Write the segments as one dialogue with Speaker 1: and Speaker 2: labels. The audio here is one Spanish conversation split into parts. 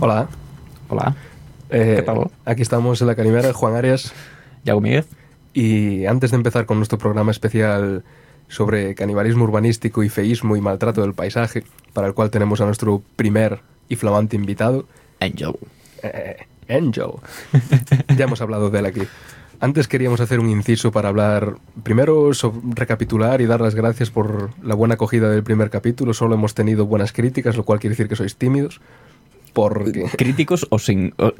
Speaker 1: Hola.
Speaker 2: Hola,
Speaker 1: Eh,
Speaker 2: ¿Qué tal?
Speaker 1: Aquí estamos en la Calimera, Juan Arias.
Speaker 2: Yago Míguez.
Speaker 1: Y antes de empezar con nuestro programa especial sobre canibalismo urbanístico y feísmo y maltrato del paisaje, para el cual tenemos a nuestro primer y flamante invitado,
Speaker 2: Angel.
Speaker 1: eh, Angel. ya hemos hablado de él aquí. Antes queríamos hacer un inciso para hablar, primero so- recapitular y dar las gracias por la buena acogida del primer capítulo. Solo hemos tenido buenas críticas, lo cual quiere decir que sois tímidos. Porque...
Speaker 2: Críticos o sin. o-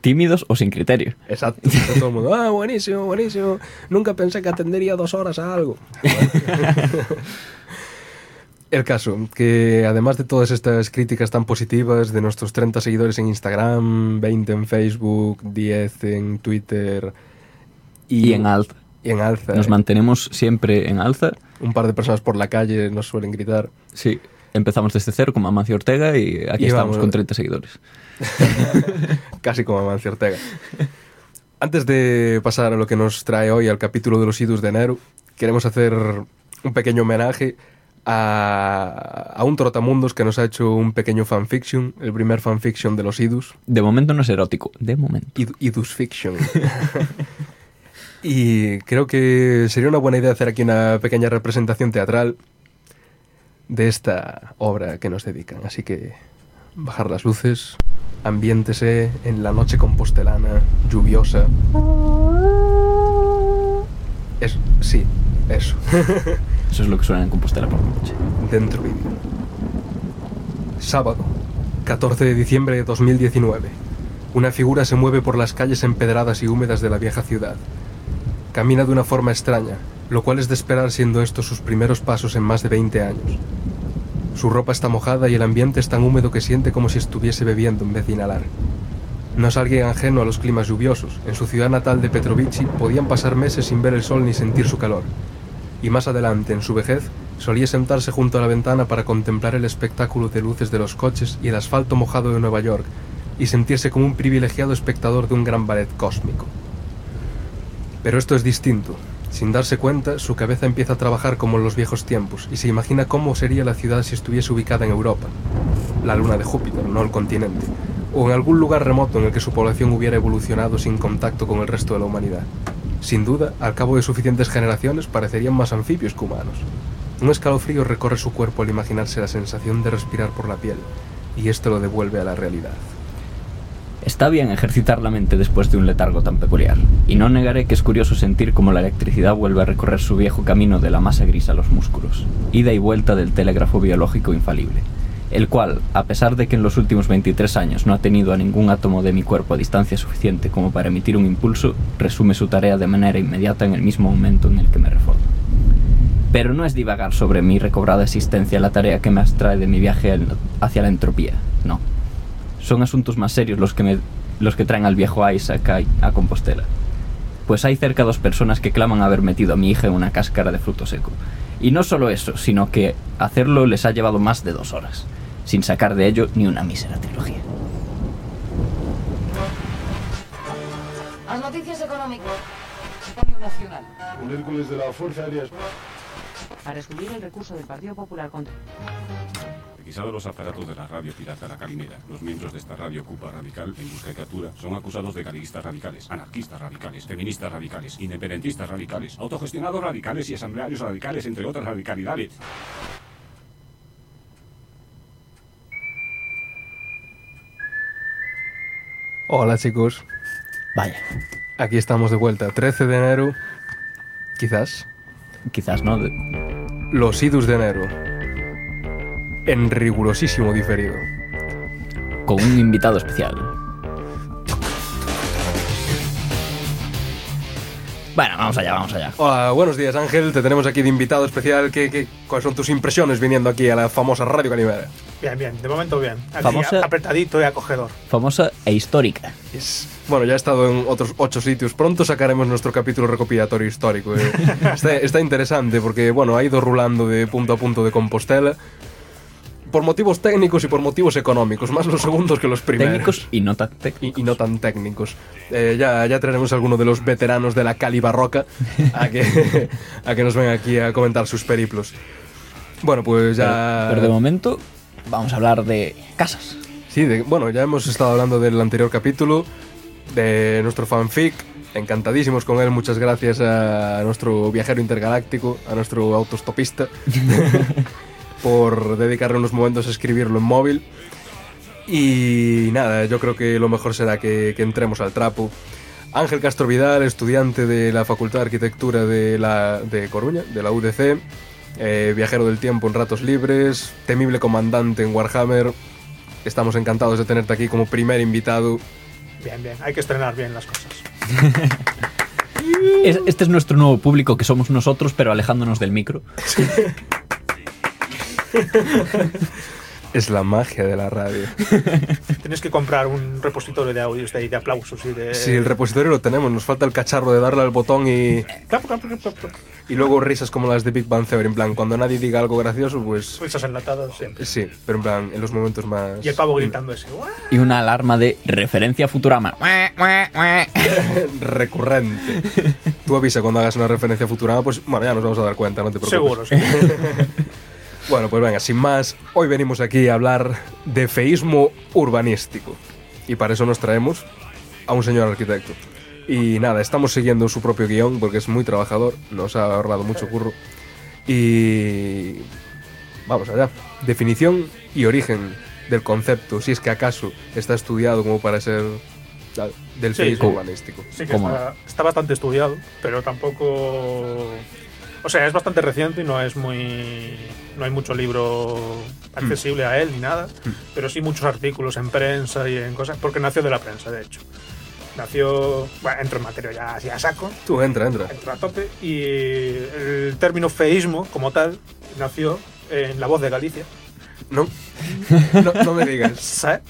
Speaker 2: tímidos o sin criterio.
Speaker 1: Exacto. Todo el mundo, ah, buenísimo, buenísimo. Nunca pensé que atendería dos horas a algo. El caso, que además de todas estas críticas tan positivas de nuestros 30 seguidores en Instagram, 20 en Facebook, 10 en Twitter
Speaker 2: Y, en alza.
Speaker 1: y en alza,
Speaker 2: Nos mantenemos siempre en alza.
Speaker 1: un par de personas por la calle nos suelen gritar.
Speaker 2: Sí. Empezamos desde cero con Amancio Ortega y aquí
Speaker 1: Y
Speaker 2: estamos
Speaker 1: vamos-
Speaker 2: con 30 seguidores.
Speaker 1: Casi como Amancio Ortega. Antes de pasar a lo que nos trae hoy al capítulo de los idus de enero, queremos hacer un pequeño homenaje a, a un trotamundos que nos ha hecho un pequeño fanfiction, el primer fanfiction de los idus,
Speaker 2: De momento no es erótico. De momento.
Speaker 1: Id- idus fiction. y creo que sería una buena idea hacer aquí una pequeña representación teatral de esta obra que nos dedican. Así que bajar las luces, ambiéntese en la noche compostelana, lluviosa. Es, sí, eso.
Speaker 2: Eso es lo que suena en Compostela por la noche.
Speaker 1: Dentro vídeo. Sábado, 14 de diciembre de 2019. Una figura se mueve por las calles empedradas y húmedas de la vieja ciudad. Camina de una forma extraña, lo cual es de esperar siendo estos sus primeros pasos en más de 20 años. Su ropa está mojada y el ambiente es tan húmedo que siente como si estuviese bebiendo en vez de inhalar. No es alguien ajeno a los climas lluviosos. En su ciudad natal de Petrovici podían pasar meses sin ver el sol ni sentir su calor y más adelante, en su vejez, solía sentarse junto a la ventana para contemplar el espectáculo de luces de los coches y el asfalto mojado de Nueva York, y sentirse como un privilegiado espectador de un gran ballet cósmico. Pero esto es distinto. Sin darse cuenta, su cabeza empieza a trabajar como en los viejos tiempos, y se imagina cómo sería la ciudad si estuviese ubicada en Europa, la luna de Júpiter, no el continente, o en algún lugar remoto en el que su población hubiera evolucionado sin contacto con el resto de la humanidad. Sin duda, al cabo de suficientes generaciones parecerían más anfibios que humanos. Un escalofrío recorre su cuerpo al imaginarse la sensación de respirar por la piel, y esto lo devuelve a la realidad.
Speaker 2: Está bien ejercitar la mente después de un letargo tan peculiar, y no negaré que es curioso sentir cómo la electricidad vuelve a recorrer su viejo camino de la masa gris a los músculos, ida y vuelta del telégrafo biológico infalible, el cual, a pesar de que en los últimos 23 años no ha tenido a ningún átomo de mi cuerpo a distancia suficiente como para emitir un impulso, resume su tarea de manera inmediata en el mismo momento en el que me reforma. Pero no es divagar sobre mi recobrada existencia la tarea que me abstrae de mi viaje hacia la entropía, no son asuntos más serios los que, me, los que traen al viejo Isaac a, a Compostela. Pues hay cerca dos personas que claman haber metido a mi hija en una cáscara de fruto seco. Y no solo eso, sino que hacerlo les ha llevado más de dos horas, sin sacar de ello ni una mísera trilogía.
Speaker 3: Las noticias económicas. Nacional.
Speaker 4: Un Hércules de la Fuerza Aérea
Speaker 3: Para excluir el recurso del Partido Popular contra.
Speaker 5: Requisados los aparatos de la radio pirata La Calimera, los miembros de esta radio Cupa Radical en busca y captura son acusados de galeguistas radicales, anarquistas radicales, feministas radicales, independentistas radicales, autogestionados radicales y asamblearios radicales, entre otras radicalidades.
Speaker 1: Hola chicos,
Speaker 2: Vaya,
Speaker 1: aquí estamos de vuelta, 13 de enero, quizás,
Speaker 2: quizás no.
Speaker 1: los idus de enero, en rigurosísimo diferido.
Speaker 2: Con un invitado especial. Bueno, vamos allá, vamos allá.
Speaker 1: Hola, buenos días Ángel, te tenemos aquí de invitado especial. ¿Qué, qué, cuáles son tus impresiones viniendo aquí a la famosa Radio Calimera?
Speaker 6: Bien, bien, de momento bien. Aquí
Speaker 2: Famosa-
Speaker 6: apretadito y acogedor.
Speaker 2: Famosa e histórica.
Speaker 1: Es- Bueno, ya he estado en otros ocho sitios. Pronto sacaremos nuestro capítulo recopilatorio histórico. eh. está, está interesante porque, bueno, ha ido rulando de punto a punto de Compostela. Por motivos técnicos y por motivos económicos, más los segundos que los primeros.
Speaker 2: Técnicos y no tan técnicos.
Speaker 1: y, y no tan técnicos. Eh, ya, ya traeremos a alguno de los veteranos de la Cali Barroca a que, a que nos vengan aquí a comentar sus periplos. Bueno, pues ya...
Speaker 2: Pero, pero de momento vamos a hablar de casas.
Speaker 1: Sí, de- bueno, ya hemos estado hablando del anterior capítulo, de nuestro fanfic. Encantadísimos con él. Muchas gracias a nuestro viajero intergaláctico, a nuestro autostopista, por dedicarle unos momentos a escribirlo en móvil. Y nada, yo creo que lo mejor será que, que entremos al trapo. Ángel Castro Vidal, estudiante de la Facultad de Arquitectura de, la, de Coruña, de la UDC, eh, viajero del tiempo en ratos libres, temible comandante en Warhammer. Estamos encantados de tenerte aquí como primer invitado.
Speaker 6: Bien, bien. Hay que estrenar bien las cosas.
Speaker 2: Es- Este es nuestro nuevo público, que somos nosotros, pero alejándonos del micro.
Speaker 1: Es la magia de la radio.
Speaker 6: Tienes que comprar un repositorio de audios de, de aplausos y de.
Speaker 1: Si el repositorio lo tenemos, nos falta el cacharro de darle al botón y, y luego risas como las de Big Bang Theory. En plan, cuando nadie diga algo gracioso, pues
Speaker 6: Risas enlatadas siempre.
Speaker 1: sí, pero en plan, en los momentos más.
Speaker 6: Y el pavo gritando ese.
Speaker 2: Y una alarma de referencia a Futurama.
Speaker 1: recurrente. Tú avisa cuando hagas una referencia a Futurama, pues bueno, ya nos vamos a dar cuenta, no te preocupes.
Speaker 6: Seguro, sí.
Speaker 1: Bueno, pues venga, sin más, hoy venimos aquí a hablar de feísmo urbanístico. Y para eso nos traemos a un señor arquitecto. Y nada, estamos siguiendo su propio guion porque es muy trabajador, nos ha ahorrado mucho curro. Y vamos allá. Definición y origen del concepto, si es que acaso está estudiado como para ser del
Speaker 6: Sí,
Speaker 1: feísmo
Speaker 6: sí.
Speaker 1: urbanístico.
Speaker 6: Sí que
Speaker 2: ¿Cómo
Speaker 6: está, está bastante estudiado, pero tampoco. O sea, es bastante reciente y no es muy. No hay mucho libro accesible a él ni nada, pero sí muchos artículos en prensa y en cosas, porque nació de la prensa, de hecho. Nació. Bueno, entro en materia ya así a saco,
Speaker 1: Tú entra, entra.
Speaker 6: entro a tope, y el término feísmo, como tal, nació en La Voz de Galicia.
Speaker 1: No, no, no me digas.
Speaker 6: ¿Sabes?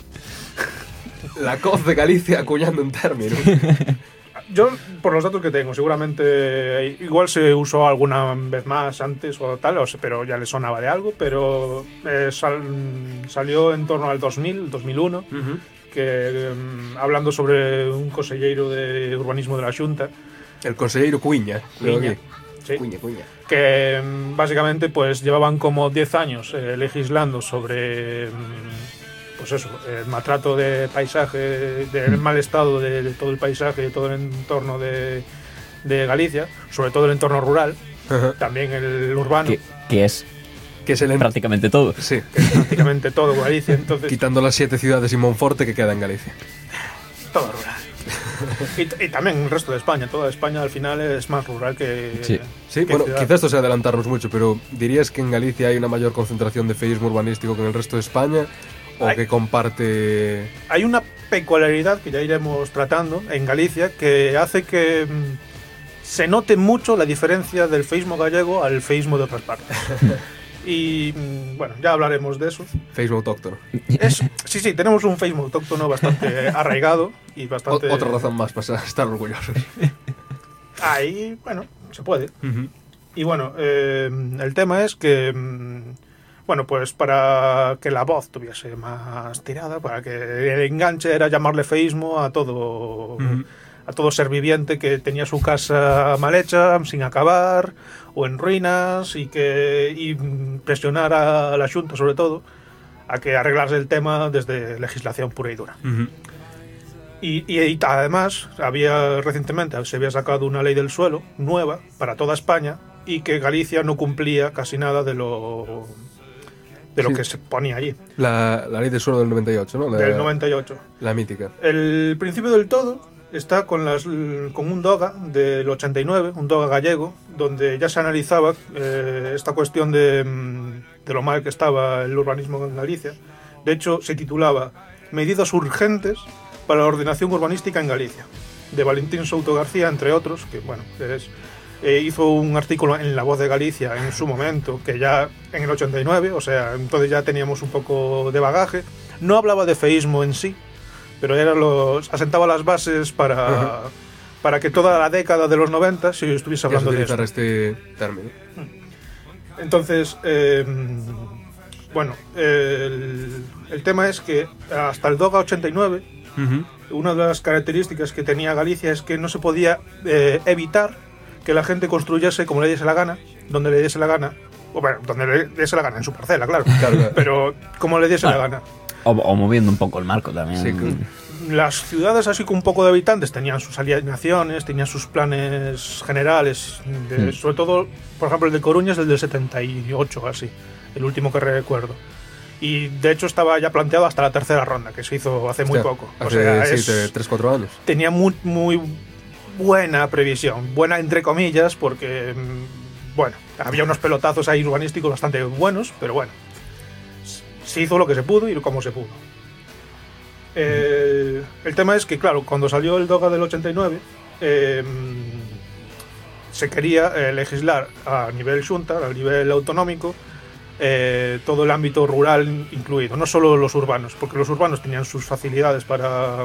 Speaker 1: La coz de Galicia acuñando un término.
Speaker 6: Yo, por los datos que tengo, seguramente igual se usó alguna vez más antes o tal, pero ya le sonaba de algo, pero eh, sal- salió en torno al 2000, 2001, que mm, hablando sobre un consejero de urbanismo de la Xunta,
Speaker 1: El consejero Cuña.
Speaker 6: Cuña, sí,
Speaker 1: Cuña, Cuña.
Speaker 6: que mm, básicamente pues llevaban como 10 años eh, legislando sobre mm, pues eso, el maltrato de paisaje, del mal estado de, de todo el paisaje, de todo el entorno de, de Galicia, sobre todo el entorno rural,
Speaker 1: Ajá.
Speaker 6: también el urbano,
Speaker 2: Que, que es
Speaker 1: Que es el en-
Speaker 2: prácticamente todo.
Speaker 1: Sí,
Speaker 6: que es prácticamente todo Galicia, entonces
Speaker 1: quitando las siete ciudades y Monforte que queda en Galicia.
Speaker 6: todo rural. y, y también el resto de España, toda España al final es más rural que...
Speaker 2: Sí.
Speaker 1: Sí,
Speaker 6: que
Speaker 1: bueno,
Speaker 6: ciudad.
Speaker 1: quizás esto sea adelantarnos mucho, pero ¿dirías que en Galicia hay una mayor concentración de feísmo urbanístico que en el resto de España? ¿O
Speaker 6: Hay-
Speaker 1: que comparte...?
Speaker 6: hay una peculiaridad que ya iremos tratando en Galicia que hace que mm, se note mucho la diferencia del feísmo gallego al feísmo de otras partes. y mm, bueno, ya hablaremos de eso.
Speaker 1: Feísmo autóctono.
Speaker 6: Es- sí, sí, tenemos un feísmo autóctono bastante arraigado y
Speaker 1: O-
Speaker 6: bastante...
Speaker 1: otra razón más para estar orgullosos.
Speaker 6: Ahí, bueno, se puede. Y bueno, eh, el tema es que, mm, bueno, pues para que la voz tuviese más tirada, para que el enganche era llamarle feísmo a todo, a todo ser viviente que tenía su casa mal hecha, sin acabar, o en ruinas, y que y presionar a la Junta sobre todo a que arreglase el tema desde legislación pura y dura. Y, y- y además, había recientemente se había sacado una ley del suelo nueva para toda España y que Galicia no cumplía casi nada de lo de lo
Speaker 1: Sí.
Speaker 6: que se ponía allí,
Speaker 1: la, la ley del suelo del 98, ¿no? La,
Speaker 6: del 98.
Speaker 1: La mítica.
Speaker 6: El principio del todo está con, las, con un DOGA del 89, un DOGA gallego, donde ya se analizaba eh, esta cuestión de, mm, de lo mal que estaba el urbanismo en Galicia. De hecho, se titulaba Medidas urgentes para la ordenación urbanística en Galicia, de Valentín Souto García, entre otros, que bueno, es, eh, hizo un artículo en La Voz de Galicia en su momento, que ya en el 89, o sea, entonces ya teníamos un poco de bagaje. No hablaba de feísmo en sí, pero era los, asentaba las bases para, para que toda la década de los 90 se estuviese hablando de esto.
Speaker 1: este término.
Speaker 6: Entonces, eh, bueno, el, el tema es que hasta el DOGA 89, una de las características que tenía Galicia es que no se podía eh, evitar que la gente construyese como le diese la gana, donde le diese la gana, o bueno, donde le diese la gana, en su parcela, claro,
Speaker 1: Claro, claro.
Speaker 6: pero como le diese la gana.
Speaker 2: O, o moviendo un poco el marco también.
Speaker 1: Sí,
Speaker 6: Las ciudades así con un poco de habitantes tenían sus alineaciones, tenían sus planes generales, de-
Speaker 2: Mm.
Speaker 6: sobre todo, por ejemplo, el de Coruña es del del 78 o así, el último que recuerdo. Y de hecho estaba ya planteado hasta la tercera ronda, que se hizo hace muy poco. O
Speaker 1: Hace
Speaker 6: sea,
Speaker 1: sí,
Speaker 6: es-
Speaker 1: de 3-4 años.
Speaker 6: tenía muy, muy buena previsión, buena entre comillas, porque, mm, bueno, había unos pelotazos ahí urbanísticos bastante buenos, pero bueno, se hizo lo que se pudo y como se pudo. Eh, el tema es que, claro, cuando salió el DOGA del 89, eh, se quería eh, legislar a nivel junta, a nivel autonómico, eh, todo el ámbito rural incluido, no solo los urbanos, porque los urbanos tenían sus facilidades para...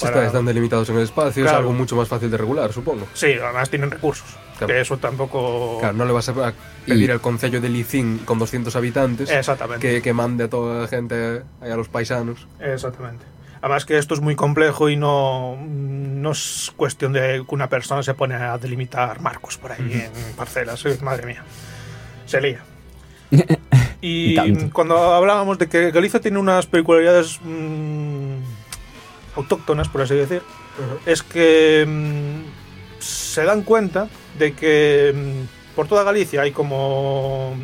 Speaker 6: para-
Speaker 1: está- están delimitados en el espacio, es algo mucho más fácil de regular, supongo.
Speaker 6: Sí, además tienen recursos.
Speaker 1: Claro.
Speaker 6: Que eso tampoco.
Speaker 1: Claro, no le vas a pedir al concello de Licín con 200 habitantes
Speaker 6: Exactamente.
Speaker 1: que, que mande a toda la gente, a los paisanos.
Speaker 6: Exactamente. Además que esto es muy complejo y no, no es cuestión de que una persona se pone a delimitar marcos por ahí en parcelas. eh, Madre mía. Se lía. Y, cuando hablábamos de que Galicia tiene unas peculiaridades mm, autóctonas, por así decir, es que mm, se dan cuenta de que mm, por toda Galicia hay como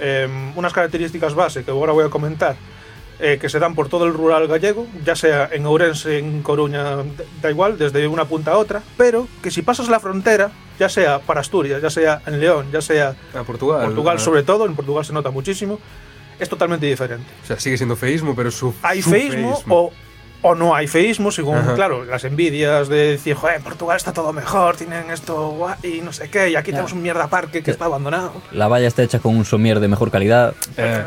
Speaker 6: em, unas características base que ahora voy a comentar eh, que se dan por todo el rural gallego, ya sea en Ourense, en Coruña, da- igual, desde una punta a otra, pero que si pasas la frontera, ya sea para Asturias, ya sea en León, ya sea
Speaker 1: A Portugal.
Speaker 6: Portugal sobre todo, en Portugal se nota muchísimo, es totalmente diferente.
Speaker 1: O sea, sigue siendo feísmo, pero su.
Speaker 6: Hay
Speaker 1: su
Speaker 6: feísmo o, o no hay feísmo, según,
Speaker 1: Ajá.
Speaker 6: claro, las envidias de decir, joder, en Portugal está todo mejor, tienen esto guay, y no sé qué, y aquí tenemos un mierda parque que está abandonado.
Speaker 2: La valla está hecha con un somier de mejor calidad.
Speaker 1: Eh,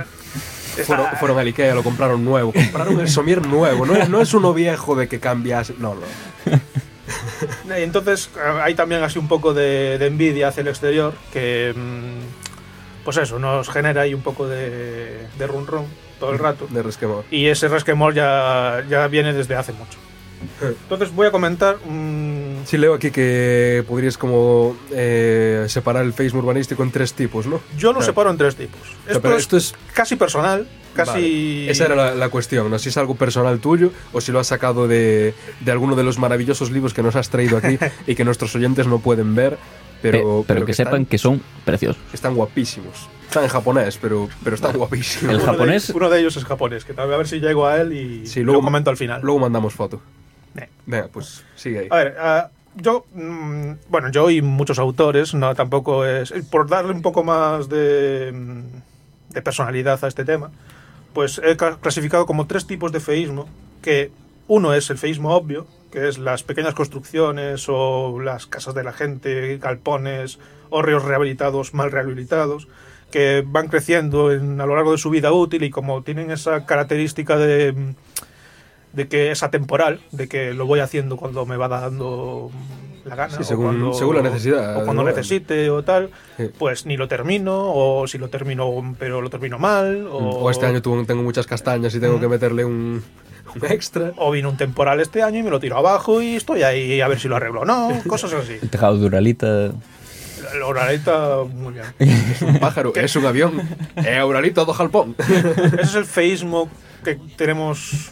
Speaker 1: fueron, fueron al Ikea, lo compraron nuevo. Compraron el somier nuevo. No es, no es uno viejo de que cambias. No, no.
Speaker 6: Y entonces eh, hay también así un poco de, de envidia hacia el exterior que, mm, pues eso, nos genera ahí un poco de, de run run todo el rato.
Speaker 1: De resquemor.
Speaker 6: Y ese resquemor ya, ya viene desde hace mucho. Entonces voy a comentar... mm,
Speaker 1: Sí, leo aquí que podrías como eh, separar el feísmo urbanístico en tres tipos, ¿no?
Speaker 6: yo lo
Speaker 1: Claro.
Speaker 6: separo en tres tipos. Esto,
Speaker 1: pero
Speaker 6: es
Speaker 1: esto es-
Speaker 6: casi personal, casi...
Speaker 1: Vale. Esa era la, la cuestión, ¿no? Si es algo personal tuyo o si lo has sacado de, de alguno de los maravillosos libros que nos has traído aquí y que nuestros oyentes no pueden ver,
Speaker 2: Pe-
Speaker 1: pero,
Speaker 2: pero, que, sepan
Speaker 1: están,
Speaker 2: que son preciosos.
Speaker 1: están guapísimos. Están en japonés, pero, pero están guapísimos.
Speaker 2: El
Speaker 6: Uno de-
Speaker 2: japonés-
Speaker 6: uno de ellos es japonés, que tal vez a ver si llego a él y
Speaker 1: Sí,
Speaker 6: lo comento al final.
Speaker 1: Luego mandamos foto. Venga, pues sigue ahí.
Speaker 6: A ver, ah, yo, mm, bueno, yo y muchos autores, no tampoco es. Por darle un poco más de, mm, de personalidad a este tema, pues he ca- clasificado como tres tipos de feísmo. Que uno es el feísmo obvio, que es las pequeñas construcciones o las casas de la gente, galpones, hórreos rehabilitados, mal rehabilitados, que van creciendo en- a lo largo de su vida útil y como tienen esa característica de. Mm, de que es atemporal, de que lo voy haciendo cuando me va dando la gana.
Speaker 1: Sí,
Speaker 6: o
Speaker 1: según-
Speaker 6: cuando-
Speaker 1: según la necesidad,
Speaker 6: O cuando
Speaker 1: ¿no?
Speaker 6: necesite o tal,
Speaker 1: Sí.
Speaker 6: pues ni lo termino, o si lo termino, pero lo termino mal, o,
Speaker 1: O este año tuvo- tengo muchas castañas y tengo que meterle un, un extra.
Speaker 6: o vino un temporal este año y me lo tiro abajo y estoy ahí a ver si lo arreglo o no, cosas así.
Speaker 2: El tejado de Uralita.
Speaker 6: La oraleta, muy bien.
Speaker 1: Es un pájaro, es un avión. É Auralito do Jalpón.
Speaker 6: Ese es el feísmo que tenemos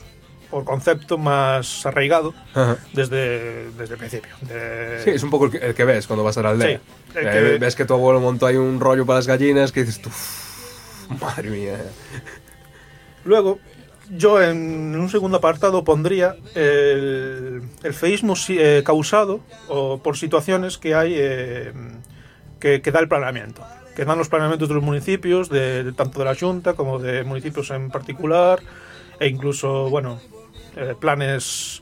Speaker 6: por concepto más arraigado
Speaker 1: Ajá.
Speaker 6: desde, desde el principio. de-
Speaker 1: Sí, es un poco el que, el que ves cuando vas a la aldea.
Speaker 6: Sí, el
Speaker 1: Eh,
Speaker 6: que-
Speaker 1: Ves que tu abuelo montó ahí un rollo para las gallinas que dices tú, "Uf, madre mía.
Speaker 6: Luego, yo en un segundo apartado pondría el, el feísmo eh, causado o por situaciones que hay eh, que, que da el planeamiento. Que dan los planeamientos de los municipios, de, de tanto de la Junta como de municipios en particular, e incluso, bueno, eh, planes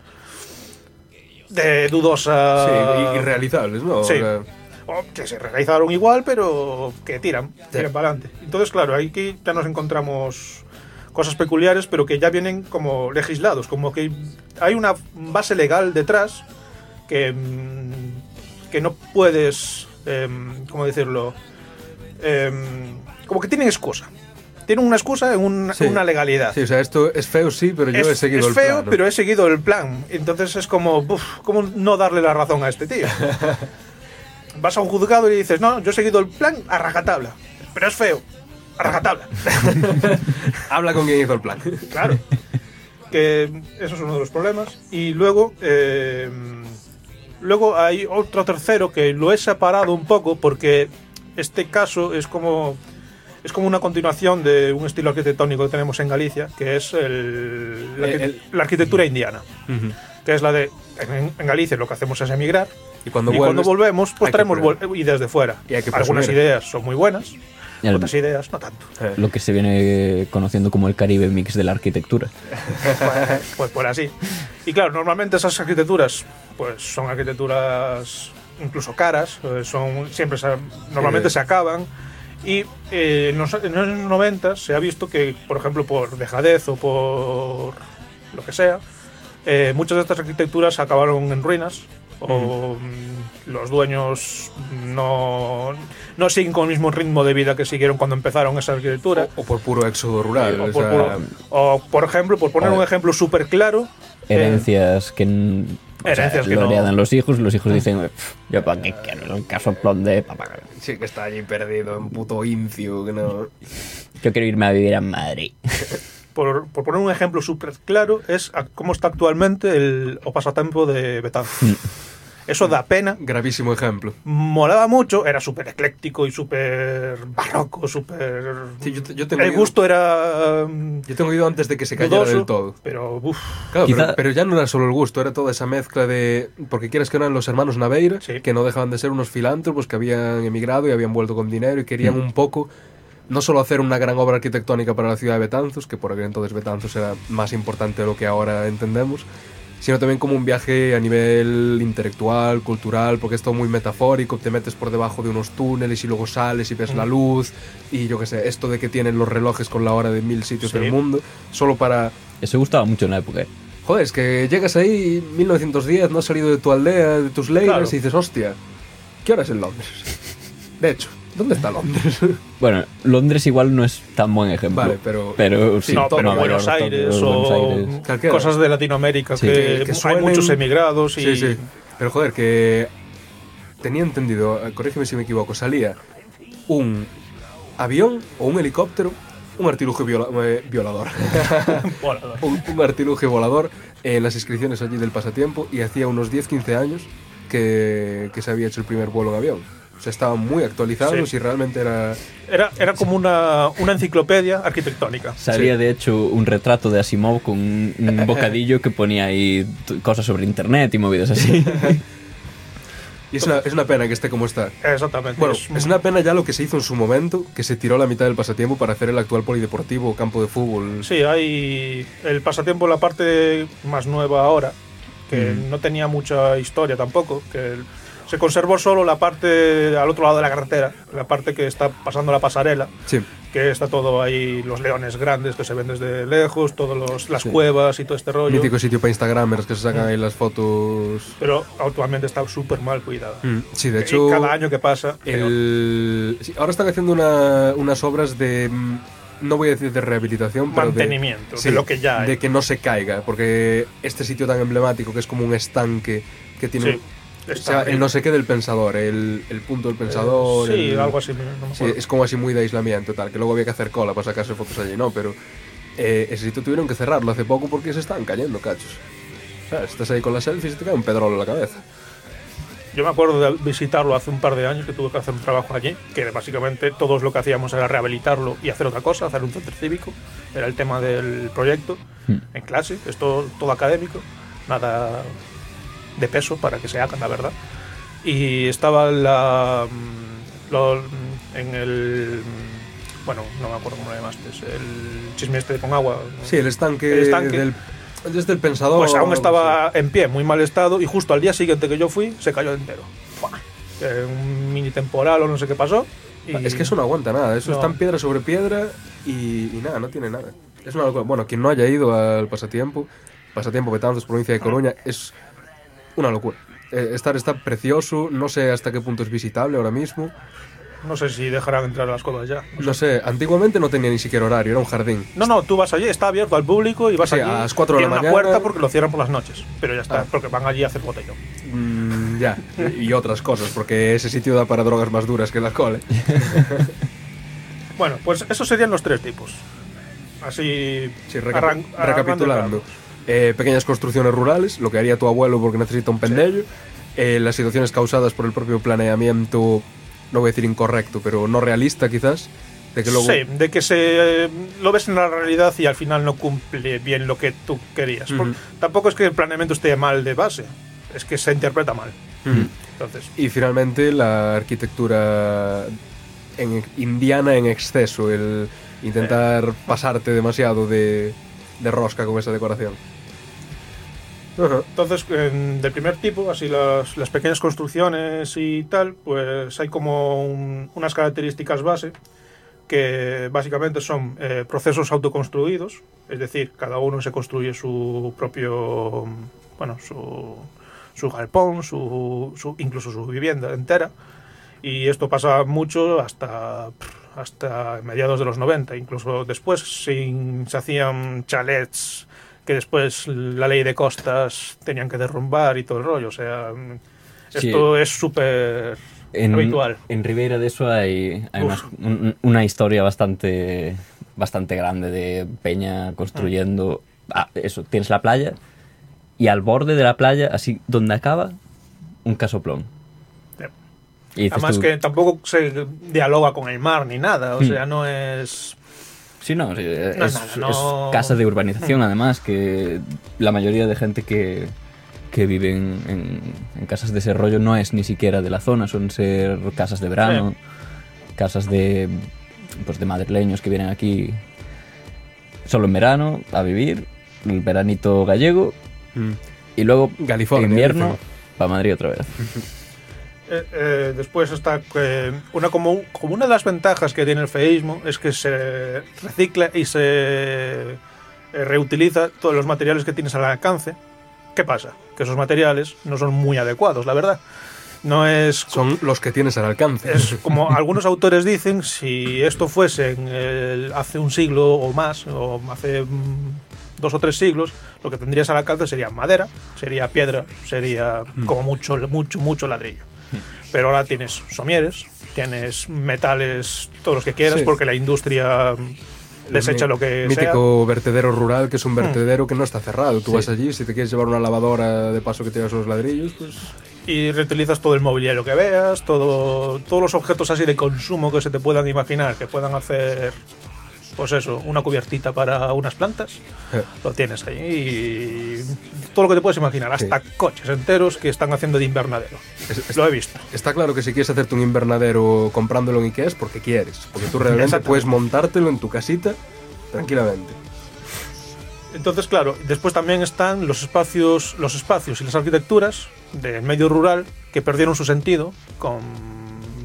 Speaker 6: de dudosa.
Speaker 1: Sí, irrealizables, ¿no?
Speaker 6: Sí.
Speaker 1: O sea,
Speaker 6: o que se realizaron igual, pero que tiran, tiran para adelante. Entonces, claro, aquí ya nos encontramos cosas peculiares, pero que ya vienen como legislados, como que hay una base legal detrás que, mm, que no puedes, em, ¿cómo decirlo? Em, como que tienen excusa. Tienen una excusa en
Speaker 1: Sí.
Speaker 6: una legalidad.
Speaker 1: Sí, o sea, esto es feo, sí, pero yo
Speaker 6: es,
Speaker 1: he seguido
Speaker 6: es
Speaker 1: el
Speaker 6: feo,
Speaker 1: plan, ¿no?
Speaker 6: pero he seguido el plan. Entonces es como, uf, ¿cómo no darle la razón a este tío? Vas a un juzgado y dices, no, yo he seguido el plan a rajatabla, pero es feo. a rajatabla.
Speaker 1: Habla con quien hizo el plan.
Speaker 6: Claro. Que eso es uno de los problemas. Y luego, eh, luego hay otro tercero que lo he separado un poco porque este caso es como es como una continuación de un estilo arquitectónico que tenemos en Galicia, que es el- la,
Speaker 1: El-
Speaker 6: arqui-
Speaker 1: el-
Speaker 6: la arquitectura indiana, que es la de en, en Galicia lo que hacemos es emigrar
Speaker 1: Y cuando
Speaker 6: y cuando
Speaker 1: vuelves,
Speaker 6: volvemos pues traemos ideas de fuera.
Speaker 1: Y hay que
Speaker 6: Algunas ideas son muy buenas,
Speaker 2: el-
Speaker 6: otras ideas no tanto.
Speaker 1: Eh,
Speaker 2: Lo que se viene conociendo como el Caribe Mix de la arquitectura.
Speaker 6: pues, pues por así. Y claro, normalmente esas arquitecturas, pues son arquitecturas incluso caras, eh, son siempre se- normalmente
Speaker 1: Eh.
Speaker 6: se acaban. Y eh, en, los, en los 90 se ha visto que, por ejemplo, por dejadez o por lo que sea, eh, muchas de estas arquitecturas acabaron en ruinas o mm, los dueños no, no siguen con el mismo ritmo de vida que siguieron cuando empezaron esa arquitectura.
Speaker 1: o, o por puro éxodo rural.
Speaker 6: O
Speaker 1: o
Speaker 6: por,
Speaker 1: sea,
Speaker 6: puro- o, por ejemplo, por poner un ejemplo súper claro, eh,
Speaker 2: Herencias que... o sea,
Speaker 6: que
Speaker 2: lo
Speaker 6: no-
Speaker 2: heredan los hijos, los hijos dicen, "Pff, yo para qué quiero el casoplón de papá.
Speaker 1: Sí, que está allí perdido, en puto incio, que no...
Speaker 2: Yo quiero irme a vivir a Madrid.
Speaker 6: por, por poner un ejemplo súper claro, es a cómo está actualmente el o pasatempo de Betanzos. Eso da pena.
Speaker 1: Gravísimo ejemplo.
Speaker 6: Molaba mucho, era súper ecléctico y súper barroco, súper...
Speaker 1: Sí, yo te- yo tengo
Speaker 6: el
Speaker 1: ido-
Speaker 6: gusto era...
Speaker 1: Yo tengo ido antes de que se cayera
Speaker 6: dudoso,
Speaker 1: del todo.
Speaker 6: Pero, uff,
Speaker 1: Claro,
Speaker 2: Quizá-
Speaker 1: pero, pero ya no era solo el gusto, era toda esa mezcla de... Porque quieres que eran los hermanos Naveira,
Speaker 6: Sí.
Speaker 1: que no dejaban de ser unos filántropos que habían emigrado y habían vuelto con dinero y querían
Speaker 2: Mm.
Speaker 1: un poco no solo hacer una gran obra arquitectónica para la ciudad de Betanzos, que por aquel entonces Betanzos era más importante de lo que ahora entendemos, sino también como un viaje a nivel intelectual, cultural, porque es todo muy metafórico, te metes por debajo de unos túneles y luego sales y ves la luz, y yo qué sé, esto de que tienen los relojes con la hora de mil sitios
Speaker 6: Sí.
Speaker 1: del mundo, solo para...
Speaker 2: Eso gustaba mucho en la época. ¿eh?
Speaker 1: Joder, es que llegas ahí, 1910, no has salido de tu aldea, de tus
Speaker 6: Claro.
Speaker 1: y dices, hostia, ¿qué hora es en Londres? De hecho, ¿dónde está Londres?
Speaker 2: Bueno, Londres igual no es tan buen ejemplo.
Speaker 1: Vale, pero-
Speaker 2: Pero sí,
Speaker 6: no, pero Buenos
Speaker 2: York,
Speaker 6: Aires o
Speaker 2: Buenos Aires.
Speaker 6: Cosas de Latinoamérica
Speaker 2: Sí.
Speaker 6: que,
Speaker 1: Que- que
Speaker 6: hay muchos emigrados y...
Speaker 1: Sí, sí. Pero joder, que tenía entendido, eh, corrígeme si me equivoco, salía un avión o un helicóptero, un artilugio viola- eh, violador,
Speaker 6: Bueno,
Speaker 1: un, un artilugio volador en las inscripciones allí del pasatiempo y hacía unos 10-15 años que, que se había hecho el primer vuelo en avión. O sea, estaban muy actualizados
Speaker 6: Sí.
Speaker 1: y realmente era...
Speaker 6: era, era como una, una enciclopedia arquitectónica.
Speaker 2: Salía de hecho un retrato de Asimov con un, un bocadillo que ponía ahí cosas sobre internet y movidas así.
Speaker 1: Y es una, es una pena que esté como está.
Speaker 6: Exactamente.
Speaker 1: Bueno,
Speaker 6: es-
Speaker 1: es una pena ya lo que se hizo en su momento, que se tiró la mitad del pasatiempo para hacer el actual polideportivo o campo de fútbol.
Speaker 6: Sí, hay el pasatiempo, la parte más nueva ahora, que
Speaker 1: Mm.
Speaker 6: no tenía mucha historia tampoco, que el- se conservó solo la parte al otro lado de la carretera, la parte que está pasando la pasarela,
Speaker 1: Sí.
Speaker 6: que está todo ahí, los leones grandes que se ven desde lejos, todas las cuevas y todo este rollo.
Speaker 1: Mítico sitio para Instagramers que se sacan ahí las fotos.
Speaker 6: Pero actualmente está súper mal cuidada.
Speaker 1: Mm, Sí, de
Speaker 6: Y
Speaker 1: hecho.
Speaker 6: cada año que pasa,
Speaker 1: el... sí, ahora están haciendo una- unas obras de. mm, No voy a decir de rehabilitación, pero. de-
Speaker 6: Mantenimiento, de lo que ya hay.
Speaker 1: De que no se caiga, porque este sitio tan emblemático que es como un estanque que tiene.
Speaker 6: Sí,
Speaker 1: o sea, el no sé qué del pensador, el, el punto del pensador.
Speaker 6: sí,
Speaker 1: el-
Speaker 6: algo así. no me
Speaker 1: Sí,
Speaker 6: acuerdo.
Speaker 1: es como así muy de aislamiento, tal, que luego había que hacer cola para sacarse fotos allí, ¿no? Pero eh, ese sitio tuvieron que cerrarlo hace poco porque se estaban cayendo, cachos. O sea, estás ahí con las selfies y te cae un pedrolo en la cabeza.
Speaker 6: Yo me acuerdo de visitarlo hace un par de años que tuve que hacer un trabajo allí, que básicamente todos lo que hacíamos era rehabilitarlo y hacer otra cosa, hacer un centro cívico. Era el tema del proyecto
Speaker 2: Hmm.
Speaker 6: en clase, es todo, todo académico, nada de peso para que se hagan, la verdad. Y estaba la, mm, lo- en el. mm, Bueno, no me acuerdo cómo lo llamaste, el chisme este con agua.
Speaker 1: Sí, el estanque,
Speaker 6: El estanque.
Speaker 1: del. Desde el pensador.
Speaker 6: Pues aún estaba en pie, muy mal estado, y justo al día siguiente que yo fui, se cayó entero. Eh, un mini temporal o no sé qué pasó. y-.
Speaker 1: Es que eso no aguanta nada, eso
Speaker 6: No.
Speaker 1: está en piedra sobre piedra y, y nada, no tiene nada. Es una locura. Bueno, quien no haya ido al pasatiempo, pasatiempo Betanzos, provincia de Coruña, es una locura. Eh, estar está precioso, no sé hasta qué punto es visitable ahora mismo.
Speaker 6: No sé si dejarán entrar a las cosas ya.
Speaker 1: No sé, antiguamente no tenía ni siquiera horario, era un jardín.
Speaker 6: No, no, tú vas allí, está abierto al público y vas
Speaker 1: Sí,
Speaker 6: allí.
Speaker 1: a las cuatro de la mañana.
Speaker 6: una puerta porque lo cierran por las noches. Pero ya está,
Speaker 1: Ah.
Speaker 6: porque van allí a hacer botellón.
Speaker 1: Mm, ya, y otras cosas, porque ese sitio da para drogas más duras que el alcohol. ¿eh?
Speaker 6: Bueno, pues esos serían los tres tipos. Así,
Speaker 1: Sí,
Speaker 6: arrancando
Speaker 1: recapitulando. Eh, pequeñas construcciones rurales, lo que haría tu abuelo porque necesita un pendello. Eh, las situaciones causadas por el propio planeamiento, no voy a decir incorrecto, pero no realista quizás. De que luego...
Speaker 6: Sí, de que se eh, lo ves en la realidad y al final no cumple bien lo que tú querías. Tampoco es que el planeamiento esté mal de base, es que se interpreta mal. Entonces,
Speaker 1: Y finalmente la arquitectura en, indiana en exceso, el intentar pasarte demasiado de, de rosca con esa decoración.
Speaker 6: Entonces en- del primer tipo, así las, las pequeñas construcciones y tal, pues hay como un- unas características base que básicamente son eh, procesos autoconstruidos, es decir, cada uno se construye su propio, bueno, su, su galpón, su, su- incluso su vivienda entera, y esto pasa mucho hasta, hasta mediados de los 90, incluso después sin- se hacían chalets que después la ley de costas tenían que derrumbar y todo el rollo, o sea,
Speaker 2: Sí.
Speaker 6: esto es súper
Speaker 2: En,
Speaker 6: habitual.
Speaker 2: en Ribeira de eso hay, hay una, un- una historia bastante, bastante grande de Peña construyendo. Ah, eso, tienes la playa y al borde de la playa, así donde acaba, un casoplón. Y
Speaker 6: Además
Speaker 2: tú,
Speaker 6: que tampoco se dialoga con el mar ni nada, o
Speaker 2: Hmm.
Speaker 6: sea, no es...
Speaker 2: Sí, no, sí, es,
Speaker 6: No es nada, no-
Speaker 2: es casa de urbanización, además, que la mayoría de gente que, que vive en, en- en casas de ese rollo no es ni siquiera de la zona, son ser casas de verano, casas de, pues, de madrileños que vienen aquí solo en verano a vivir, el veranito gallego,
Speaker 1: Mm.
Speaker 2: y luego
Speaker 1: California,
Speaker 2: en invierno para Madrid otra vez.
Speaker 6: Eh, eh, después está que una como, como una de las ventajas que tiene el feísmo es que se recicla y se eh, reutiliza todos los materiales que tienes al alcance. ¿Qué pasa? Que esos materiales no son muy adecuados, la verdad. No es
Speaker 1: Son los que tienes al alcance.
Speaker 6: es como algunos autores dicen, si esto fuese en el- hace un siglo o más, o hace mm, dos o tres siglos, lo que tendrías al alcance sería madera, sería piedra, sería como mucho, mucho, mucho ladrillo. Pero ahora tienes somieres, tienes metales, todos los que quieras,
Speaker 1: Sí.
Speaker 6: porque la industria desecha lo que sea.
Speaker 1: Mítico vertedero rural, que es un vertedero que no está cerrado. Tú
Speaker 2: Sí.
Speaker 1: vas allí, si te quieres llevar una lavadora de paso que tengas los ladrillos, pues...
Speaker 6: y reutilizas todo el mobiliario que veas, todo, todos los objetos así de consumo que se te puedan imaginar, que puedan hacer, pues eso, una cubiertita para unas plantas,
Speaker 1: eh,
Speaker 6: lo tienes ahí y todo lo que te puedes imaginar, hasta coches enteros que están haciendo de invernadero.
Speaker 1: es- es-
Speaker 6: Lo he visto.
Speaker 1: Está claro que si quieres hacerte un invernadero comprándolo en Ikea es porque quieres. Porque tú realmente puedes montártelo en tu casita tranquilamente.
Speaker 6: Entonces, claro, después también están los espacios, los espacios y las arquitecturas del medio rural que perdieron su sentido con,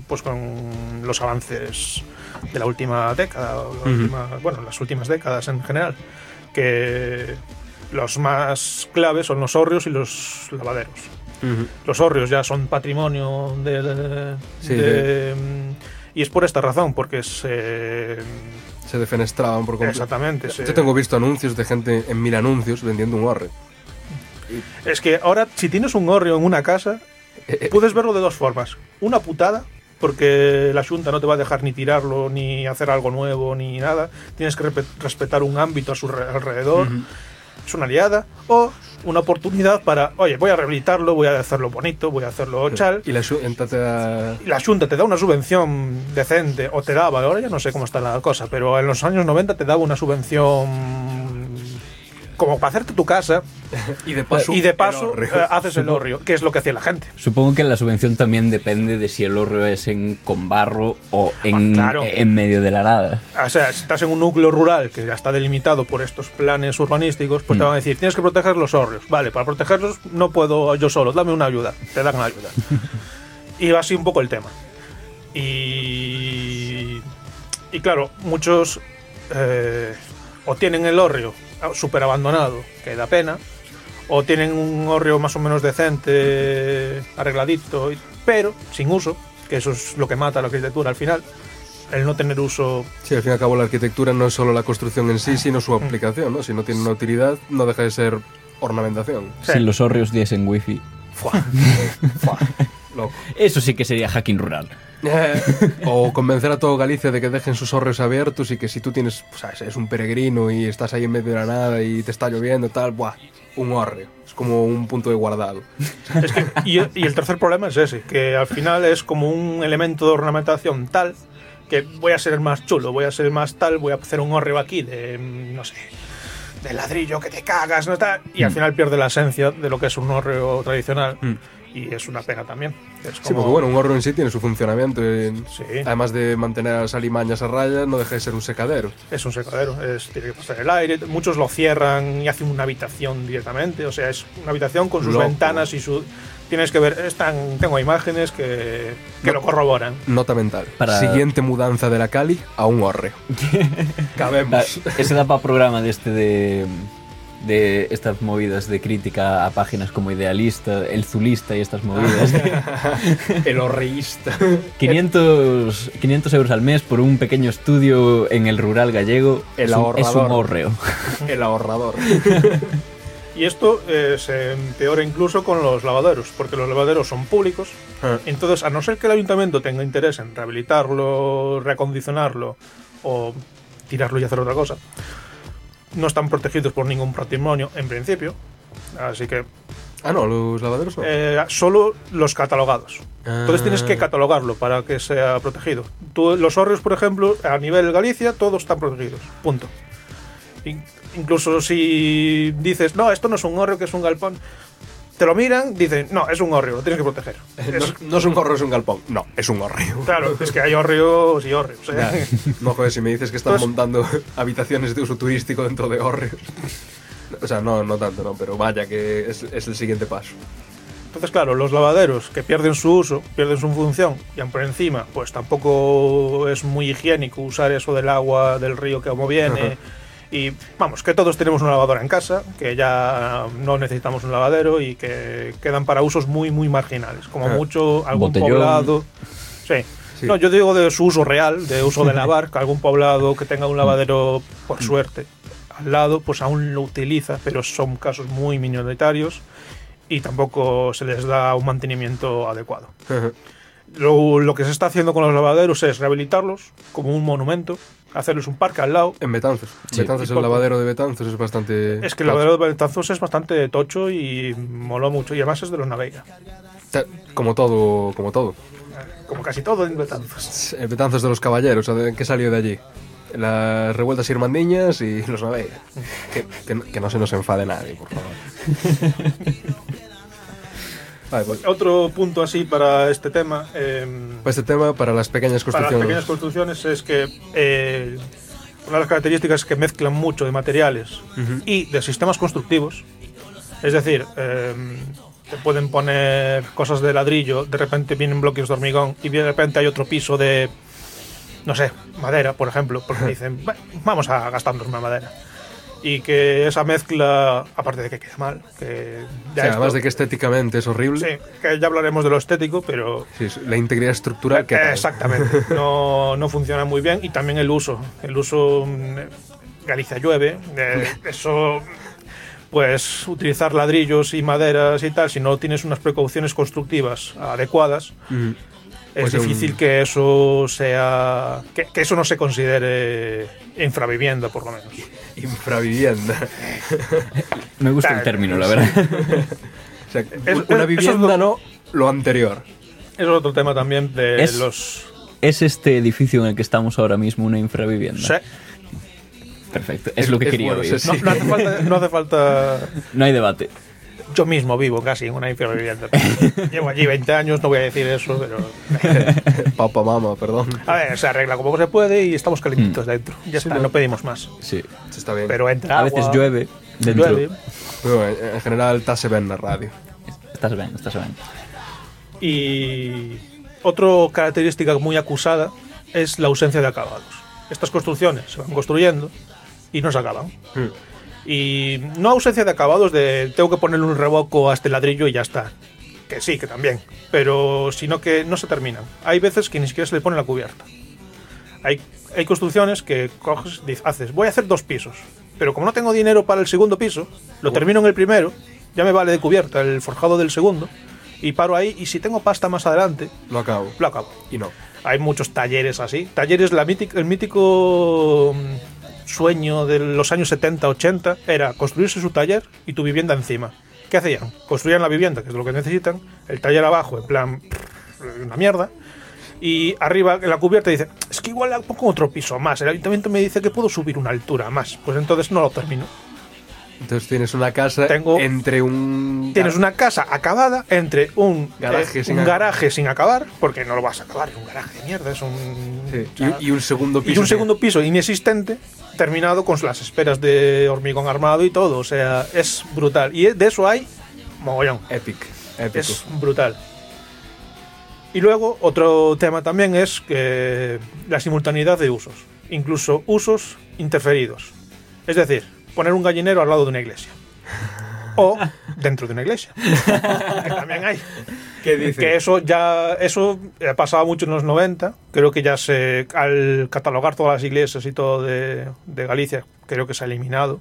Speaker 6: pues con los avances de la última década, la última- bueno, las últimas décadas en general, que los más claves son los hórreos y los lavaderos. Los hórreos ya son patrimonio de,
Speaker 1: Sí,
Speaker 6: de- y es por esta razón, porque se
Speaker 1: Se defenestraban por completo.
Speaker 6: exactamente se-
Speaker 1: Yo tengo visto anuncios de gente en mil anuncios vendiendo un horre.
Speaker 6: Es que ahora, si tienes un gorrio en una casa,
Speaker 1: Eh,
Speaker 6: puedes verlo de dos formas. Una putada, porque la Junta no te va a dejar ni tirarlo, ni hacer algo nuevo, ni nada. Tienes que respetar un ámbito a su re- alrededor. Es una liada. O una oportunidad para, oye, voy a rehabilitarlo, voy a hacerlo bonito, voy a hacerlo chal.
Speaker 1: Y la entonces, ah,
Speaker 6: Y la Junta te da una subvención decente, o te daba, ahora ya no sé cómo está la cosa, pero en los años 90 te daba una subvención como para hacerte tu casa
Speaker 1: y de paso,
Speaker 6: y de
Speaker 1: el
Speaker 6: paso
Speaker 1: hórreo.
Speaker 6: eh, haces el horrio, que es lo que hacía la gente.
Speaker 2: Supongo que la subvención también depende de si el horreo es en, con barro o en,
Speaker 6: Ah, claro.
Speaker 2: en medio de la nada.
Speaker 6: O sea, si estás en un núcleo rural que ya está delimitado por estos planes urbanísticos, pues te
Speaker 2: Mm.
Speaker 6: van a decir, tienes que proteger los hórreos. Vale, para protegerlos no puedo yo solo, dame una ayuda. Te dan una ayuda. y va así un poco el tema. Y, y claro, muchos eh, o tienen el hórreo súper abandonado, que da pena, o tienen un hórreo más o menos decente, arregladito, pero sin uso, que eso es lo que mata a la arquitectura al final. El no tener uso
Speaker 1: Sí, al fin y al cabo la arquitectura no es solo la construcción en sí, sino su aplicación, ¿no? Si no tiene una utilidad, no deja de ser ornamentación.
Speaker 6: Sí.
Speaker 2: Si los horrios diesen wifi.
Speaker 6: Fua.
Speaker 1: Loco.
Speaker 2: Eso sí que sería hacking rural.
Speaker 1: o convencer a todo Galicia de que dejen sus hórreos abiertos y que si tú tienes, o sea, es un peregrino y estás ahí en medio de la nada y te está lloviendo y tal, buah, un hórreo. Es como un punto de guardado.
Speaker 6: Es que, y, y el tercer problema es ese, que al final es como un elemento de ornamentación tal que voy a ser el más chulo, voy a ser el más tal, voy a hacer un hórreo aquí de, no sé, de ladrillo que te cagas, ¿no? Tal, y al
Speaker 1: Mm.
Speaker 6: final pierde la esencia de lo que es un hórreo tradicional.
Speaker 1: Mm.
Speaker 6: Y es una pena también. Es
Speaker 1: Sí, porque bueno, un hórreo en sí tiene su funcionamiento. en-
Speaker 6: Sí.
Speaker 1: Además de mantener a las alimañas a raya, no deja de ser un secadero.
Speaker 6: Es un secadero, es, tiene que pasar el aire. Muchos lo cierran y hacen una habitación directamente. O sea, es una habitación con sus
Speaker 1: Loco.
Speaker 6: ventanas y su. Tienes que ver, están, tengo imágenes que, que lo corroboran.
Speaker 1: Nota mental.
Speaker 2: Para-
Speaker 1: Siguiente mudanza de la Cali a un hórreo.
Speaker 2: Da-
Speaker 1: Cabemos.
Speaker 2: ese da para programa de este de de estas movidas de crítica a páginas como Idealista, El Zulista y estas movidas.
Speaker 1: El horreísta.
Speaker 2: 500, 500 euros al mes por un pequeño estudio en el rural gallego.
Speaker 1: El
Speaker 2: es, un, es un
Speaker 1: ahorrador. El ahorrador.
Speaker 6: Y esto eh, se empeora incluso con los lavaderos, porque los lavaderos son públicos.
Speaker 1: Ah.
Speaker 6: Entonces, a no ser que el ayuntamiento tenga interés en rehabilitarlo, reacondicionarlo o tirarlo y hacer otra cosa, no están protegidos por ningún patrimonio en principio. Así que
Speaker 1: Ah, no, los lavaderos no.
Speaker 6: eh, solo los catalogados. Entonces tienes que
Speaker 1: Ah.
Speaker 6: catalogarlo para que sea protegido. Tú- los hórreos, por ejemplo, a nivel Galicia, todos están protegidos. Punto. In- incluso si dices, no, esto no es un hórreo, que es un galpón, te lo miran, dicen, no, es un hórreo, lo tienes que proteger.
Speaker 1: No,
Speaker 6: Es-
Speaker 1: es- no es un hórreo, es un galpón. No, es un hórreo.
Speaker 6: claro, es que hay hórreos y hórreos. ¿eh?
Speaker 1: No, joder, si me dices que están
Speaker 6: Entonces-
Speaker 1: montando habitaciones de uso turístico dentro de hórreos. O sea, no, no tanto, no, pero vaya que es, es el siguiente paso.
Speaker 6: Entonces, claro, los lavaderos que pierden su uso, pierden su función, y por encima, pues tampoco es muy higiénico usar eso del agua del río que como viene. Y vamos, que todos tenemos una lavadora en casa, que ya no necesitamos un lavadero y que quedan para usos muy, muy marginales. Como
Speaker 1: Ajá.
Speaker 6: mucho algún
Speaker 2: Botellón.
Speaker 6: poblado. Sí.
Speaker 1: Sí.
Speaker 6: No, yo digo de su uso real, de uso de lavar, que algún poblado que tenga un lavadero, por suerte, al lado, pues aún lo utiliza, pero son casos muy minoritarios y tampoco se les da un mantenimiento adecuado. Lo, lo que se está haciendo con los lavaderos es rehabilitarlos como un monumento, hacerles un parque al lado.
Speaker 1: En Betanzos.
Speaker 2: Sí.
Speaker 1: Betanzos, el lavadero de Betanzos es bastante.
Speaker 6: Es que el lavadero de Betanzos es bastante tocho y moló mucho, y además es de los Naveira,
Speaker 1: Ta- Como todo, como todo.
Speaker 6: como casi todo en Betanzos.
Speaker 1: El Betanzos de los caballeros, ¿qué salió de allí? Las revueltas irmandiñas y los navegas. Que, que, que no se nos enfade nadie, por favor. Vale, pues,
Speaker 6: Otro punto así para este tema. eh,
Speaker 1: pues este tema para las pequeñas
Speaker 6: para las
Speaker 1: construcciones.
Speaker 6: pequeñas construcciones es que eh, una de las características es que mezclan mucho de materiales y de sistemas constructivos. Es decir, eh, te pueden poner cosas de ladrillo, de repente vienen bloques de hormigón y de repente hay otro piso de, no sé, madera, por ejemplo, porque dicen, "Va, vamos a gastarnos una madera. Y que esa mezcla, aparte de que queda mal, que
Speaker 1: O
Speaker 6: ya
Speaker 1: sea,
Speaker 6: esto-
Speaker 1: además de que estéticamente es horrible,
Speaker 6: Sí, que ya hablaremos de lo estético, pero
Speaker 1: sí, la integridad estructural que
Speaker 6: Exactamente. No, no funciona muy bien. Y también el uso. El uso. mm, Galicia llueve. eh, eso. Pues utilizar ladrillos y maderas y tal, si no tienes unas precauciones constructivas adecuadas,
Speaker 1: Ujú.
Speaker 6: Es
Speaker 1: Pues un-
Speaker 6: difícil que eso sea. Que, que eso no se considere infravivienda, por lo menos.
Speaker 1: Infravivienda.
Speaker 2: Me gusta el término, la verdad.
Speaker 1: O sea,
Speaker 6: Es-
Speaker 1: una vivienda no, lo anterior.
Speaker 6: Eso es otro tema también de
Speaker 2: Es-
Speaker 6: los.
Speaker 2: ¿Es este edificio en el que estamos ahora mismo una infravivienda?
Speaker 6: Sí.
Speaker 2: Perfecto, es, lo que
Speaker 1: es
Speaker 2: quería
Speaker 1: bueno,
Speaker 2: oír.
Speaker 1: sí,
Speaker 6: No, no hace falta, no hace falta
Speaker 2: No hay debate.
Speaker 6: Yo mismo vivo casi en una infravivienda. Llevo allí 20 años, no voy a decir eso, pero.
Speaker 1: Papa, mama, perdón.
Speaker 6: A ver, se arregla como se puede y estamos calentitos dentro. Ya está,
Speaker 1: no.
Speaker 6: no pedimos más.
Speaker 2: Sí.
Speaker 1: Está bien.
Speaker 6: Pero entra.
Speaker 2: A veces
Speaker 6: agua,
Speaker 2: llueve dentro.
Speaker 6: llueve.
Speaker 1: Bueno, en en general está se ve en la radio.
Speaker 2: Estás bien, estás bien.
Speaker 6: Y otra característica muy acusada es la ausencia de acabados. Estas construcciones se van construyendo y no se acaban.
Speaker 1: Hmm.
Speaker 6: Y no ausencia de acabados de tengo que ponerle un revoco a este ladrillo y ya está. Que sí, que también. Pero sino que no se terminan. Hay veces que ni siquiera se le pone la cubierta. Hay, hay construcciones que coges, dices, haces, voy a hacer dos pisos. Pero como no tengo dinero para el segundo piso, lo termino en el primero, ya me vale de cubierta el forjado del segundo, y paro ahí y si tengo pasta más adelante,
Speaker 1: Lo acabo.
Speaker 6: lo acabo.
Speaker 1: Y no.
Speaker 6: Hay muchos talleres así. Talleres, la mític- el mítico mm, sueño de los años 70-80 era construirse su taller y tu vivienda encima. ¿Qué hacían? Construían la vivienda, que es lo que necesitan, el taller abajo, en plan, una mierda. Y arriba, en la cubierta, dice, es que igual pongo otro piso más. El ayuntamiento me dice que puedo subir una altura más. Pues entonces no lo termino.
Speaker 1: Entonces tienes una casa
Speaker 6: Tengo-
Speaker 1: entre un.
Speaker 6: Tienes una casa acabada entre un
Speaker 1: Garaje
Speaker 6: eh,
Speaker 1: sin
Speaker 6: un
Speaker 1: acabar.
Speaker 6: garaje sin acabar, porque no lo vas a acabar, es un garaje de mierda, es un...
Speaker 1: Sí, y, y un segundo piso.
Speaker 6: y un segundo piso inexistente terminado con las esperas de hormigón armado y todo. O sea, es brutal. Y de eso hay mogollón.
Speaker 1: Epic. Épico.
Speaker 6: Es brutal. Y luego otro tema también es que la simultaneidad de usos. Incluso usos interferidos. Es decir, poner un gallinero al lado de una iglesia. O dentro de una iglesia. que también hay.
Speaker 1: ¿Qué dice?
Speaker 6: Que eso ya eso ha pasado mucho en los 90. Creo que ya se al catalogar todas las iglesias y todo de, de Galicia, creo que se ha eliminado.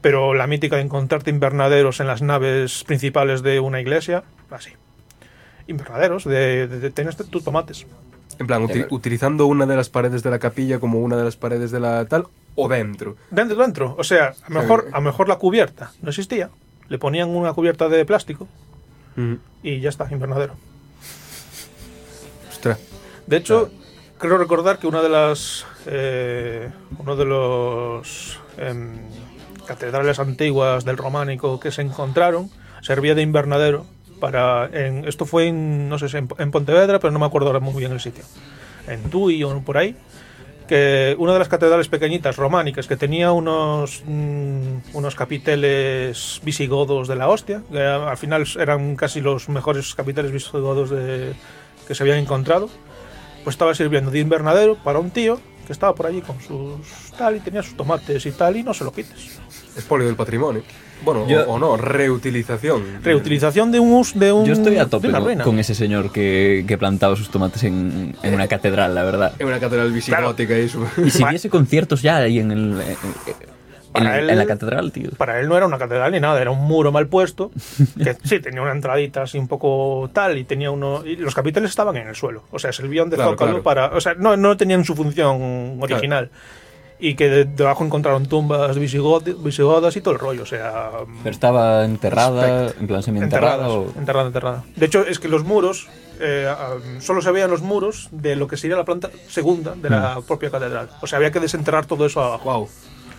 Speaker 6: Pero la mítica de encontrarte invernaderos en las naves principales de una iglesia, así. Invernaderos de, de, de tienes tus tomates.
Speaker 1: En plan, uti- utilizando una de las paredes de la capilla como una de las paredes de la tal, o dentro.
Speaker 6: Dentro, dentro. O sea, a lo mejor, a lo mejor la cubierta no existía. Le ponían una cubierta de plástico
Speaker 1: Mm.
Speaker 6: y ya está, invernadero.
Speaker 1: Ostras.
Speaker 6: De hecho, creo recordar que una de las eh, uno de los em, catedrales antiguas del románico que se encontraron servía de invernadero para en, esto fue en no sé en, en Pontevedra, pero no me acuerdo ahora muy bien el sitio. En Tui o por ahí que una de las catedrales pequeñitas románicas que tenía unos mm, unos capiteles visigodos de la hostia, que al final eran casi los mejores capiteles visigodos de, que se habían encontrado, pues estaba sirviendo de invernadero para un tío que estaba por allí con sus tal y tenía sus tomates y tal y no se lo quites.
Speaker 1: Espolio del patrimonio. Bueno,
Speaker 2: Yo-
Speaker 1: o, o no, reutilización.
Speaker 6: Reutilización de un us- de un
Speaker 2: Yo estoy a tope con, ese señor que, que plantaba sus tomates en, en una catedral, la verdad.
Speaker 1: En una catedral visigótica y eso.
Speaker 2: Y si hubiese conciertos ya ahí en, el, en,
Speaker 6: Para
Speaker 2: en-
Speaker 6: él-
Speaker 2: en la catedral, tío.
Speaker 6: Para él no era una catedral ni nada, era un muro mal puesto, que sí, tenía una entradita así un poco tal, y tenía uno... Y los capiteles estaban en el suelo, o sea, servían de
Speaker 1: Claro,
Speaker 6: zócalo
Speaker 1: claro.
Speaker 6: para... O sea, no, no tenían su función original. Y que de- debajo encontraron tumbas visigod- visigodas y todo el rollo, o sea...
Speaker 2: Pero estaba enterrada, en plan semi-enterrada.
Speaker 6: Enterradas,
Speaker 2: o-
Speaker 6: enterrada, enterrada. De hecho, es que los muros, eh, ah, solo se veían los muros de lo que sería la planta segunda de la propia catedral. O sea, había que desenterrar todo eso abajo.
Speaker 1: Wow.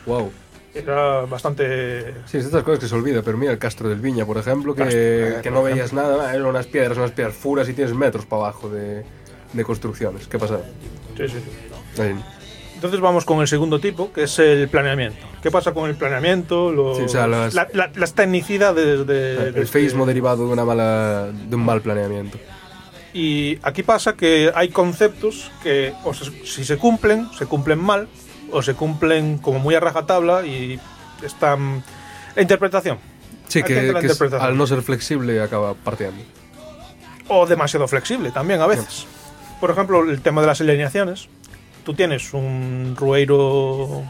Speaker 1: Wow.
Speaker 6: Era bastante...
Speaker 1: Sí, es de estas cosas que se olvida, pero mira el Castro del Viña, por ejemplo, que,
Speaker 6: Castro, eh,
Speaker 1: que
Speaker 6: por
Speaker 1: no veías nada, eran unas piedras, unas piedras furas y tienes metros para abajo de, de construcciones. ¿Qué pasa?
Speaker 6: Sí, sí, sí.
Speaker 1: Ahí.
Speaker 6: Entonces vamos con el segundo tipo, que es el planeamiento. ¿Qué pasa con el planeamiento? Los-
Speaker 1: Sí, o sea, las-
Speaker 6: la- la- las tecnicidades de, de
Speaker 1: El
Speaker 6: este-
Speaker 1: feísmo derivado de una mala, de un mal planeamiento.
Speaker 6: Y aquí pasa que hay conceptos que o se- si se cumplen, se cumplen mal, o se cumplen como muy a rajatabla y están... Interpretación.
Speaker 1: Sí, que, que es-
Speaker 6: interpretación.
Speaker 1: al no ser flexible acaba partiendo.
Speaker 6: O demasiado flexible también a veces. Por ejemplo, el tema de las alineaciones. Tú tienes un rueiro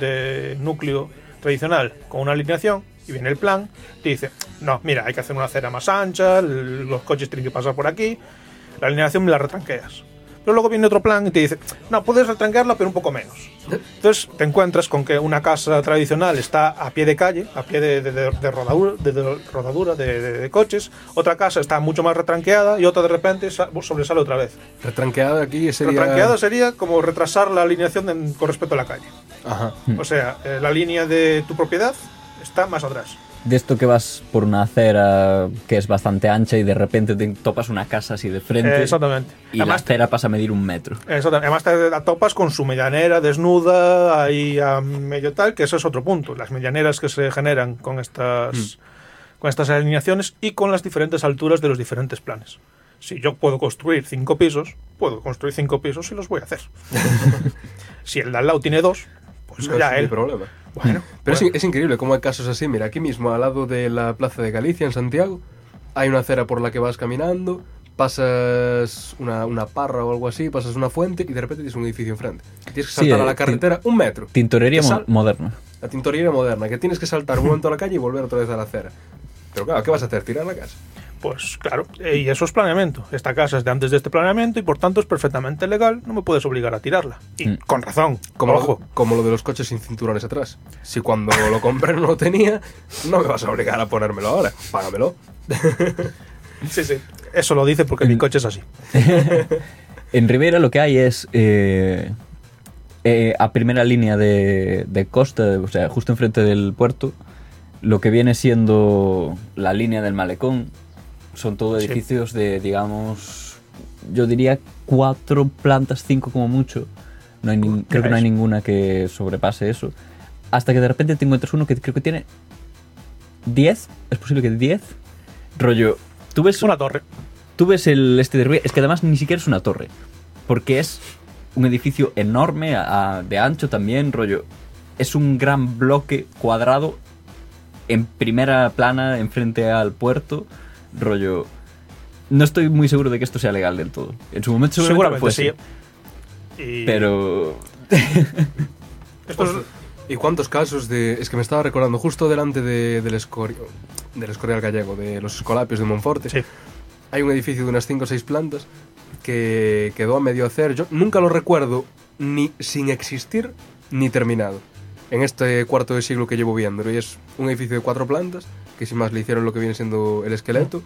Speaker 6: de núcleo tradicional con una alineación y viene el plan, te dice, no, mira, hay que hacer una acera más ancha, los coches tienen que pasar por aquí, la alineación me la retranqueas. Pero luego viene otro plan y te dice, no, puedes retranquearla pero un poco menos. Entonces te encuentras con que una casa tradicional está a pie de calle, a pie de, de- de- de rodadura, de, rodadura coches, otra casa está mucho más retranqueada y otra de repente sa- sobresale otra vez.
Speaker 1: Retranqueada aquí sería...
Speaker 6: Retranqueada sería como retrasar la alineación de- con respecto a la calle.
Speaker 1: Ajá.
Speaker 6: O sea, eh, la línea de tu propiedad está más atrás.
Speaker 2: De esto que vas por una acera que es bastante ancha y de repente te topas una casa así de frente.
Speaker 6: Exactamente.
Speaker 2: Y la
Speaker 6: Además,
Speaker 2: acera pasa a medir un metro.
Speaker 6: Exactamente. Además te la topas con su medianera desnuda, ahí a medio tal, que eso es otro punto. Las medianeras que se generan con estas, con estas alineaciones y con las diferentes alturas de los diferentes planes. Si yo puedo construir cinco pisos, puedo construir cinco pisos y los voy a hacer. si el de al lado tiene dos, pues
Speaker 1: No
Speaker 6: ya
Speaker 1: es mi
Speaker 6: él.
Speaker 1: problema.
Speaker 6: Bueno,
Speaker 1: Pero
Speaker 6: bueno.
Speaker 1: Es, es increíble cómo hay casos así. Mira, aquí mismo, al lado de la Plaza de Galicia, en Santiago, hay una acera por la que vas caminando, pasas una, una parra o algo así, pasas una fuente y de repente tienes un edificio enfrente. Tienes que saltar
Speaker 2: eh,
Speaker 1: a la
Speaker 2: tin-
Speaker 1: carretera un metro.
Speaker 2: Tintorería mo- moderna.
Speaker 1: La tintorería moderna, que tienes que saltar un momento a la calle y volver otra vez a la acera. Pero claro, ¿qué vas a hacer? ¿Tirar la casa?
Speaker 6: Pues claro, eh, y eso es planeamiento. Esta casa es de antes de este planeamiento y por tanto es perfectamente legal, no me puedes obligar a tirarla. Y
Speaker 2: Mm.
Speaker 6: con razón,
Speaker 1: Como,
Speaker 6: ojo.
Speaker 1: lo, como lo de los coches sin cinturones atrás. Si cuando lo compré no lo tenía, no me vas a obligar a ponérmelo ahora. Págamelo.
Speaker 6: Sí, sí. Eso lo dice porque mi coche es así.
Speaker 2: En Rivera lo que hay es eh, eh, a primera línea de, de costa, o sea, justo enfrente del puerto, lo que viene siendo la línea del malecón. Son todo
Speaker 6: Sí.
Speaker 2: edificios de, digamos, yo diría cuatro plantas, cinco como mucho. No hay creo que no hay ninguna que sobrepase eso. Hasta que de repente te encuentras uno que creo que tiene 10. Es posible que 10. Rollo, tú ves
Speaker 6: Es una torre.
Speaker 2: Tú ves el este de es que además ni siquiera es una torre, porque es un edificio enorme, a- a- de ancho también, rollo. Es un gran bloque cuadrado en primera plana, enfrente al puerto, rollo. No estoy muy seguro de que esto sea legal del todo. En su momento seguramente, lo
Speaker 6: Seguramente
Speaker 2: fuese,
Speaker 6: sí. Y
Speaker 2: Pero
Speaker 6: esto es-
Speaker 1: ¿Y cuántos casos de.? Es que me estaba recordando justo delante de- del, escorio, del Escorial Gallego, de los Escolapios de Monforte.
Speaker 6: sí.
Speaker 1: Hay un edificio de unas 5 o 6 plantas que quedó a medio hacer. Yo nunca lo recuerdo ni sin existir ni terminado. En este cuarto de siglo que llevo viendo. Y es un edificio de cuatro plantas que sin más le hicieron lo que viene siendo el esqueleto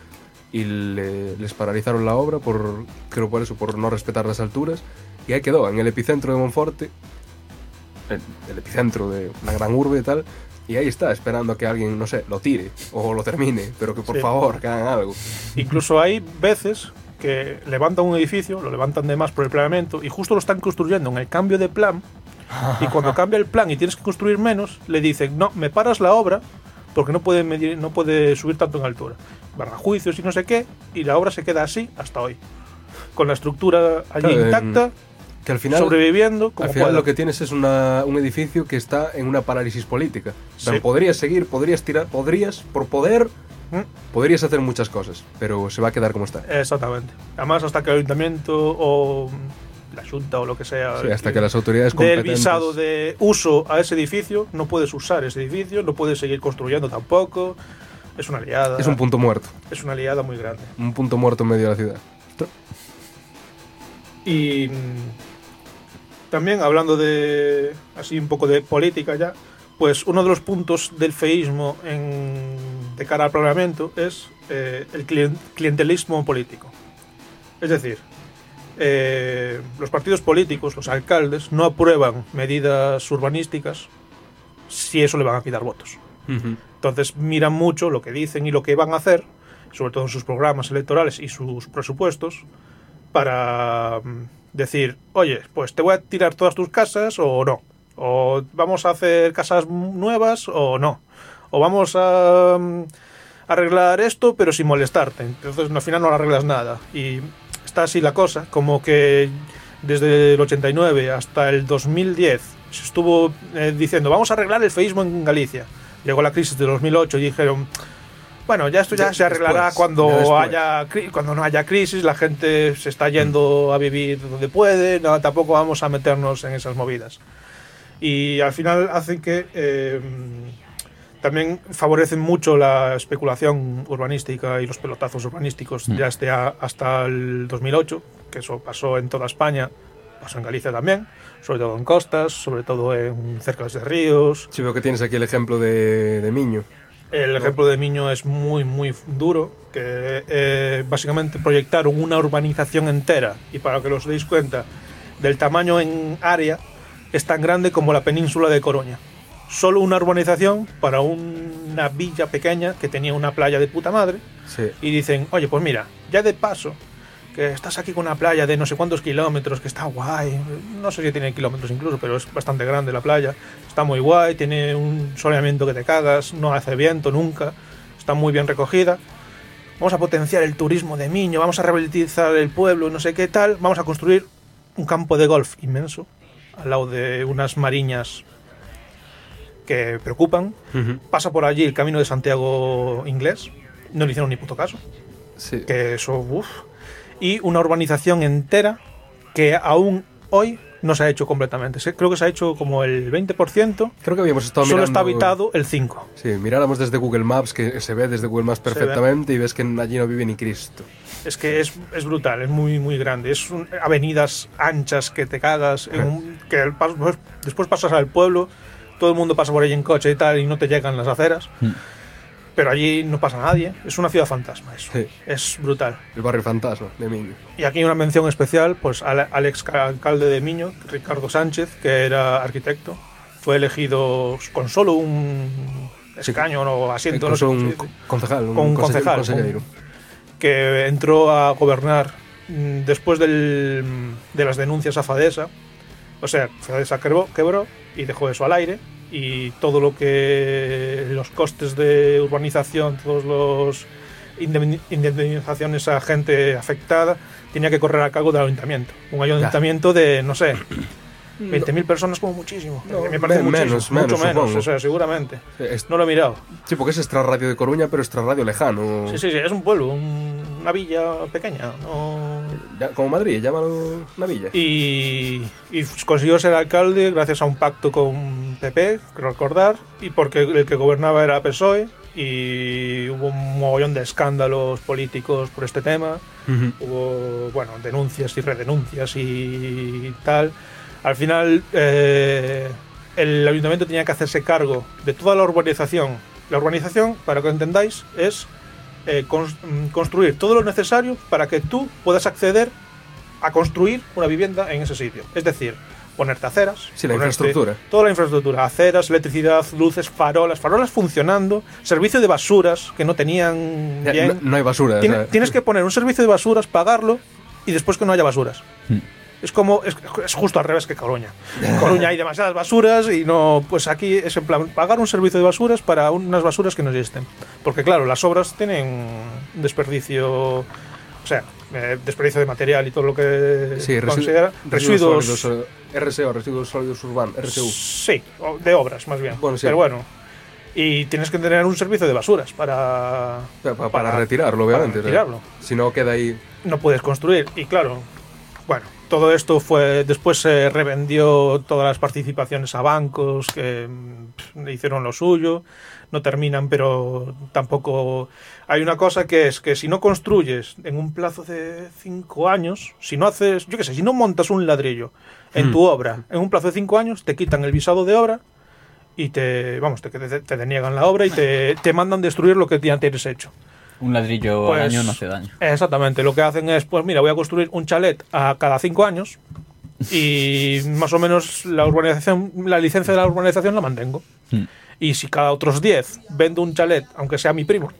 Speaker 1: y le- les paralizaron la obra por creo por eso por no respetar las alturas y ahí quedó en el epicentro de Monforte el, el epicentro de la gran urbe y tal y ahí está esperando a que alguien no sé lo tire o lo termine pero que por
Speaker 6: Sí.
Speaker 1: favor que hagan algo
Speaker 6: Incluso hay veces que levantan un edificio, lo levantan de más por el planeamiento y justo lo están construyendo en el cambio de plan. Y cuando cambia el plan y tienes que construir menos, le dicen, no, me paras la obra porque no puede, medir, no puede subir tanto en altura. Van a juicios y no sé qué, y la obra se queda así hasta hoy. Con la estructura allí
Speaker 1: Claro,
Speaker 6: intacta,
Speaker 1: que al final
Speaker 6: sobreviviendo como
Speaker 1: Al final
Speaker 6: pueda.
Speaker 1: lo que tienes es una- un edificio que está en una parálisis política. O sea, podrías seguir, podrías tirar, podrías, por poder,
Speaker 6: ¿Mm?
Speaker 1: podrías hacer muchas cosas, pero se va a quedar como está.
Speaker 6: Exactamente. Además, hasta que el ayuntamiento o la junta o lo que sea
Speaker 1: Sí, hasta que las autoridades competentes...
Speaker 6: visado de uso a ese edificio, no puedes usar ese edificio, no puedes seguir construyendo tampoco. Es una liada.
Speaker 1: Es un punto muerto.
Speaker 6: es una liada muy grande.
Speaker 1: Un punto muerto en medio de la ciudad.
Speaker 6: Y mm, también hablando de así un poco de política ya, pues uno de los puntos del feísmo en- de cara al planeamiento es eh, el clien- clientelismo político. Es decir, eh, los partidos políticos, los alcaldes, no aprueban medidas urbanísticas si eso le van a quitar votos. Entonces miran mucho lo que dicen y lo que van a hacer, sobre todo en sus programas electorales y sus presupuestos, para mm, decir, oye, pues te voy a tirar todas tus casas o no. O vamos a hacer casas nuevas o no. O vamos a mm, arreglar esto pero sin molestarte. Entonces al final no arreglas nada. Y está así la cosa, como que desde el 89 hasta el 2010 se estuvo eh, diciendo, vamos a arreglar el feísmo en Galicia. Llegó la crisis de 2008 y dijeron, bueno, ya esto ya,
Speaker 1: Ya
Speaker 6: se arreglará
Speaker 1: después,
Speaker 6: cuando haya cuando no haya crisis, la gente se está yendo a vivir donde puede, no, tampoco vamos a meternos en esas movidas. Y al final hacen que eh, también favorecen mucho la especulación urbanística y los pelotazos urbanísticos
Speaker 2: Mm.
Speaker 6: ya hasta, hasta el 2008, que eso pasó en toda España, pasó en Galicia también, sobre todo en costas, sobre todo en cercas de ríos,
Speaker 1: Sí, veo que tienes aquí el ejemplo de, de Miño.
Speaker 6: el ejemplo de Miño es muy, muy duro, que eh, básicamente proyectaron una urbanización entera, y para que os deis cuenta, del tamaño en área es tan grande como la península de Coruña. Solo una urbanización para una villa pequeña que tenía una playa de puta madre,
Speaker 1: Sí.
Speaker 6: y dicen, oye, pues mira, ya de paso, que estás aquí con una playa de no sé cuántos kilómetros, que está guay, no sé si tiene kilómetros incluso, pero es bastante grande la playa, está muy guay, tiene un soleamiento que te cagas, no hace viento nunca, está muy bien recogida. Vamos a potenciar el turismo de Miño, vamos a rehabilitar el pueblo, no sé qué tal, vamos a construir un campo de golf inmenso al lado de unas mariñas que preocupan.
Speaker 1: Ujú.
Speaker 6: Pasa por allí el camino de Santiago inglés, no le hicieron ni puto caso
Speaker 1: Sí.
Speaker 6: que eso, uff. Y una urbanización entera que aún hoy no se ha hecho completamente. Creo que se ha hecho como el 20%.
Speaker 1: Creo que habíamos estado
Speaker 6: Solo está
Speaker 1: mirando-
Speaker 6: habitado el 5%.
Speaker 1: Sí, miráramos desde Google Maps, que se ve desde Google Maps perfectamente, y ves que allí no vive ni Cristo.
Speaker 6: Es que es, es brutal, es muy muy grande. Es un- avenidas anchas que te cagas, en un- que el pues, después pasas al pueblo, todo el mundo pasa por ahí en coche y tal, y no te llegan las aceras.
Speaker 2: Mm.
Speaker 6: Pero allí no pasa nadie. Es una ciudad fantasma eso.
Speaker 1: Sí.
Speaker 6: Es brutal.
Speaker 1: El barrio fantasma de Miño.
Speaker 6: Y aquí una mención especial pues al, al ex alcalde de Miño, Ricardo Sánchez, que era arquitecto. Fue elegido con solo un escaño o asiento, no sé
Speaker 1: un concejal, un,
Speaker 6: Con un concejal, que entró a gobernar mm, después del- de las denuncias a Fadesa. O sea, Fadesa quebró, quebró y dejó eso al aire. Y todo lo que. los costes de urbanización, todos los indemni- indemnizaciones a gente afectada, tenía que correr a cargo del ayuntamiento. Un ayuntamiento de, no sé, 20.000 personas como muchísimo.
Speaker 1: No,
Speaker 6: me parece
Speaker 1: menos,
Speaker 6: mucho
Speaker 1: menos,
Speaker 6: menos, o sea, seguramente.
Speaker 1: Es-
Speaker 6: No lo he mirado.
Speaker 1: sí, porque es extra radio de Coruña, pero extra radio lejano.
Speaker 6: Sí, sí, sí, es un pueblo, un- una villa pequeña. No,
Speaker 1: Ya- como Madrid, llámalo una villa.
Speaker 6: y, y consiguió ser alcalde gracias a un pacto con PP, creo recordar, y porque el que gobernaba era PSOE y hubo un mogollón de escándalos políticos por este tema,
Speaker 1: Ujú.
Speaker 6: hubo bueno denuncias y redenuncias y tal. Al final eh, el ayuntamiento tenía que hacerse cargo de toda la urbanización. La urbanización, para que entendáis, es eh, cons- mm, construir todo lo necesario para que tú puedas acceder a construir una vivienda en ese sitio. Es decir, ponerte aceras.
Speaker 1: Sí, la
Speaker 6: ponerte
Speaker 1: infraestructura.
Speaker 6: Toda la infraestructura, aceras, electricidad, luces, farolas, farolas funcionando, servicio de basuras que no tenían
Speaker 1: Ya,
Speaker 6: bien.
Speaker 1: no, no hay basura.
Speaker 6: tienes que poner un servicio de basuras, pagarlo y después que no haya basuras.
Speaker 2: Mm.
Speaker 6: Es como es, es justo al revés que Coruña. En Coruña hay demasiadas basuras y no pues aquí es en plan pagar un servicio de basuras para unas basuras que no existen. Porque claro, las obras tienen desperdicio, o sea, eh, desperdicio de material y todo lo que
Speaker 1: Sí,
Speaker 6: considera residuos,
Speaker 1: sólidos, eh, RSO, residuos sólidos urbanos, RSU.
Speaker 6: Sí, de obras más bien.
Speaker 1: Bueno, sí.
Speaker 6: Pero bueno, y tienes que tener un servicio de basuras para
Speaker 1: Pa- pa- para, retirarlo, obviamente. o sea,
Speaker 6: retirarlo.
Speaker 1: Si no, queda ahí.
Speaker 6: no puedes construir. Y claro, bueno, todo esto fue. Después se revendió todas las participaciones a bancos que mm, pff, hicieron lo suyo. No terminan, pero tampoco. Hay una cosa que es que si no construyes en un plazo de cinco años, si no haces, yo qué sé, si no montas un ladrillo en tu obra en un plazo de cinco años, te quitan el visado de obra y te, vamos, te, te, te deniegan la obra y te, te mandan destruir lo que ya tienes hecho.
Speaker 2: Un ladrillo
Speaker 6: Pues-
Speaker 2: al año no hace daño.
Speaker 6: Exactamente, lo que hacen es, pues mira, voy a construir un chalet a cada cinco años y más o menos la urbanización, la licencia de la urbanización la mantengo.
Speaker 2: Mm.
Speaker 6: Y si cada otros 10 vendo un chalet, aunque sea mi primo,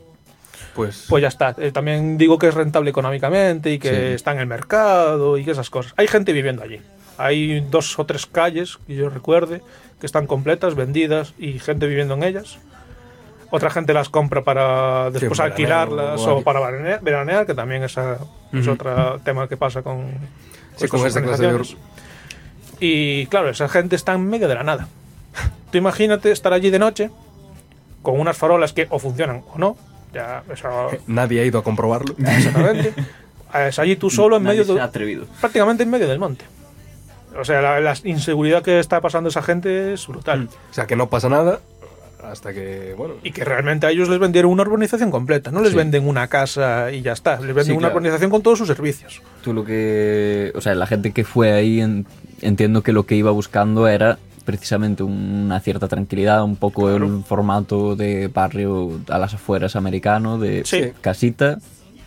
Speaker 1: Pues.
Speaker 6: pues ya está. Eh, también digo que es rentable económicamente y que
Speaker 2: Sí.
Speaker 6: está en el mercado y que esas cosas. Hay gente viviendo allí. Hay dos o tres calles que yo recuerde que están completas, vendidas y gente viviendo en ellas. Otra gente las compra para después
Speaker 1: veraneo,
Speaker 6: alquilarlas
Speaker 1: o
Speaker 6: o para veranear, que también esa es
Speaker 1: Ujú.
Speaker 6: otro tema que pasa con,
Speaker 1: Sí, con
Speaker 6: estas
Speaker 1: esta clase de.
Speaker 6: Y claro, esa gente está en medio de la nada. Tú imagínate estar allí de noche con unas farolas que o funcionan o no. Ya, eso,
Speaker 1: Nadie ha ido a comprobarlo.
Speaker 6: exactamente. Es allí tú solo en
Speaker 2: Nadie
Speaker 6: medio
Speaker 2: se
Speaker 6: de,
Speaker 2: ha atrevido.
Speaker 6: prácticamente en medio del monte. O sea, la, la inseguridad que está pasando esa gente es brutal.
Speaker 1: O sea, que no pasa nada hasta que, bueno.
Speaker 6: Y que realmente a ellos les vendieron una urbanización completa. No les
Speaker 2: Sí.
Speaker 6: venden una casa y ya está. Les venden
Speaker 2: Sí,
Speaker 6: una
Speaker 2: claro.
Speaker 6: urbanización con todos sus servicios.
Speaker 2: Tú lo que. O sea, la gente que fue ahí en- entiendo que lo que iba buscando era precisamente una cierta tranquilidad, un poco el formato de barrio a las afueras americano, de
Speaker 6: Sí.
Speaker 2: casita,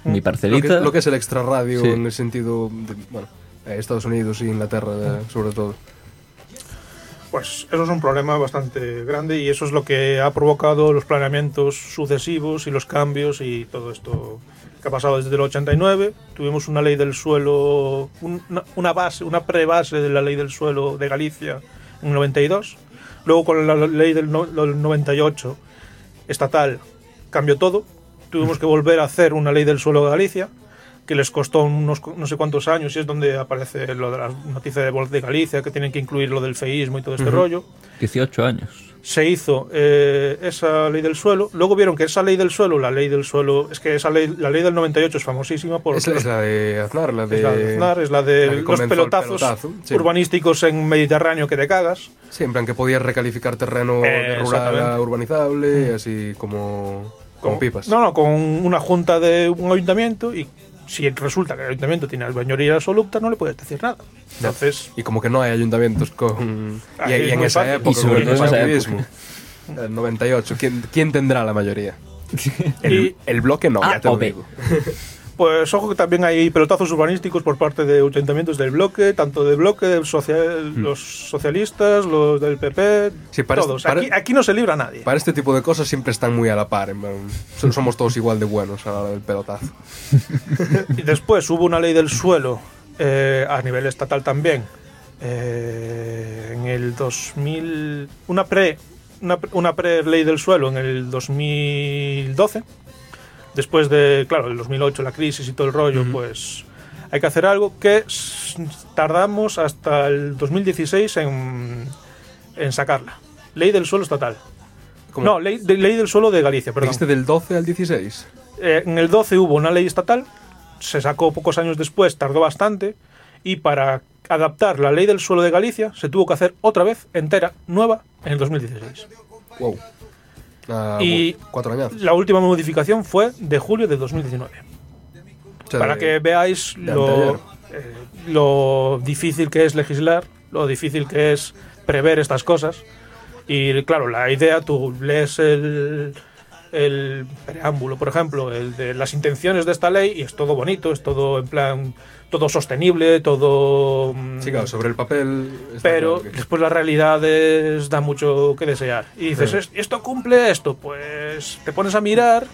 Speaker 2: mi
Speaker 1: Lo que,
Speaker 2: parcelita.
Speaker 1: lo que es el extra radio
Speaker 2: Sí.
Speaker 1: en el sentido. De, bueno, Estados Unidos y Inglaterra, eh, sobre todo.
Speaker 6: Pues eso es un problema bastante grande y eso es lo que ha provocado los planeamientos sucesivos y los cambios y todo esto que ha pasado desde el 89. Tuvimos una ley del suelo, un- una, base, una prebase de la ley del suelo de Galicia en el 92. Luego con la ley del 98 estatal cambió todo. Tuvimos que volver a hacer una ley del suelo de Galicia que les costó unos no sé cuántos años y es donde aparece lo de las noticias de Voz de Galicia que tienen que incluir lo del feísmo y todo este
Speaker 1: Ujú.
Speaker 6: rollo.
Speaker 2: 18 años.
Speaker 6: se hizo eh, esa ley del suelo. Luego vieron que esa ley del suelo, la ley del suelo, es que esa ley, la ley del 98 es famosísima por
Speaker 1: Es, es la de Aznar, la de...
Speaker 6: es la de Aznar, es la de
Speaker 1: la
Speaker 6: los pelotazos
Speaker 1: pelotazo, sí.
Speaker 6: urbanísticos en Mediterráneo que te cagas.
Speaker 1: Sí, en plan que podías recalificar terreno de
Speaker 6: Eh,
Speaker 1: rural a urbanizable, así como, como
Speaker 6: Con-
Speaker 1: pipas.
Speaker 6: No, no, con una junta de un ayuntamiento y si resulta que el ayuntamiento tiene mayoría absoluta, no le puedes decir nada. Entonces,
Speaker 1: Y como que no hay ayuntamientos con... Y,
Speaker 6: Aquí
Speaker 1: y en esa época,
Speaker 2: Y sobre todo en esa.
Speaker 1: El 98, ¿quién, quién tendrá la mayoría? El, el bloque no,
Speaker 2: A
Speaker 1: ya te
Speaker 2: o
Speaker 1: lo
Speaker 2: B.
Speaker 1: digo.
Speaker 6: pues ojo que también hay pelotazos urbanísticos por parte de ayuntamientos del bloque, tanto del bloque, del social- los socialistas, los del PP,
Speaker 1: Hmm. Sí, para
Speaker 6: todos.
Speaker 1: este- para-
Speaker 6: aquí, aquí no se libra nadie.
Speaker 1: Para este tipo de cosas siempre están muy a la par. Somos todos igual de buenos a la hora del pelotazo.
Speaker 6: Y después hubo una ley del suelo eh, a nivel estatal también. eh, en el 2000. Una pre. Una, pre- una pre-ley del suelo en el 2012. Después de, claro, el 2008, la crisis y todo el rollo, pues hay que hacer algo que tardamos hasta el 2016 en, en sacarla. Ley del suelo estatal.
Speaker 1: ¿Cómo?
Speaker 6: No, ley, de- ley del suelo de Galicia, perdón.
Speaker 1: ¿Dijiste del 12 al 16?
Speaker 6: Eh, en el 12 hubo una ley estatal, se sacó pocos años después, tardó bastante, y para adaptar la ley del suelo de Galicia se tuvo que hacer otra vez entera, nueva, en el 2016.
Speaker 1: Wow. Ah,
Speaker 6: Y-
Speaker 1: cuatro años.
Speaker 6: La última modificación fue de julio de 2019.
Speaker 1: O sea,
Speaker 6: Para que veáis lo, eh, lo difícil que es legislar, lo difícil que es prever estas cosas. Y claro, la idea, tú lees el, el preámbulo, por ejemplo, el de las intenciones de esta ley, y es todo bonito, es todo en plan, todo sostenible, todo... mm,
Speaker 1: Sí, claro, sobre el papel.
Speaker 6: pero
Speaker 1: claro que-
Speaker 6: después la realidad es, da mucho que desear. Y dices,
Speaker 1: Sí.
Speaker 6: "Es- ¿esto cumple esto? Pues te pones a mirar,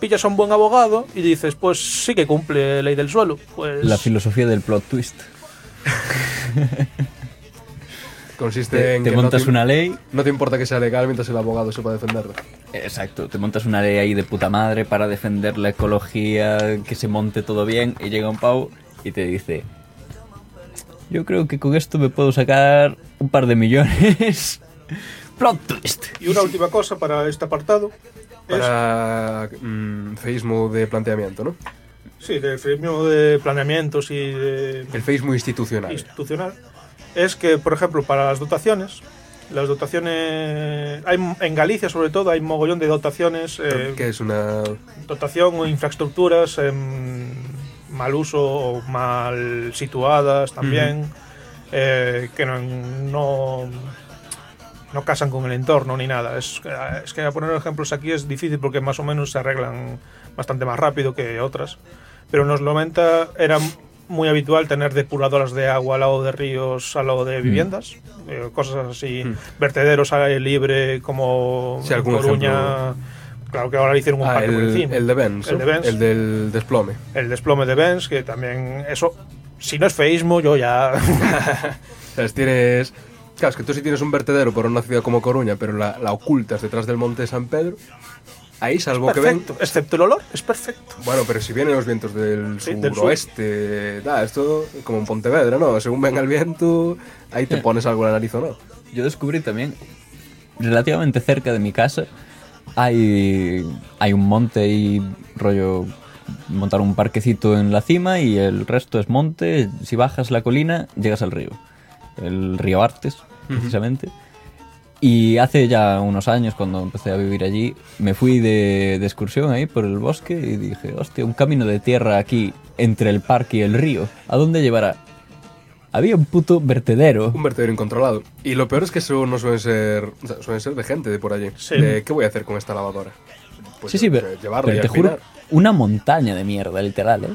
Speaker 6: pillas a un buen abogado y dices, pues sí que cumple ley del suelo. Pues
Speaker 2: La filosofía del plot twist.
Speaker 1: consiste
Speaker 2: Te,
Speaker 1: en
Speaker 2: te
Speaker 1: que
Speaker 2: montas
Speaker 1: no te,
Speaker 2: una ley.
Speaker 1: no te importa que sea legal mientras el abogado sepa defenderlo.
Speaker 2: Exacto, te montas una ley ahí de puta madre para defender la ecología, que se monte todo bien, y llega un pavo y te dice: Yo creo que con esto me puedo sacar un par de millones. plot twist.
Speaker 6: Y una última cosa para este apartado es,
Speaker 1: Para mm, feísmo de planteamiento, ¿no?
Speaker 6: sí, del premio de planeamientos y de
Speaker 1: El feísmo institucional.
Speaker 6: institucional, es que, por ejemplo, para las dotaciones, las dotaciones, hay, en Galicia sobre todo hay mogollón de dotaciones eh,
Speaker 1: que es una.
Speaker 6: dotación o infraestructuras mal uso o mal situadas también, eh, que no, no, no casan con el entorno ni nada. Es, es que a poner ejemplos aquí es difícil porque más o menos se arreglan bastante más rápido que otras. Pero en los 90 era muy habitual tener depuradoras de agua al lado de ríos, al lado de viviendas, eh, cosas así, vertederos al aire libre como
Speaker 1: Sí,
Speaker 6: en Coruña. Claro que ahora le hicieron un
Speaker 1: Ah,
Speaker 6: parque por
Speaker 1: el,
Speaker 6: encima.
Speaker 1: el de Benz.
Speaker 6: El de Benz.
Speaker 1: El del desplome.
Speaker 6: El desplome de Benz, que también eso, si no es feísmo, yo ya...
Speaker 1: Tienes. Claro, es que tú sí tienes un vertedero por una ciudad como Coruña, pero la, la ocultas detrás del monte de San Pedro. Ahí, salvo que ven.
Speaker 6: perfecto, excepto el olor, es perfecto.
Speaker 1: Bueno, pero si vienen los vientos del
Speaker 6: Sí, del
Speaker 1: suroeste, da, esto como en Pontevedra, ¿no? Según venga el viento, ahí te pones algo en la nariz o no.
Speaker 2: Yo descubrí también, relativamente cerca de mi casa, hay, hay un monte y rollo montar un parquecito en la cima y el resto es monte. Si bajas la colina, llegas al río. El río Artes, precisamente. Y hace ya unos años, cuando empecé a vivir allí, me fui de, de excursión ahí por el bosque y dije, hostia, un camino de tierra aquí entre el parque y el río. ¿A dónde llevará? Había un puto vertedero.
Speaker 1: Un vertedero incontrolado. Y lo peor es que eso no suelen ser. o sea, suelen ser de gente de por allí.
Speaker 6: Sí.
Speaker 1: De, ¿Qué voy a hacer con esta lavadora? Pues
Speaker 2: sí, sí,
Speaker 1: eh,
Speaker 2: pero,
Speaker 1: llevarla
Speaker 2: pero
Speaker 1: y
Speaker 2: te juro, una montaña de mierda, literal, ¿eh?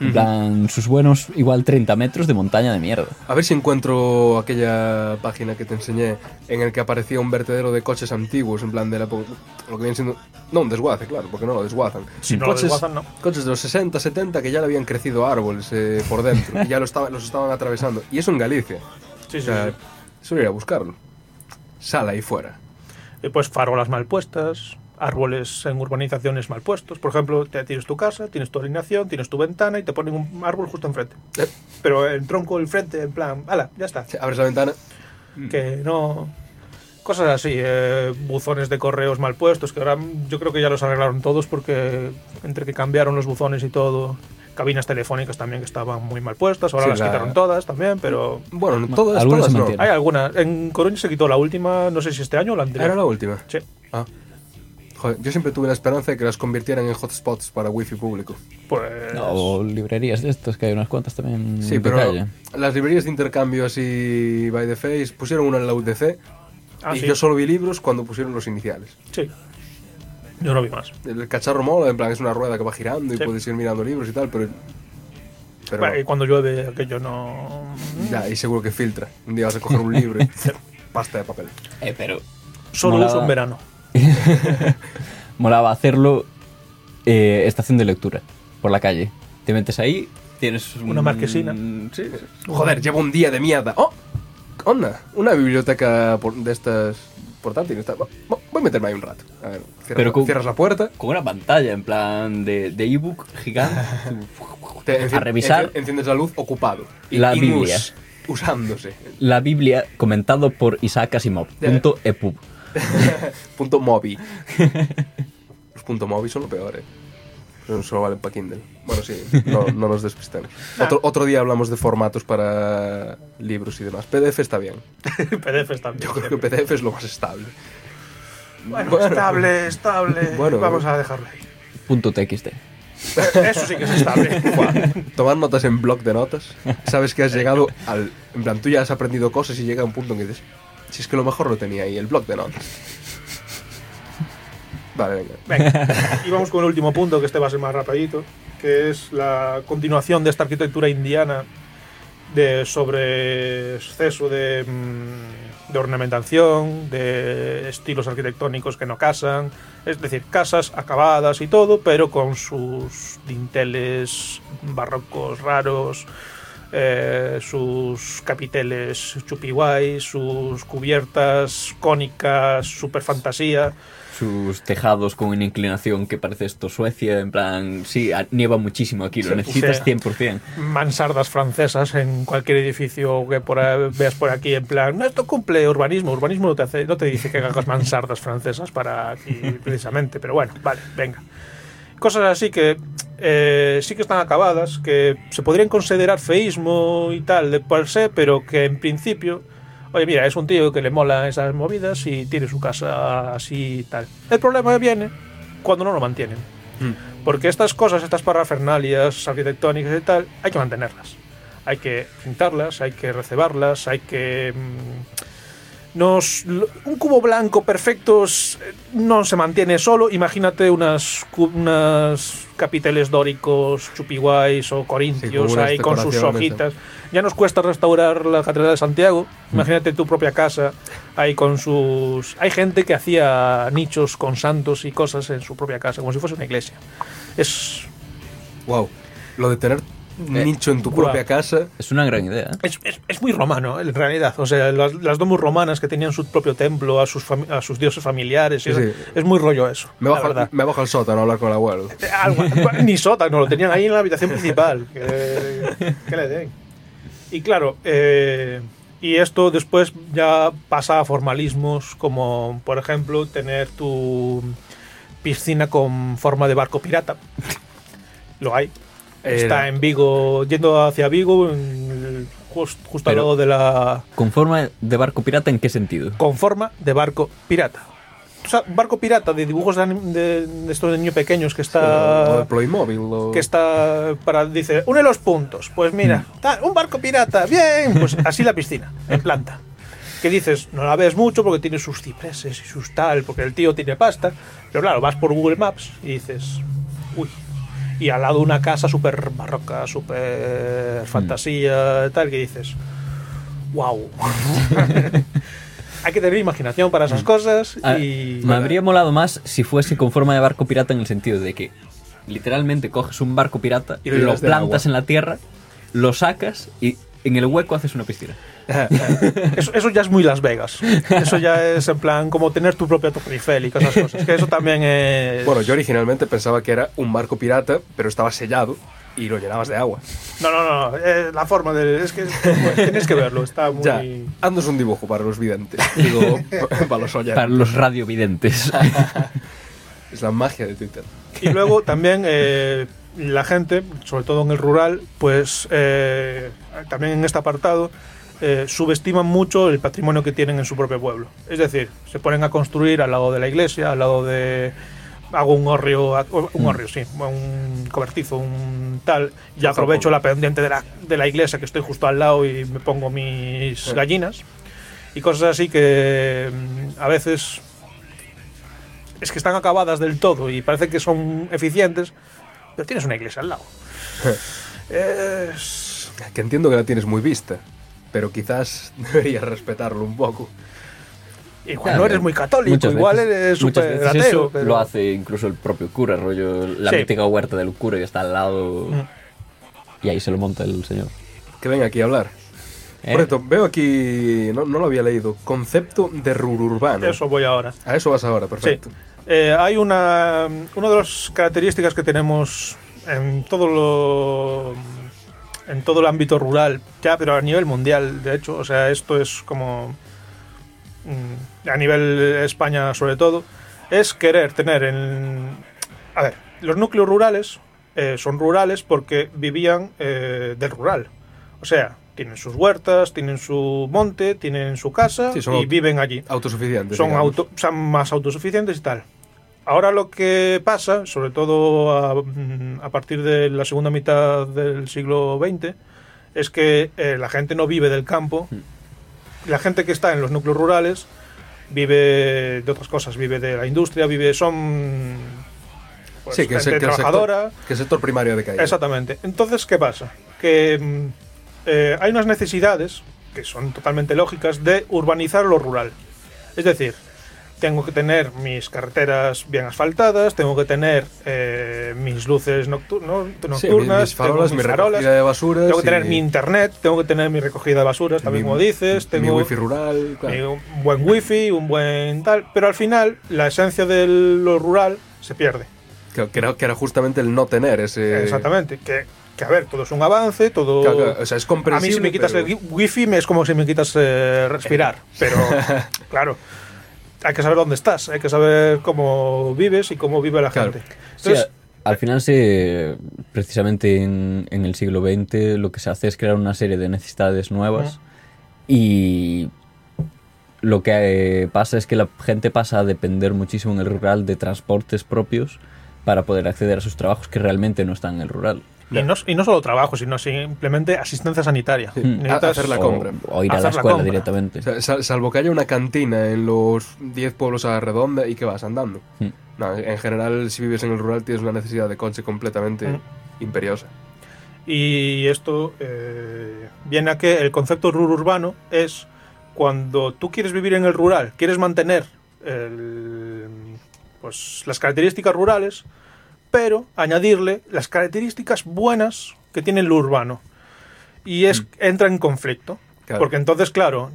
Speaker 2: En plan, sus buenos, igual 30 metros de montaña de mierda.
Speaker 1: A ver si encuentro aquella página que te enseñé en el que aparecía un vertedero de coches antiguos, en plan de la época- lo que viene siendo no un desguace, claro, porque no lo desguazan.
Speaker 6: Si no lo
Speaker 1: coches,
Speaker 6: desguazan, no.
Speaker 1: coches de los 60, 70 que ya le habían crecido árboles eh, por dentro y ya lo estaba- los estaban atravesando. Y eso en Galicia.
Speaker 6: Sí,
Speaker 1: o
Speaker 6: sí,
Speaker 1: sea,
Speaker 6: sí.
Speaker 1: solo ir a buscarlo. Sal ahí fuera.
Speaker 6: Y pues farolas mal puestas, árboles en urbanizaciones mal puestos. Por ejemplo, te tienes tu casa, tienes tu alineación, tienes tu ventana y te ponen un árbol justo enfrente.
Speaker 1: Eh,
Speaker 6: Pero el tronco del frente, en plan, ala, ya está.
Speaker 1: abres la ventana.
Speaker 6: Que no... Cosas así, eh, buzones de correos mal puestos, que ahora yo creo que ya los arreglaron todos porque entre que cambiaron los buzones y todo, cabinas telefónicas también que estaban muy mal puestas, ahora
Speaker 1: Sí,
Speaker 6: las
Speaker 1: la-
Speaker 6: quitaron todas también, pero
Speaker 1: Bueno, todas,
Speaker 2: algunas
Speaker 1: todas
Speaker 2: se
Speaker 1: no.
Speaker 6: hay algunas. En Coruña se quitó la última, no sé si este año o la anterior.
Speaker 1: ¿Era la última?
Speaker 6: Sí.
Speaker 1: Ah. Joder, yo siempre tuve la esperanza de que las convirtieran en hotspots para wifi público.
Speaker 6: Pues
Speaker 2: No, o librerías de estas, que hay unas cuantas también
Speaker 1: Sí, pero
Speaker 2: calle.
Speaker 1: las librerías de intercambio así by the face pusieron una en la UDC
Speaker 6: Ah,
Speaker 1: y
Speaker 6: sí.
Speaker 1: yo solo vi libros cuando pusieron los iniciales.
Speaker 6: sí. Yo no vi más.
Speaker 1: El cacharro mola, en plan es una rueda que va girando y puedes ir mirando libros y tal, pero... pero
Speaker 6: Bueno, y cuando llueve aquello no...
Speaker 1: ya, y seguro que filtra. Un día vas a coger un libro y pasta de papel.
Speaker 2: Eh, pero
Speaker 6: Solo uso en verano.
Speaker 2: molaba hacerlo eh, estación de lectura, por la calle. Te metes ahí, tienes un-
Speaker 6: Una marquesina.
Speaker 2: Sí.
Speaker 1: Joder, llevo un día de mierda. ¡Oh! Onda, una biblioteca por- de estas portátiles. Voy voy a meterme ahí un rato. A ver, cierras,
Speaker 2: Pero con-
Speaker 1: cierras la puerta,
Speaker 2: Con una pantalla, en plan de de ebook gigante.
Speaker 1: te enci-
Speaker 2: A revisar.
Speaker 1: enci- enciendes la luz ocupado.
Speaker 2: La Biblia.
Speaker 1: usándose.
Speaker 2: la Biblia comentado por Isaac Asimov. Punto epub.
Speaker 1: punto mobi. Los punto mobi son lo peor, eh. Pero solo valen para Kindle. Bueno, sí, no, no nos despistemos. Otro, otro día hablamos de formatos para libros y demás. PDF está bien.
Speaker 6: PDFs también.
Speaker 1: Yo creo que PDF es lo más estable.
Speaker 6: Bueno, estable, estable.
Speaker 1: Bueno.
Speaker 6: Vamos a dejarlo ahí.
Speaker 2: Punto TXT.
Speaker 6: Eso sí que es estable.
Speaker 1: Tomar notas en blog de notas. Sabes que has llegado al. En plan, tú ya has aprendido cosas y llega un punto en que dices. Si es que lo mejor lo tenía ahí, el blog de notas. Vale, venga.
Speaker 6: Venga, y vamos con el último punto, que este va a ser más rapidito, que es la continuación de esta arquitectura indiana de sobre exceso de, mm, de ornamentación, de estilos arquitectónicos que no casan, es decir, casas acabadas y todo, pero con sus dinteles barrocos raros, eh, sus capiteles chupiguay, sus cubiertas cónicas, super fantasía.
Speaker 2: Sus tejados con una inclinación que parece esto Suecia, en plan, sí, nieva muchísimo aquí, lo
Speaker 6: Sí,
Speaker 2: necesitas
Speaker 6: sí.
Speaker 2: 100%.
Speaker 6: mansardas francesas en cualquier edificio que por veas por aquí en plan no esto cumple urbanismo urbanismo no te hace no te dice que hagas mansardas francesas para aquí precisamente pero bueno vale venga cosas así que eh, sí que están acabadas que se podrían considerar feísmo y tal de per se pero que en principio oye mira es un tío que le mola esas movidas y tiene su casa así y tal. El problema viene cuando no lo mantienen. Porque estas cosas, estas parafernalias arquitectónicas y tal, hay que mantenerlas. Hay que pintarlas, hay que recebarlas, hay que... mm, nos, un cubo blanco perfecto s- no se mantiene solo. Imagínate unas, cu- unas capiteles dóricos, chupiguays o corintios ahí con sus hojitas. Ya nos cuesta restaurar la Catedral de Santiago. Imagínate tu propia casa ahí con sus... Hay gente que hacía nichos con santos y cosas en su propia casa, como si fuese una iglesia. Es,
Speaker 1: Wow. Lo de tener un
Speaker 2: Eh,
Speaker 1: nicho en tu propia casa.
Speaker 2: Es una gran idea. ¿eh?
Speaker 6: es, es- es muy romano, en realidad. O sea, las, las domus romanas que tenían su propio templo, a sus, fami- a sus dioses familiares.
Speaker 1: Sí, sí.
Speaker 6: Es muy rollo eso.
Speaker 1: Me
Speaker 6: la
Speaker 1: bajo,
Speaker 6: verdad.
Speaker 1: me bajo al sótano a hablar con el abuelo.
Speaker 6: Eh, algo- ni sótano, lo tenían ahí en la habitación principal. Que, que le den. Y claro, eh, y esto después ya pasa a formalismos como, por ejemplo, tener tu piscina con forma de barco pirata. Lo hay. Está en Vigo, yendo hacia Vigo, en el- just- justo al lado de la.
Speaker 2: ¿Con forma de barco pirata en qué sentido?
Speaker 6: con forma de barco pirata. O sea, barco pirata de dibujos de, anim- de- de estos de niños pequeños que
Speaker 1: o
Speaker 6: está
Speaker 1: de Playmobil. O...
Speaker 6: que está para dice une los puntos pues mira tal, un barco pirata bien pues así la piscina en planta que dices no la ves mucho porque tiene sus cipreses y sus tal porque el tío tiene pasta pero claro vas por Google Maps y dices uy y al lado una casa súper barroca súper fantasía tal que dices wow hay que tener imaginación para esas cosas
Speaker 2: Ah,
Speaker 6: y
Speaker 2: me habría molado más si fuese con forma de barco pirata en el sentido de que literalmente coges un barco pirata
Speaker 1: Y lo
Speaker 2: lo, plantas en la tierra, lo sacas y en el hueco haces una piscina.
Speaker 6: Eso, eso ya es muy Las Vegas. Eso ya es en plan como tener tu propia Torre Eiffel y esas cosas. Que eso también es.
Speaker 1: Bueno, yo originalmente pensaba que era un barco pirata, pero estaba sellado y lo llenabas de agua.
Speaker 6: No, no, no. eh, la forma de. Es que bueno, tienes que verlo. Está muy.
Speaker 1: Ya, haznos un dibujo para los videntes. Digo, para los oyentes.
Speaker 2: Para los radiovidentes.
Speaker 1: Es la magia de Twitter.
Speaker 6: Y luego también eh, la gente, sobre todo en el rural, pues eh, también en este apartado, eh, subestiman mucho el patrimonio que tienen en su propio pueblo. Es decir, se ponen a construir al lado de la iglesia, al lado de... Hago un horrio, un horrio, sí, un cobertizo, un tal, y aprovecho la pendiente de la, de la iglesia que estoy justo al lado y me pongo mis gallinas. Y cosas así que mm, a veces es que están acabadas del todo y parece que son eficientes, pero tienes una iglesia al lado. Es-
Speaker 1: Que entiendo que la tienes muy vista, pero quizás deberías respetarlo un poco.
Speaker 6: Igual
Speaker 2: Claro,
Speaker 6: no eres muy católico,
Speaker 2: muchas
Speaker 6: igual
Speaker 2: veces-
Speaker 6: eres súper ateo.
Speaker 2: eso
Speaker 6: pero-
Speaker 2: lo hace incluso el propio cura, rollo la
Speaker 6: Sí.
Speaker 2: mítica huerta del cura que está al lado
Speaker 6: Mm.
Speaker 2: y ahí se lo monta el señor.
Speaker 1: Que venga aquí a hablar.
Speaker 2: ¿Eh?
Speaker 1: Por cierto, veo aquí, no, no lo había leído, concepto de rururbano.
Speaker 6: Eso voy ahora.
Speaker 1: A eso vas ahora,
Speaker 6: Sí.
Speaker 1: perfecto.
Speaker 6: Eh, hay una, una de las características que tenemos en todo lo en todo el ámbito rural, ya, pero a nivel mundial, de hecho, o sea, esto es como mm, a nivel España sobre todo, es querer tener en... A ver, los núcleos rurales eh, son rurales porque vivían eh, del rural. O sea, tienen sus huertas, tienen su monte, tienen su casa
Speaker 1: Sí,
Speaker 6: y viven allí
Speaker 1: Autosuficientes.
Speaker 6: son, auto, son más autosuficientes y tal. Ahora lo que pasa, sobre todo a, mm, a partir de la segunda mitad del siglo XX, es que eh, la gente no vive del campo. La gente que está en los núcleos rurales vive de otras cosas, vive de la industria, vive son pues,
Speaker 1: sí, que,
Speaker 6: gente
Speaker 1: que el
Speaker 6: trabajadora.
Speaker 1: sector, que el sector primario de caída.
Speaker 6: Exactamente. Entonces, ¿qué pasa? Que mm, eh, hay unas necesidades que son totalmente lógicas de urbanizar lo rural. Es decir, tengo que tener mis carreteras bien asfaltadas, tengo que tener eh, mis luces no-
Speaker 1: Sí,
Speaker 6: nocturnas,
Speaker 1: mis, mis farolas,
Speaker 6: tengo
Speaker 1: mi recogida de basuras.
Speaker 6: tengo que tener
Speaker 1: y
Speaker 6: mi internet, tengo que tener mi recogida de basuras, también
Speaker 1: mi-
Speaker 6: como dices,
Speaker 1: Mi
Speaker 6: tengo
Speaker 1: wifi rural. claro.
Speaker 6: un buen wifi, un buen tal, pero al final la esencia de lo rural se pierde.
Speaker 1: Que, que era, que era justamente el no tener ese.
Speaker 6: Exactamente. Que, que, a ver, todo es un avance, todo.
Speaker 1: Claro, claro, o sea, es
Speaker 6: a mí
Speaker 1: comprensible.
Speaker 6: si me quitas
Speaker 1: pero-
Speaker 6: el wi- wifi me es como si me quitas eh, respirar. Pero, claro, hay que saber dónde estás, hay que saber cómo vives y cómo vive la
Speaker 1: Claro.
Speaker 6: gente. Entonces,
Speaker 2: al final se precisamente en, en el siglo XX lo que se hace es crear una serie de necesidades nuevas y lo que eh, pasa es que la gente pasa a depender muchísimo en el rural de transportes propios para poder acceder a sus trabajos que realmente no están en el rural.
Speaker 6: Y, no, y no solo trabajo, sino simplemente asistencia sanitaria.
Speaker 1: Sí,
Speaker 6: Necesitas-
Speaker 1: a- hacer la compra.
Speaker 2: o ir a la
Speaker 6: la
Speaker 2: escuela directamente.
Speaker 1: O sea, sal- salvo que haya una cantina en los 10 pueblos a la redonda y que vas andando.
Speaker 2: Mm.
Speaker 1: No, en general, si vives en el rural, tienes una necesidad de coche completamente
Speaker 6: Mm.
Speaker 1: imperiosa.
Speaker 6: Y esto eh, viene a que el concepto urbano es cuando tú quieres vivir en el rural, quieres mantener el- pues, las características rurales, pero añadirle las características buenas que tiene lo urbano. Y es, entra en conflicto.
Speaker 1: Mm. Claro.
Speaker 6: Porque entonces, claro,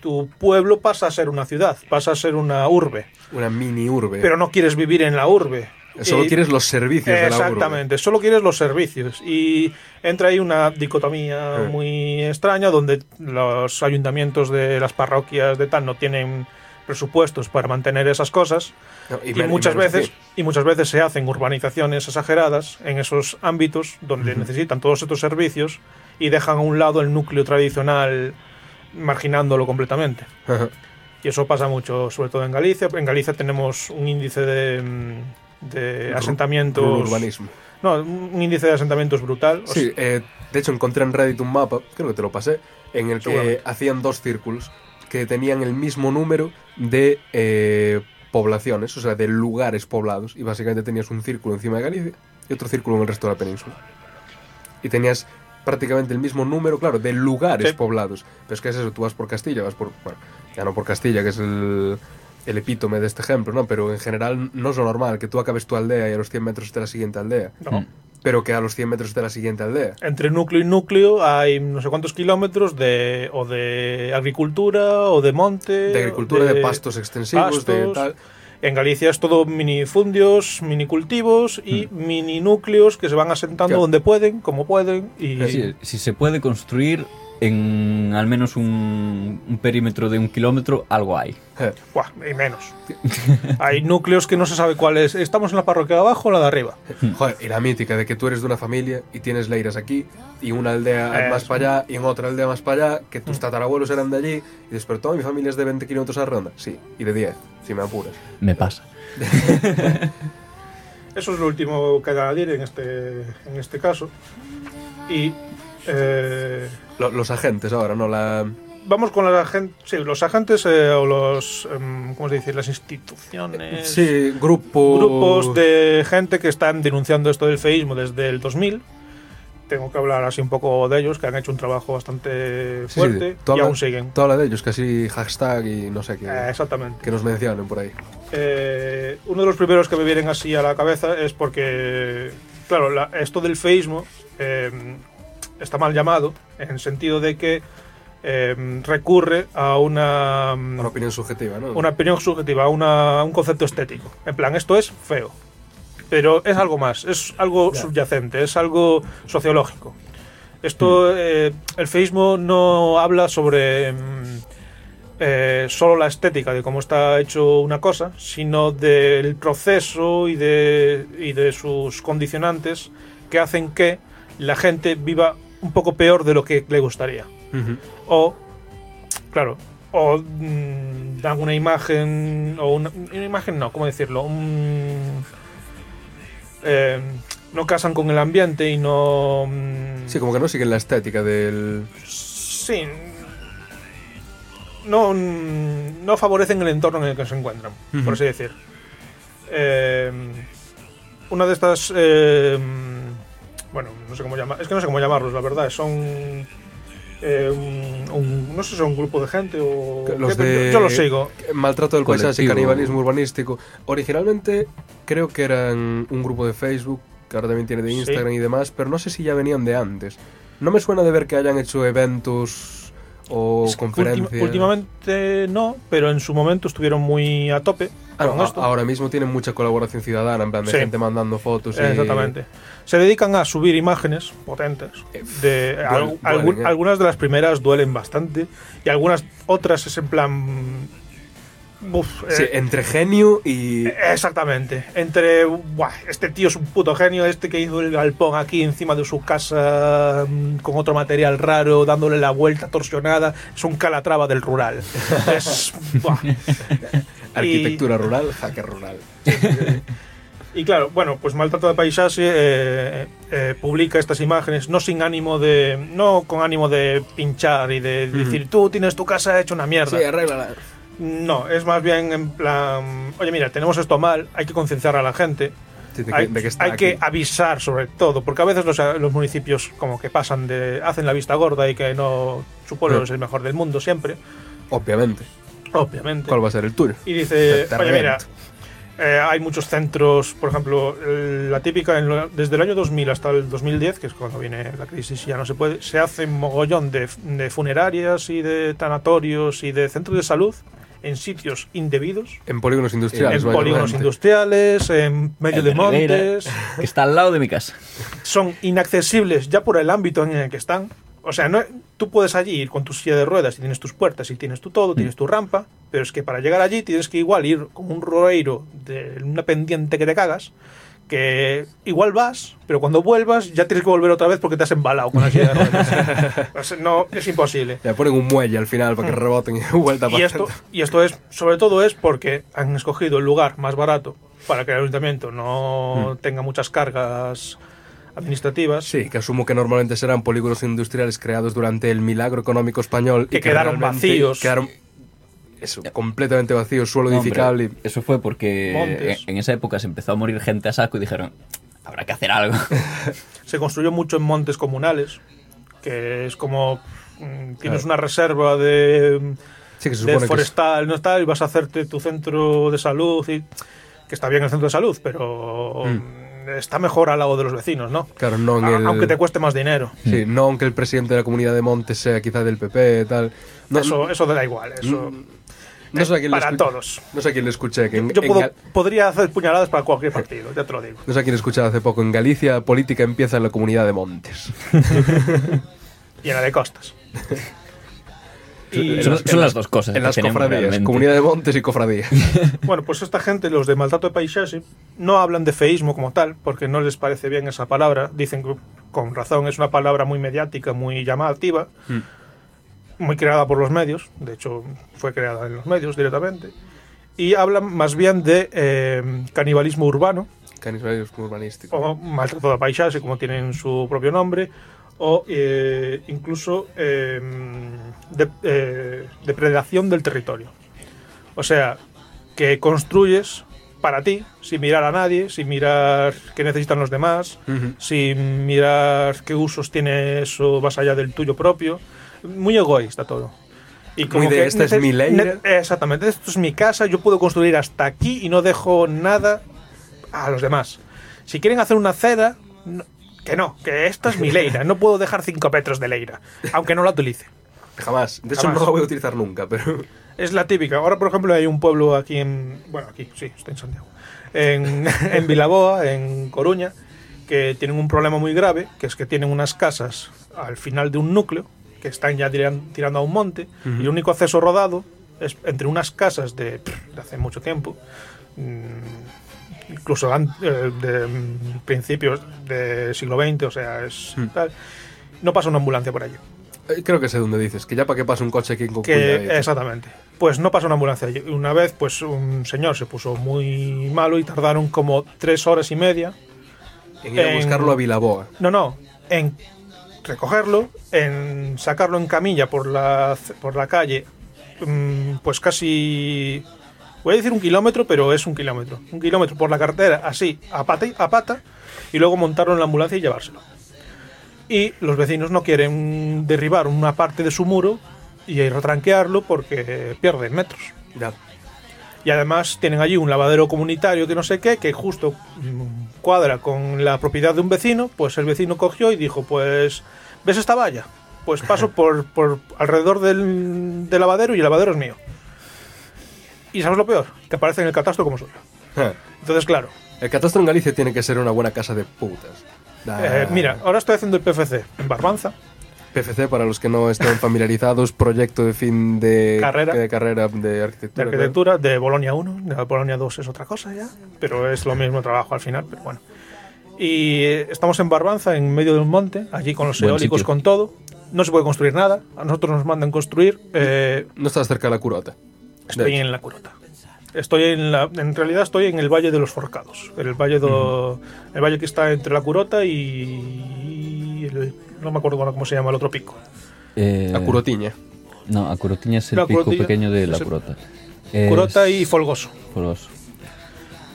Speaker 6: tu pueblo pasa a ser una ciudad, pasa a ser una urbe,
Speaker 1: Una mini urbe.
Speaker 6: pero no quieres vivir en la urbe.
Speaker 1: Solo
Speaker 6: Y-
Speaker 1: quieres los servicios de la urbe.
Speaker 6: Exactamente, solo quieres los servicios. Y entra ahí una dicotomía
Speaker 1: Sí.
Speaker 6: muy extraña donde los ayuntamientos de las parroquias de tal no tienen presupuestos para mantener esas cosas
Speaker 1: No,
Speaker 6: y,
Speaker 1: men-
Speaker 6: muchas
Speaker 1: menos
Speaker 6: veces y muchas veces se hacen urbanizaciones exageradas en esos ámbitos donde necesitan todos estos servicios y dejan a un lado el núcleo tradicional marginándolo completamente.
Speaker 1: Ajá.
Speaker 6: Y eso pasa mucho, sobre todo en Galicia. En Galicia tenemos un índice de, mm, de asentamientos.
Speaker 1: urbanismo.
Speaker 6: No, un índice de asentamientos brutal.
Speaker 1: Sí, eh, de hecho encontré en Reddit un mapa, creo que te lo pasé, en el que hacían dos círculos que tenían el mismo número de eh, poblaciones, o sea, de lugares poblados. Y básicamente tenías un círculo encima de Galicia y otro círculo en el resto de la península. Y tenías prácticamente el mismo número, claro, de lugares
Speaker 6: Sí.
Speaker 1: poblados. Pero es que es eso, tú vas por Castilla, vas por... Bueno, ya no por Castilla, que es el, el epítome de este ejemplo, ¿no? Pero en general no es lo normal que tú acabes tu aldea y a los 100 metros esté la siguiente aldea.
Speaker 6: No.
Speaker 1: Pero que a los 100 metros esté la siguiente aldea.
Speaker 6: Entre núcleo y núcleo hay no sé cuántos kilómetros de o de agricultura o de monte.
Speaker 1: de agricultura, de, pastos extensivos, de
Speaker 6: pastos.
Speaker 1: tal.
Speaker 6: En Galicia es todo minifundios, minicultivos y mini núcleos que se van asentando
Speaker 1: Claro.
Speaker 6: donde pueden, como pueden. Y
Speaker 2: Si, si se puede construir en al menos un, un perímetro de un kilómetro, algo hay.
Speaker 1: Eh,
Speaker 6: Buah, y menos. Hay núcleos que no se sabe cuál es. Estamos en la parroquia de abajo o la de arriba.
Speaker 1: Joder, y la mítica de que tú eres de una familia y tienes leiras aquí y una aldea
Speaker 6: Eso.
Speaker 1: más para allá y en otra aldea más para allá, que tus tatarabuelos eran de allí y toda mi familia es de 20 kilómetros a la ronda. Sí, y de 10, si me apuras.
Speaker 2: Me pasa.
Speaker 6: Eso es lo último que hay que añadir en este, en este caso. Y eh,
Speaker 1: Lo- los agentes ahora, ¿no? La...
Speaker 6: vamos con los agentes, sí, los agentes eh, o los, em, ¿cómo se dice? Las instituciones.
Speaker 1: Sí, grupo...
Speaker 6: Grupos de gente que están denunciando esto del feísmo desde el 2000. Tengo que hablar así un poco de ellos, que han hecho un trabajo bastante
Speaker 1: Sí, sí,
Speaker 6: fuerte
Speaker 1: tú
Speaker 6: y
Speaker 1: habla-
Speaker 6: aún siguen.
Speaker 1: Tú habla de ellos, casi hashtag y no sé qué.
Speaker 6: Eh, exactamente.
Speaker 1: que nos mencionen por ahí.
Speaker 6: Eh, uno de los primeros que me vienen así a la cabeza es porque, claro, la- esto del feísmo eh, está mal llamado, en el sentido de que eh, recurre a una,
Speaker 1: Una opinión subjetiva, ¿no?
Speaker 6: una opinión subjetiva, a una- un concepto estético. En plan, esto es feo. Pero es algo más, es algo subyacente, es algo sociológico. Esto, eh, el feísmo no habla sobre mm, eh, solo la estética de cómo está hecho una cosa, sino del proceso y de, y de sus condicionantes que hacen que la gente viva un poco peor de lo que le gustaría. O claro o mm, dan una imagen o una, una imagen no cómo decirlo un eh, no casan con el ambiente y no mm,
Speaker 1: Sí, como que no siguen la estética del...
Speaker 6: sí. No mm, no favorecen el entorno en el que se encuentran por así decir. Eh, una de estas eh, bueno no sé cómo llamar es que no sé cómo llamarlos la verdad son eh, un, un- no sé si son un grupo de gente o
Speaker 1: Los
Speaker 6: qué, pero
Speaker 1: de-
Speaker 6: yo, yo los sigo
Speaker 1: Maltrato del paisaje y canibalismo urbanístico. Originalmente creo que eran un grupo de Facebook, que ahora también tiene de
Speaker 6: Sí.
Speaker 1: Instagram y demás, pero no sé si ya venían de antes. No me suena de ver que hayan hecho eventos o
Speaker 6: Es que
Speaker 1: conferencias.
Speaker 6: ultim- últimamente no, pero en su momento estuvieron muy a tope
Speaker 1: Ah,
Speaker 6: con
Speaker 1: a-
Speaker 6: esto.
Speaker 1: ahora mismo tienen mucha colaboración ciudadana, en plan de
Speaker 6: Sí.
Speaker 1: gente mandando fotos. y-
Speaker 6: Exactamente. Se dedican a subir imágenes potentes. De,
Speaker 1: duelen-
Speaker 6: al-
Speaker 1: duelen,
Speaker 6: algún-
Speaker 1: eh.
Speaker 6: Algunas de las primeras duelen bastante y algunas otras es en plan... uf,
Speaker 1: Sí,
Speaker 6: eh,
Speaker 1: entre genio y.
Speaker 6: Exactamente. Entre, "Buah, este tío es un puto genio, este que hizo el galpón aquí encima de su casa mm, con otro material raro, dándole la vuelta torsionada, es un calatrava del rural. es, buah.
Speaker 1: Arquitectura rural, hacker rural.
Speaker 6: Y claro, bueno, pues Maltrato de Paisaje eh, eh, publica estas imágenes no sin ánimo de. no con ánimo de pinchar y de decir tú tienes tu casa hecha una mierda.
Speaker 1: Sí, arréglala.
Speaker 6: No, es más bien en plan, oye, mira, tenemos esto mal, hay que concienciar a la gente.
Speaker 1: Sí, de que-
Speaker 6: hay
Speaker 1: de que
Speaker 6: hay que avisar sobre todo, porque a veces los, los municipios como que pasan de. hacen la vista gorda y que no. su pueblo
Speaker 1: Eh.
Speaker 6: es el mejor del mundo siempre,
Speaker 1: Obviamente.
Speaker 6: obviamente.
Speaker 1: ¿Cuál va a ser el tuyo?
Speaker 6: Y dice, oye, mira,
Speaker 1: reviento".
Speaker 6: eh, hay muchos centros, por ejemplo, la típica, en lo- desde el año 2000 hasta el 2010, que es cuando viene la crisis y ya no se puede, se hace un mogollón de, de funerarias y de tanatorios y de centros de salud en sitios indebidos,
Speaker 1: En polígonos industriales.
Speaker 6: en polígonos industriales, en medio
Speaker 2: En
Speaker 6: de montes,
Speaker 2: que está al lado de mi casa.
Speaker 6: son inaccesibles ya por el ámbito en el que están. O sea, no, tú puedes allí ir con tu silla de ruedas y tienes tus puertas y tienes tu todo, tienes tu rampa, pero es que para llegar allí tienes que igual ir con un roeiro de una pendiente que te cagas, que igual vas, pero cuando vuelvas ya tienes que volver otra vez porque te has embalado con la silla de ruedas. O sea, no, es imposible.
Speaker 1: Ya ponen un muelle al final para que reboten y vuelta
Speaker 6: Y
Speaker 1: para
Speaker 6: esto, y esto es, sobre todo es porque han escogido el lugar más barato para que el ayuntamiento no tenga muchas cargas administrativas.
Speaker 1: Sí, que asumo que normalmente serán polígonos industriales creados durante el milagro económico español.
Speaker 6: Que
Speaker 1: y
Speaker 6: quedaron vacíos.
Speaker 1: Quedaron eso, completamente vacíos, suelo
Speaker 2: hombre,
Speaker 1: edificable. y-
Speaker 2: Eso fue porque en, en esa época se empezó a morir gente a saco y dijeron, habrá que hacer algo.
Speaker 6: Se construyó mucho en montes comunales, que es como mm, tienes una reserva de,
Speaker 1: Sí, que se
Speaker 6: de
Speaker 1: supone que es-
Speaker 6: forestal, no está, y vas a hacerte tu centro de salud y que está bien el centro de salud, pero mm, está mejor al lado de los vecinos, ¿no?
Speaker 1: Claro, no el-
Speaker 6: Aunque te cueste más dinero.
Speaker 1: Sí, no aunque el presidente de la comunidad de Montes sea quizá del PP, tal. No,
Speaker 6: eso, eso da igual. Eso.
Speaker 1: No sé a quién
Speaker 6: para todos.
Speaker 1: No sé a quién le escuché. Que en-
Speaker 6: Yo
Speaker 1: en
Speaker 6: puedo-
Speaker 1: Gal-
Speaker 6: podría hacer puñaladas para cualquier partido, ya te lo digo.
Speaker 1: no sé a quién escuché hace poco. En Galicia, política empieza en la comunidad de Montes.
Speaker 6: Y en la de costas. Y,
Speaker 2: Son, son las dos cosas
Speaker 1: En las cofradías.
Speaker 2: realmente.
Speaker 1: Comunidad de Montes y cofradía.
Speaker 6: bueno, pues esta gente, los de maltrato de paisaje, no hablan de feísmo como tal, porque no les parece bien esa palabra. Dicen que con razón es una palabra muy mediática, muy llamativa, muy creada por los medios. De hecho, fue creada en los medios directamente. Y hablan más bien de eh, canibalismo urbano,
Speaker 1: Canibalismo urbanístico.
Speaker 6: o maltrato de paisaje, como tienen su propio nombre, o eh, incluso eh, de- eh, depredación del territorio. O sea, que construyes para ti, sin mirar a nadie, sin mirar qué necesitan los demás,
Speaker 1: Ujú.
Speaker 6: sin mirar qué usos tiene eso más allá del tuyo propio. Muy egoísta todo. Y
Speaker 1: Muy de, "Esta es mi leira".
Speaker 6: ne- Exactamente, esto es mi casa, yo puedo construir hasta aquí y no dejo nada a los demás. Si quieren hacer una no- que no, que esta es mi leira, no puedo dejar 5 metros de leira, aunque no la utilice.
Speaker 1: Jamás. De hecho,
Speaker 6: Jamás.
Speaker 1: no lo voy a utilizar nunca, pero.
Speaker 6: Es la típica. Ahora, por ejemplo, hay un pueblo aquí en. Bueno, aquí, sí, está en Santiago. En, en Vilaboa, en Coruña, que tienen un problema muy grave, que es que tienen unas casas al final de un núcleo, que están ya tiran- tirando a un monte, y el único acceso rodado es entre unas casas de, de hace mucho tiempo, mm, incluso eh, de mm, principios del siglo XX, o sea, es tal. No pasa una ambulancia por allí.
Speaker 1: Eh, Creo que sé dónde dices. Que ya para que pase un coche aquí con
Speaker 6: que exactamente pues no pasó una ambulancia una vez pues un señor se puso muy malo y tardaron como tres horas y media
Speaker 1: En ir a
Speaker 6: en-
Speaker 1: buscarlo a Vilaboa.
Speaker 6: no no en recogerlo en sacarlo en camilla por la por la calle mm, pues casi voy a decir un kilómetro pero es un kilómetro. Un kilómetro por la carretera así a pata a pata y luego montarlo en la ambulancia y llevárselo. Y los vecinos no quieren derribar una parte de su muro y retranquearlo porque pierden metros. Y además tienen allí un lavadero comunitario que no sé qué, que justo mm, cuadra con la propiedad de un vecino, pues el vecino cogió y dijo, pues, ¿ves esta valla? Pues paso por, por alrededor del, del lavadero y el lavadero es mío. Y ¿sabes lo peor? Que aparece en el catastro como suyo. Entonces, claro,
Speaker 1: El catastro en Galicia tiene que ser una buena casa de putas. Ah,
Speaker 6: eh, mira, ahora estoy haciendo el PFC en Barbanza,
Speaker 1: PFC, para los que no estén familiarizados, proyecto de fin de
Speaker 6: Carrera.
Speaker 1: de, carrera de
Speaker 6: de
Speaker 1: arquitectura.
Speaker 6: arquitectura, de Bolonia 1, de Bolonia 2 es otra cosa ya, pero es lo mismo trabajo al final, pero bueno. Y eh, estamos en Barbanza, en medio de un monte, allí con los
Speaker 2: Buen
Speaker 6: eólicos,
Speaker 2: sitio.
Speaker 6: con todo. No se puede construir nada, a nosotros nos mandan construir. eh,
Speaker 1: No estás cerca de la curota.
Speaker 6: estoy en la Curota. Estoy en la, en realidad estoy en el Valle de los Forcados, el valle do, el valle que está entre la Curota y el- no me acuerdo ahora cómo se llama el otro pico.
Speaker 2: Eh,
Speaker 1: La curotiña.
Speaker 2: No, a Curotiña es el
Speaker 6: La
Speaker 2: pico
Speaker 6: Curotiña
Speaker 2: pequeño de la
Speaker 6: es
Speaker 2: Curota.
Speaker 6: Curota
Speaker 2: Es
Speaker 6: y Folgoso.
Speaker 2: Folgoso.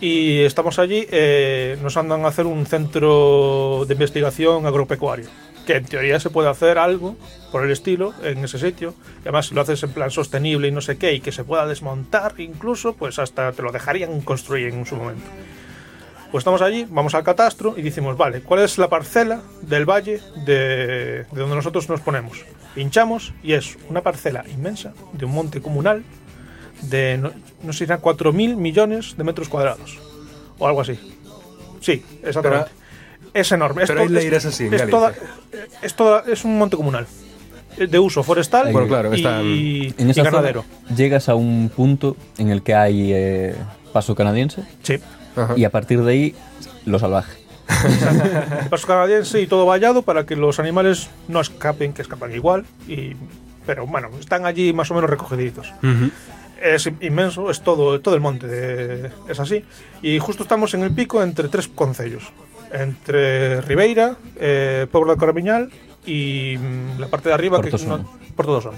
Speaker 6: Y estamos allí, eh, nos andan a hacer un centro de investigación agropecuario. Que en teoría se puede hacer algo por el estilo en ese sitio. Y además, si lo haces en plan sostenible y no sé qué, y que se pueda desmontar incluso, pues hasta te lo dejarían construir en su momento. Pues estamos allí, vamos al catastro y decimos, vale, ¿cuál es la parcela del valle de, de donde nosotros nos ponemos? Pinchamos y es una parcela inmensa de un monte comunal de, no, no sé si eran 4.000 millones de metros cuadrados. O algo así. Sí, exactamente. es enorme. Es
Speaker 1: pero hay
Speaker 6: to-
Speaker 1: leiras así
Speaker 6: es, toda- es, toda- es un monte comunal. eh, De uso forestal
Speaker 2: Bueno,
Speaker 1: claro,
Speaker 6: y, y
Speaker 2: En esa
Speaker 6: ganadero.
Speaker 2: zona llegas a un punto en el que hay eh, paso canadiense
Speaker 6: Sí.
Speaker 1: Ajá.
Speaker 2: y a partir de ahí lo salvaje.
Speaker 6: Paso canadiense y todo vallado para que los animales no escapen, que escapan igual. Y, pero bueno, están allí más o menos recogiditos.
Speaker 1: Ujú.
Speaker 6: Es inmenso, es todo, todo el monte, eh, es así. Y justo estamos en el pico entre tres concellos. Entre Ribeira, eh, Pueblo de Coramiñal y mm, la parte de arriba que
Speaker 2: Portosón.
Speaker 6: no, Portosón.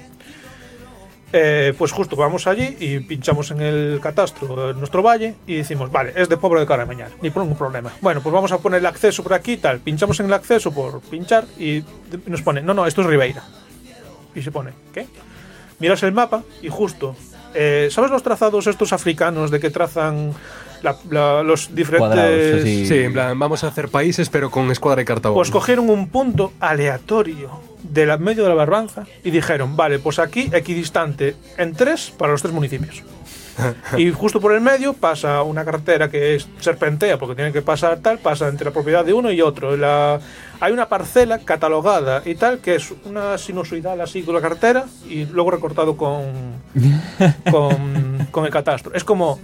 Speaker 6: Eh, pues justo vamos allí y pinchamos en el catastro de nuestro valle y decimos, vale, es de Pueblo de Caramañal, ni por ningún problema. Bueno, pues vamos a poner el acceso por aquí y tal. Pinchamos en el acceso por pinchar y nos pone, no, no, esto es Ribeira. Y se pone, ¿qué? Miras el mapa y justo, eh, ¿sabes los trazados estos africanos de que trazan la- la- los diferentes...
Speaker 1: Sí, en plan, vamos a hacer países, pero con escuadra y carta
Speaker 6: Pues cogieron un punto aleatorio de la medio de la barbanza y dijeron, vale, pues aquí equidistante en tres para los tres municipios. y justo por el medio pasa una carretera que es serpentea porque tiene que pasar tal, pasa entre la propiedad de uno y otro. La, hay una parcela catalogada y tal que es una sinusoidal así con la carretera y luego recortado con, con, con el catastro. Es como,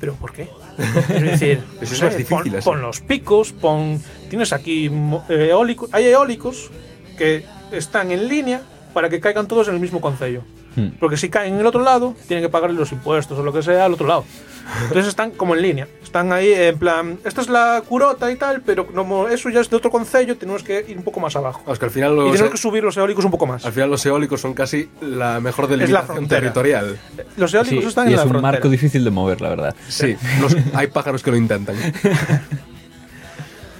Speaker 6: ¿pero por qué? Es decir,
Speaker 1: Eso es más difícil,
Speaker 6: pon,
Speaker 1: así.
Speaker 6: pon los picos, pon, tienes aquí eh, eólicos, hay eólicos que están en línea para que caigan todos en el mismo concello.
Speaker 2: Hmm.
Speaker 6: Porque si caen en el otro lado, tienen que pagarle los impuestos o lo que sea al otro lado. Entonces están como en línea. Están ahí en plan, esta es la curota y tal, pero como eso ya es de otro concello, tenemos que ir un poco más abajo.
Speaker 1: Vamos, que al final
Speaker 6: Y
Speaker 1: los,
Speaker 6: tenemos que subir los eólicos un poco más.
Speaker 1: al final los eólicos son casi la mejor delimitación territorial.
Speaker 6: Los eólicos
Speaker 2: Sí,
Speaker 6: están
Speaker 2: y
Speaker 6: en
Speaker 2: es
Speaker 6: la
Speaker 2: un
Speaker 6: frontera.
Speaker 2: marco difícil de mover, la verdad.
Speaker 1: Sí, los- hay pájaros que lo intentan.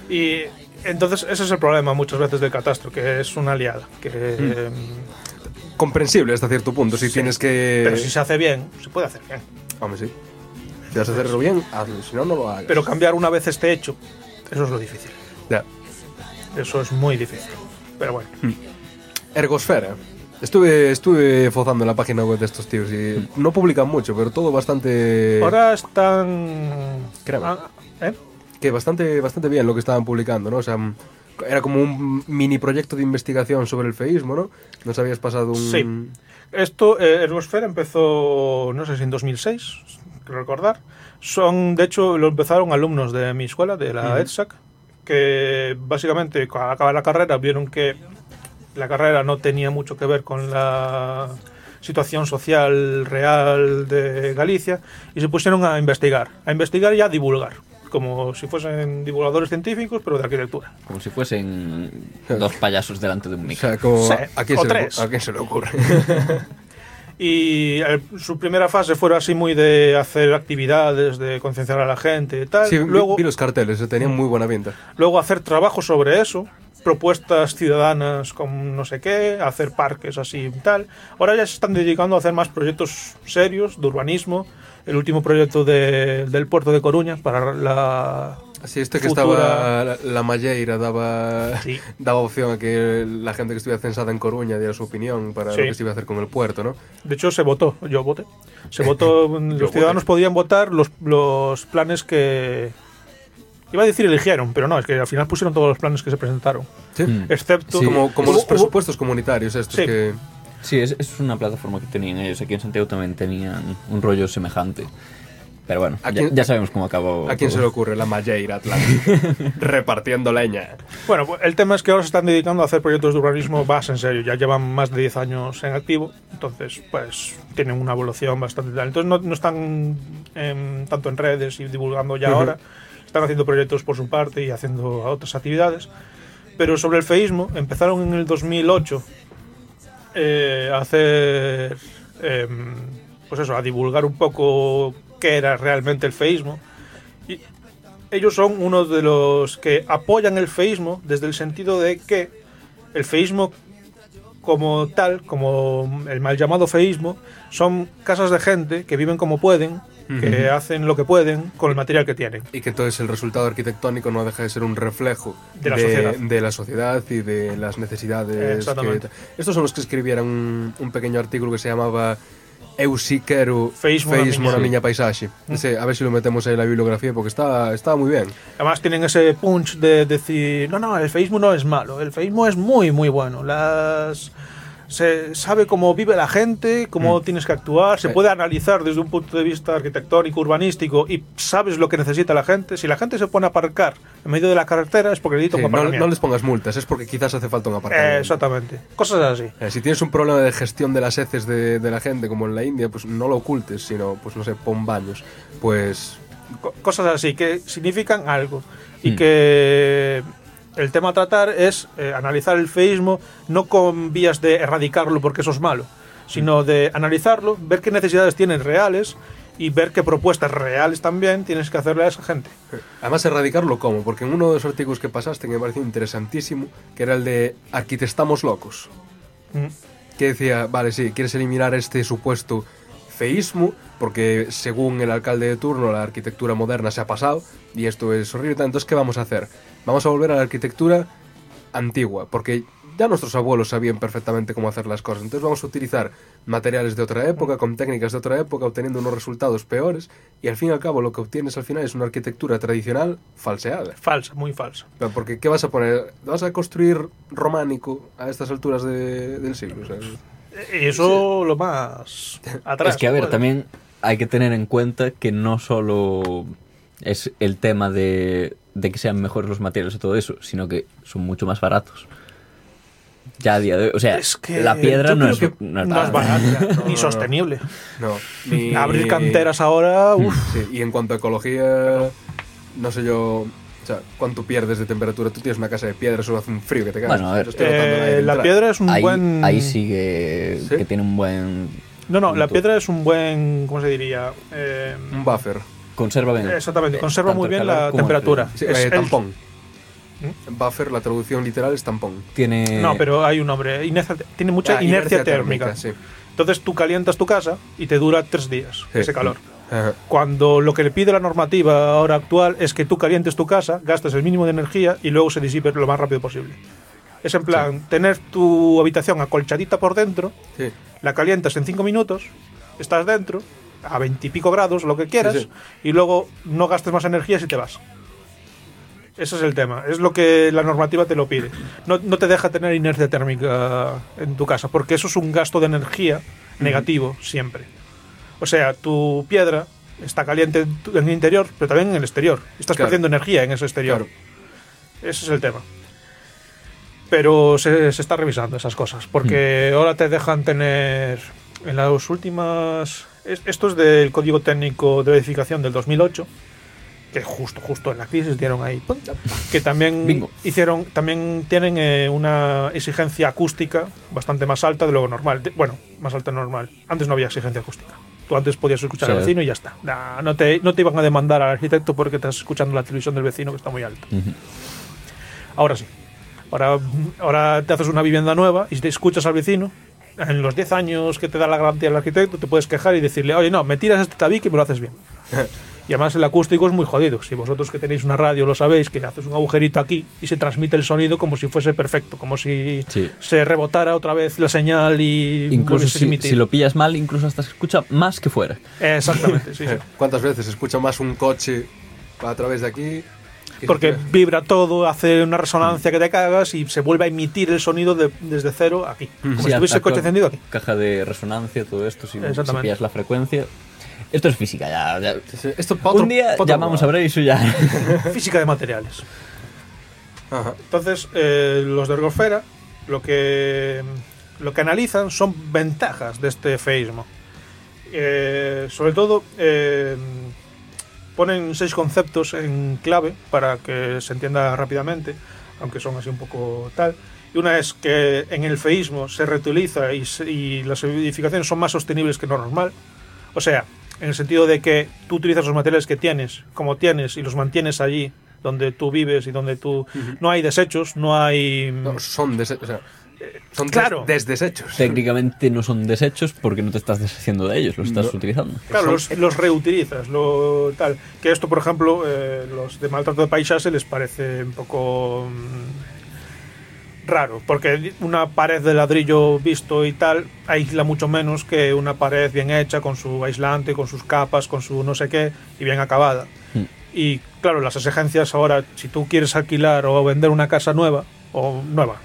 Speaker 6: Y entonces ese es el problema muchas veces del catastro, que es una aliada. Que, eh,
Speaker 1: Comprensible hasta cierto punto, si tienes que...
Speaker 6: Pero si se hace bien, se puede hacer bien.
Speaker 1: Hombre, sí. Si vas a hacerlo bien, hazlo, si no, no lo hagas.
Speaker 6: Pero cambiar una vez este hecho, eso es lo difícil.
Speaker 1: Ya.
Speaker 6: Eso es muy difícil. Pero bueno.
Speaker 1: Ergosfera. Estuve, estuve fozando en la página web de estos tíos y no publican mucho, pero todo bastante...
Speaker 6: Ahora están...
Speaker 1: Crema.
Speaker 6: Ah, ¿eh?
Speaker 1: Que bastante, bastante bien lo que estaban publicando, ¿no? O sea, era como un mini proyecto de investigación sobre el feísmo, ¿no? Nos habías pasado un...
Speaker 6: Sí. Esto, eh, Ergosfera empezó, no sé si en 2006, creo recordar. Son, de hecho, lo empezaron alumnos de mi escuela, de la
Speaker 1: Ujú.
Speaker 6: EDSAC, que básicamente al acabar la carrera vieron que la carrera no tenía mucho que ver con la situación social real de Galicia y se pusieron a investigar, a investigar y a divulgar, como si fuesen divulgadores científicos, pero de arquitectura.
Speaker 2: Como si fuesen dos payasos delante de un
Speaker 1: O
Speaker 2: micro.
Speaker 1: sea, como...
Speaker 6: Sí,
Speaker 1: ¿a, quién
Speaker 6: o
Speaker 1: se le,
Speaker 6: tres.
Speaker 1: ¿A quién se le ocurre?
Speaker 6: Y su primera fase fue así muy de hacer actividades, de concienciar a la gente y tal.
Speaker 1: sí,
Speaker 6: luego,
Speaker 1: vi los carteles, eh, tenían muy buena pinta.
Speaker 6: luego hacer trabajo sobre eso, propuestas ciudadanas con no sé qué, hacer parques así y tal. Ahora ya se están dedicando a hacer más proyectos serios de urbanismo. El último proyecto de- del puerto de Coruña para la...
Speaker 1: Así, este que
Speaker 6: Futura-
Speaker 1: estaba la, la Malleira daba,
Speaker 6: Sí.
Speaker 1: daba opción a que la gente que estuviera censada en Coruña diera su opinión para
Speaker 6: Sí.
Speaker 1: lo que se iba a hacer con el puerto, ¿no?
Speaker 6: De hecho, se votó, yo voté. Se votó, los ciudadanos podían votar los, los planes que... Iba a decir eligieron, pero no, es que al final pusieron todos los planes que se presentaron.
Speaker 1: Sí.
Speaker 6: Excepto...
Speaker 1: Como, como los presupuestos comunitarios estos
Speaker 6: Sí.
Speaker 1: que...
Speaker 2: Sí, es, es una plataforma que tenían ellos. Aquí en Santiago también tenían un rollo semejante. Pero bueno,
Speaker 1: ¿A
Speaker 2: ya,
Speaker 1: quién-
Speaker 2: ya sabemos cómo acabó.
Speaker 1: ¿A quién se
Speaker 2: todo.
Speaker 1: le ocurre la Malleira Atlántica? Repartiendo leña.
Speaker 6: Bueno, pues el tema es que ahora se están dedicando a hacer proyectos de urbanismo más en serio. Ya llevan más de 10 años en activo, entonces pues tienen una evolución bastante tal. Entonces no, no están tanto en redes y divulgando ya
Speaker 1: Ujú.
Speaker 6: ahora. Están haciendo proyectos por su parte y haciendo otras actividades. Pero sobre el feísmo, empezaron en el 2008 eh, a hacer, em, pues eso, a divulgar un poco qué era realmente el feísmo. Y ellos son uno de los que apoyan el feísmo desde el sentido de que el feísmo como tal, como el mal llamado feísmo, son casas de gente que viven como pueden, que hacen lo que pueden con el material que tienen.
Speaker 1: Y que entonces el resultado arquitectónico no deja de ser un reflejo
Speaker 6: De la sociedad.
Speaker 1: de la sociedad y de las necesidades.
Speaker 6: Exactamente.
Speaker 1: que- Estos son los que escribieron un, un pequeño artículo que se llamaba Eu si quero
Speaker 6: Feísmo na
Speaker 1: feísmo
Speaker 6: miña-
Speaker 1: na miña paisaxe. Ese, a ver si lo metemos ahí en la bibliografía porque está, está muy bien.
Speaker 6: Además tienen ese punch de decir, no, no, el feísmo no es malo, el feísmo es muy, muy bueno. Las se sabe cómo vive la gente, cómo tienes que actuar, se puede analizar desde un punto de vista arquitectónico, urbanístico y sabes lo que necesita la gente. Si la gente se pone a aparcar en medio de la carretera es porque necesita
Speaker 1: Sí,
Speaker 6: un
Speaker 1: no,
Speaker 6: aparcamiento.
Speaker 1: no les pongas multas, es porque quizás hace falta un
Speaker 6: Eh,
Speaker 1: aparcamiento.
Speaker 6: exactamente. Cosas así.
Speaker 1: Eh, si tienes un problema de gestión de las heces de, de la gente, como en la India, pues no lo ocultes, sino, pues no sé, pon baños. Pues
Speaker 6: Co- cosas así que significan algo y
Speaker 2: Hmm.
Speaker 6: que el tema a tratar es eh, analizar el feísmo no con vías de erradicarlo porque eso es malo, sino de analizarlo, ver qué necesidades tienen reales y ver qué propuestas reales también tienes que hacerle a esa gente.
Speaker 1: Además, erradicarlo cómo, porque en uno de los artículos que pasaste que me pareció interesantísimo, que era el de Arquitectamos locos,
Speaker 6: Mm.
Speaker 1: que decía, vale, sí, quieres eliminar este supuesto feísmo, porque según el alcalde de turno la arquitectura moderna se ha pasado, y esto es horrible, entonces ¿qué vamos a hacer? Vamos a volver a la arquitectura antigua, porque ya nuestros abuelos sabían perfectamente cómo hacer las cosas. Entonces vamos a utilizar materiales de otra época, con técnicas de otra época, obteniendo unos resultados peores, y al fin y al cabo lo que obtienes al final es una arquitectura tradicional falseada.
Speaker 6: Falsa, muy falsa.
Speaker 1: Porque ¿qué vas a poner? ¿Vas a construir románico a estas alturas de- del siglo? O sea,
Speaker 6: Y eso lo más atrás.
Speaker 2: es que, a ver, también hay que tener en cuenta que no solo es el tema de, de que sean mejores los materiales y todo eso, sino que son mucho más baratos. Ya a día de hoy, o sea,
Speaker 6: Es que
Speaker 2: la piedra no es,
Speaker 6: que
Speaker 2: no es
Speaker 6: no es
Speaker 2: barata.
Speaker 6: barata,
Speaker 1: No,
Speaker 6: ni
Speaker 1: no,
Speaker 6: sostenible.
Speaker 1: no. Ni...
Speaker 6: Abrir canteras ahora, uff.
Speaker 1: Sí, y en cuanto a ecología, no sé yo... O sea, ¿cuánto pierdes de temperatura? Tú tienes una casa de piedra, eso hace un frío que te cagas.
Speaker 2: Bueno, a ver.
Speaker 6: Eh, la piedra es un
Speaker 2: ahí,
Speaker 6: buen.
Speaker 2: ahí sigue
Speaker 1: ¿Sí?
Speaker 2: que tiene un buen...
Speaker 6: No, no, la piedra es un buen. ¿Cómo se diría? Eh,
Speaker 1: Un buffer.
Speaker 2: Conserva bien.
Speaker 6: Exactamente, conserva muy bien la temperatura.
Speaker 1: Sí,
Speaker 6: Es
Speaker 1: eh,
Speaker 6: el-
Speaker 1: tampón. Buffer, la traducción literal es tampón.
Speaker 2: Tiene...
Speaker 6: No, pero hay un nombre. inercia- tiene mucha
Speaker 1: Ah,
Speaker 6: inercia, térmica.
Speaker 1: sí.
Speaker 6: Entonces tú calientas tu casa y te dura tres días
Speaker 1: Sí.
Speaker 6: ese calor.
Speaker 1: Ajá.
Speaker 6: Cuando lo que le pide la normativa ahora actual es que tú calientes tu casa, gastes el mínimo de energía y luego se disipe lo más rápido posible. Es en plan, tener tu habitación acolchadita por dentro,
Speaker 1: Sí.
Speaker 6: la calientas en 5 minutos, estás dentro, a 20 y pico grados, lo que quieras,
Speaker 1: Sí, sí.
Speaker 6: y luego no gastes más energía si te vas. Ese es el tema, es lo que la normativa te lo pide. No, no te deja tener inercia térmica en tu casa, porque eso es un gasto de energía negativo siempre. O sea, tu piedra está caliente en, el interior, pero también en el exterior. Estás
Speaker 1: Claro.
Speaker 6: perdiendo energía en ese exterior.
Speaker 1: Claro.
Speaker 6: Ese es el tema. Pero se, se está revisando esas cosas, porque ahora te dejan tener en las últimas... es- Esto es del Código Técnico de Edificación del 2008, que justo, justo en la crisis dieron ahí, que también
Speaker 2: Bingo.
Speaker 6: hicieron, también tienen eh, una exigencia acústica bastante más alta de lo normal. De- bueno, más alta normal. Antes no había exigencia acústica. Tú antes podías escuchar al vecino y ya está. Nah, no, te, no te iban a demandar al arquitecto porque estás escuchando la televisión del vecino que está muy alta. Ahora sí. Ahora, ahora te haces una vivienda nueva y te escuchas al vecino, en los 10 años que te da la garantía el arquitecto, te puedes quejar y decirle, oye, no, me tiras este tabique y me lo haces bien. y además el acústico es muy jodido. Si vosotros que tenéis una radio lo sabéis, que haces un agujerito aquí y se transmite el sonido como si fuese perfecto, como si
Speaker 2: Sí.
Speaker 6: se rebotara otra vez la señal y
Speaker 2: Incluso si, si lo pillas mal, incluso hasta se escucha más que fuera.
Speaker 6: Exactamente, sí, sí.
Speaker 1: ¿Cuántas veces se escucha más un coche a través de aquí? Que
Speaker 6: Porque vibra todo, hace una resonancia que te cagas y se vuelve a emitir el sonido de- desde cero aquí. Como
Speaker 2: Sí,
Speaker 6: si estuviese el coche encendido aquí.
Speaker 2: Caja de resonancia, todo esto, si, si pillas la frecuencia. Esto es física, ya.
Speaker 1: Esto otro-
Speaker 2: Un día llamamos a ver eso ya.
Speaker 6: Física de materiales.
Speaker 1: Ajá.
Speaker 6: Entonces, eh, los de Ergosfera lo que, lo que analizan son ventajas de este feísmo. Eh, sobre todo, eh, ponen seis conceptos en clave para que se entienda rápidamente, aunque son así un poco tal. Y una es que en el feísmo se reutiliza y, se- y las edificaciones son más sostenibles que lo normal. O sea, en el sentido de que tú utilizas los materiales que tienes, como tienes, y los mantienes allí donde tú vives y donde tú... No hay desechos, no hay...
Speaker 1: No, son dese- o sea, son
Speaker 6: claro.
Speaker 1: des- desdesechos.
Speaker 2: Técnicamente no son desechos porque no te estás deshaciendo de ellos, los estás
Speaker 1: No.
Speaker 2: utilizando.
Speaker 6: Claro, los, los reutilizas, lo tal. Que esto, por ejemplo, eh, los de maltrato de paisaje les parece un poco mm, raro, porque una pared de ladrillo visto y tal aísla mucho menos que una pared bien hecha, con su aislante, con sus capas, con su no sé qué, y bien acabada.
Speaker 2: Mm.
Speaker 6: Y claro, las exigencias ahora, si tú quieres alquilar o vender una casa nueva, o nueva,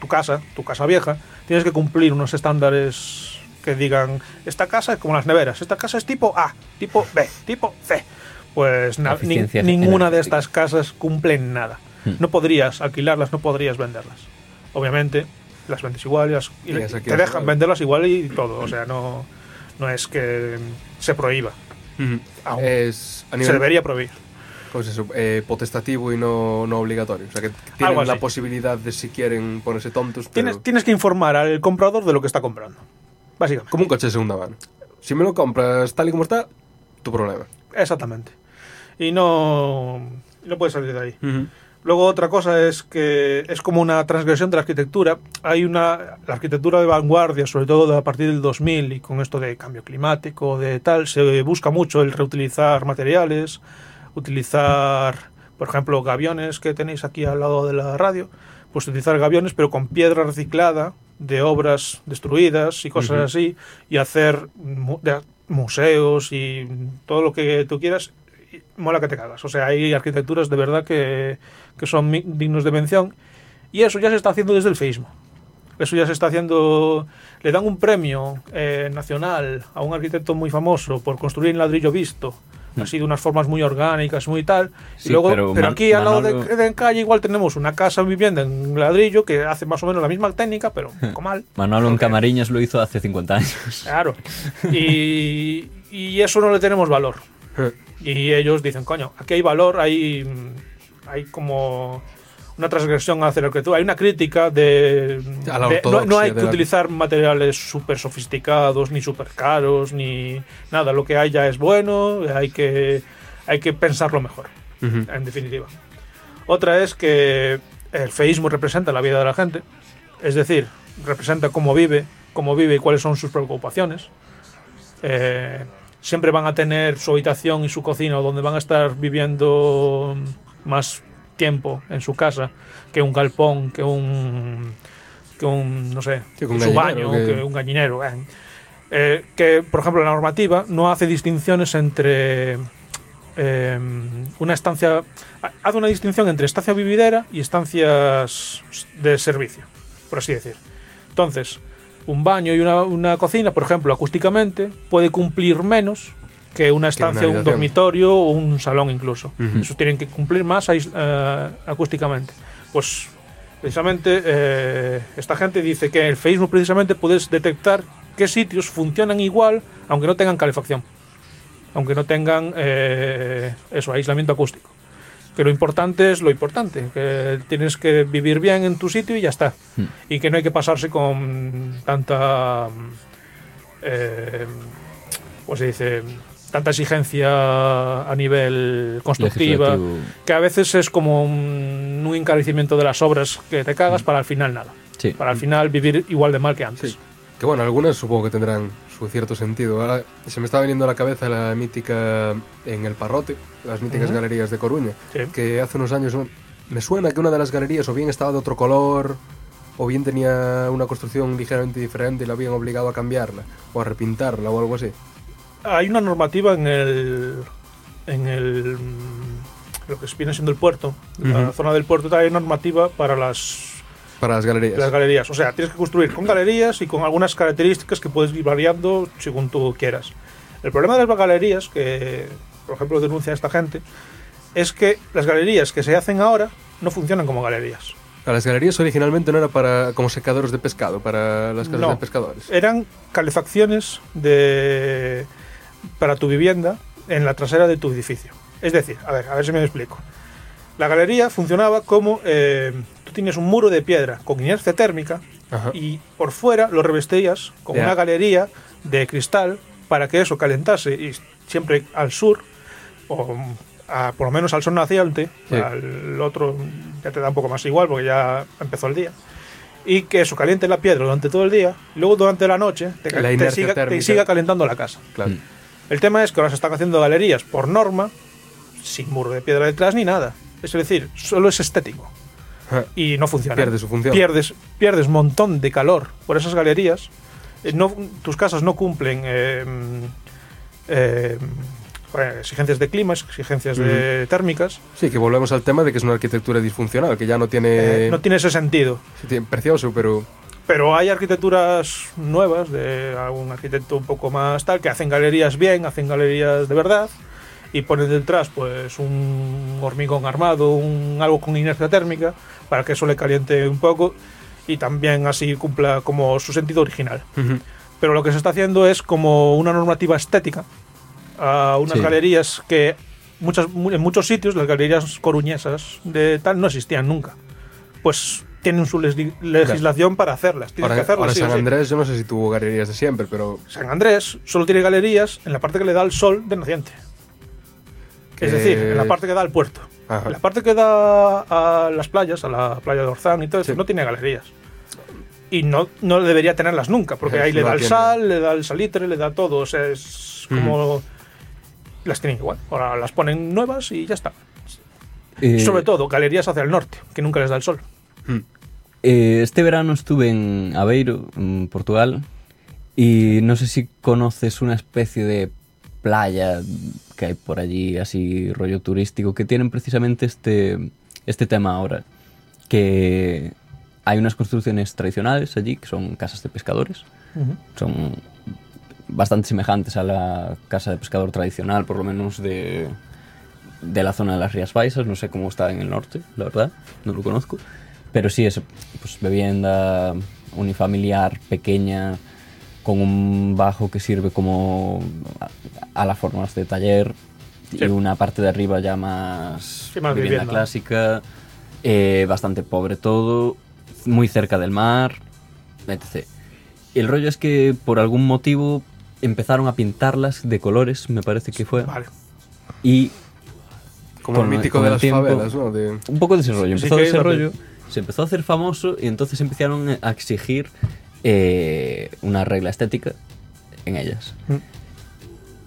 Speaker 6: tu casa, tu casa vieja, tienes que cumplir unos estándares que digan, esta casa es como las neveras, esta casa es tipo A, tipo B, tipo C. Pues na- ni-
Speaker 2: Eficiencia
Speaker 6: ninguna de estas casas cumplen nada.
Speaker 2: Hmm.
Speaker 6: No podrías alquilarlas, no podrías venderlas. Obviamente, las vendes igual y, las- y te dejan venderlas igual y todo. O sea, no, no es que se prohíba. Aún.
Speaker 1: Es a
Speaker 6: Se debería prohibir.
Speaker 1: ¿Cómo es eso? Eh, potestativo y no, no obligatorio. O sea, que tienen
Speaker 6: Algo
Speaker 1: la posibilidad de si quieren ponerse tontos, pero
Speaker 6: Tienes, tienes que informar al comprador de lo que está comprando. Básicamente.
Speaker 1: como un coche de segunda mano. Si me lo compras tal y como está, tu problema.
Speaker 6: Exactamente. Y no, no puedes salir de ahí. Luego otra cosa es que es como una transgresión de la arquitectura. Hay una la arquitectura de vanguardia, sobre todo a partir del 2000 y con esto de cambio climático, de tal, se busca mucho el reutilizar materiales, utilizar por ejemplo, gaviones que tenéis aquí al lado de la radio, pues utilizar gaviones pero con piedra reciclada de obras destruidas y cosas así, y hacer mu- museos y todo lo que tú quieras, y mola que te cagas. O sea, hay arquitecturas de verdad que, que son dignos de mención, y eso ya se está haciendo desde el feísmo. Eso ya se está haciendo. Le dan un premio eh, nacional a un arquitecto muy famoso por construir en ladrillo visto. Así de unas formas muy orgánicas, muy tal.
Speaker 2: Sí,
Speaker 6: y luego,
Speaker 2: pero
Speaker 6: aquí al lado de, de en calle igual tenemos una casa vivienda en ladrillo que hace más o menos la misma técnica, pero un poco mal.
Speaker 2: Manolo en Camariñas lo hizo hace 50 años.
Speaker 6: Claro. Y, y eso no le tenemos valor.
Speaker 1: Eh,
Speaker 6: Y ellos dicen, coño, aquí hay valor, hay, hay como una transgresión hacia la arquitectura, hay una crítica de...
Speaker 1: A la
Speaker 6: de- no, hay que
Speaker 1: la-
Speaker 6: utilizar materiales súper sofisticados, ni súper caros, ni nada, lo que hay ya es bueno, hay que, hay que pensarlo mejor, en definitiva. Otra es que el feísmo representa la vida de la gente, es decir, representa cómo vive, cómo vive y cuáles son sus preocupaciones. Eh, siempre van a tener su habitación y su cocina donde van a estar viviendo más tiempo en su casa que un galpón, que un que un no sé,
Speaker 1: Sí, que un
Speaker 6: su baño,
Speaker 1: que-
Speaker 6: que... un gallinero. eh. Eh, que por ejemplo la normativa no hace distinciones entre eh, una estancia ha- hace una distinción entre estancia vividera y estancias de servicio, por así decir. Entonces, un baño y una, una cocina, por ejemplo, acústicamente, puede cumplir menos que una estancia, un
Speaker 1: habitación.
Speaker 6: dormitorio o un salón incluso. Eso tienen que cumplir más eh, acústicamente. Pues precisamente eh, esta gente dice que en el Facebook precisamente puedes detectar qué sitios funcionan igual aunque no tengan calefacción, aunque no tengan eh, eso, aislamiento acústico. Que lo importante es lo importante, que tienes que vivir bien en tu sitio y ya está.
Speaker 2: Mm.
Speaker 6: Y que no hay que pasarse con tanta, ¿cómo se dice? Tanta exigencia a nivel constructiva,
Speaker 2: Legislativo.
Speaker 6: que a veces es como un, un encarecimiento de las obras que te cagas para al final nada.
Speaker 2: Sí.
Speaker 6: Para al final vivir igual de mal que antes.
Speaker 1: Sí. Que bueno, algunas supongo que tendrán su cierto sentido. Ahora se me está viniendo a la cabeza la mítica en el Parrote, las míticas
Speaker 6: Ujú.
Speaker 1: galerías de Coruña,
Speaker 6: Sí.
Speaker 1: que hace unos años me suena que una de las galerías o bien estaba de otro color o bien tenía una construcción ligeramente diferente y la habían obligado a cambiarla o a repintarla o algo así.
Speaker 6: Hay una normativa en el. en el. mm, lo que viene siendo el puerto, la
Speaker 1: Ujú.
Speaker 6: zona del puerto, hay normativa para las,
Speaker 1: Para las galerías.
Speaker 6: las galerías. O sea, tienes que construir con galerías y con algunas características que puedes ir variando según tú quieras. El problema de las galerías, que por ejemplo denuncia esta gente, es que las galerías que se hacen ahora no funcionan como galerías.
Speaker 1: A las galerías originalmente no era para como secadores de pescado, para las casas
Speaker 6: No.
Speaker 1: de pescadores.
Speaker 6: Eran calefacciones de para tu vivienda en la trasera de tu edificio. Es decir, a ver, a ver si me explico. La galería funcionaba como eh, tú tienes un muro de piedra con inercia térmica
Speaker 1: Ajá.
Speaker 6: y por fuera lo revestías con
Speaker 1: Ya.
Speaker 6: una galería de cristal para que eso calentase y siempre al sur o a- por lo menos al sol naciente,
Speaker 1: Sí.
Speaker 6: al otro ya te da un poco más igual porque ya empezó el día. Y que eso caliente la piedra durante todo el día, y luego durante la noche te,
Speaker 1: La
Speaker 6: te siga, te siga calentando la casa.
Speaker 1: Claro.
Speaker 6: El tema es que ahora se están haciendo galerías por norma, sin muro de piedra detrás ni nada. Es decir, solo es estético y no funciona.
Speaker 1: Pierde su función.
Speaker 6: Pierdes, pierdes un montón de calor por esas galerías. Eh, No, tus casas no cumplen eh, eh, exigencias de clima, exigencias de térmicas.
Speaker 1: Sí, que volvemos al tema de que es una arquitectura disfuncional, que ya no tiene...
Speaker 6: Eh, no tiene ese sentido.
Speaker 1: sí, precioso, pero...
Speaker 6: Pero hay arquitecturas nuevas de algún arquitecto un poco más tal que hacen galerías bien, hacen galerías de verdad y ponen detrás pues un hormigón armado, un algo con inercia térmica para que eso le caliente un poco y también así cumpla como su sentido original.
Speaker 1: Ujú.
Speaker 6: Pero lo que se está haciendo es como una normativa estética a unas
Speaker 2: Sí.
Speaker 6: galerías que muchas, mu- en muchos sitios las galerías coruñesas de tal no existían nunca. Pues tienen su legislación para hacerlas. Tienen
Speaker 1: Ahora,
Speaker 6: que hacerlas.
Speaker 1: ahora
Speaker 6: sí
Speaker 1: San
Speaker 6: sí.
Speaker 1: Andrés, yo no sé si tuvo galerías de siempre, pero...
Speaker 6: San Andrés solo tiene galerías en la parte que le da el sol de naciente. Es decir, en la parte que da al puerto.
Speaker 1: Ajá.
Speaker 6: En la parte que da a las playas, a la playa de Orzán y todo eso,
Speaker 1: Sí.
Speaker 6: no tiene galerías. Y no, no debería tenerlas nunca, porque ahí le da el sal, le da el salitre, le da todo. O sea, es como. Las tienen igual. Ahora las ponen nuevas y ya está.
Speaker 2: Eh,
Speaker 6: Sobre todo, galerías hacia el norte, que nunca les da el sol.
Speaker 2: Eh, este verano estuve en Aveiro, en Portugal, y no sé si conoces una especie de playa que hay por allí, así rollo turístico, que tienen precisamente este, este tema ahora, que hay unas construcciones tradicionales allí, que son casas de pescadores, son bastante semejantes a la casa de pescador tradicional, por lo menos de, de la zona de las Rías Baixas, no sé cómo está en el norte, la verdad, no lo conozco. Pero sí, es pues, vivienda unifamiliar, pequeña, con un bajo que sirve como a, a las formas de taller
Speaker 6: Sí.
Speaker 2: y una parte de arriba ya más,
Speaker 6: Sí, más
Speaker 2: vivienda,
Speaker 6: vivienda.
Speaker 2: clásica, eh, bastante pobre todo, muy cerca del mar, etc. El rollo es que por algún motivo empezaron a pintarlas de colores, me parece que fue,
Speaker 6: Vale.
Speaker 2: y
Speaker 1: Como
Speaker 2: Con-
Speaker 1: el mítico de las
Speaker 2: tiempo-
Speaker 1: favelas, ¿no? De...
Speaker 2: un poco de ese rollo.
Speaker 6: Sí,
Speaker 2: Empezó
Speaker 6: que
Speaker 2: de ese rollo, se empezó a hacer famoso y entonces empezaron a exigir eh, una regla estética en ellas.
Speaker 6: Mm.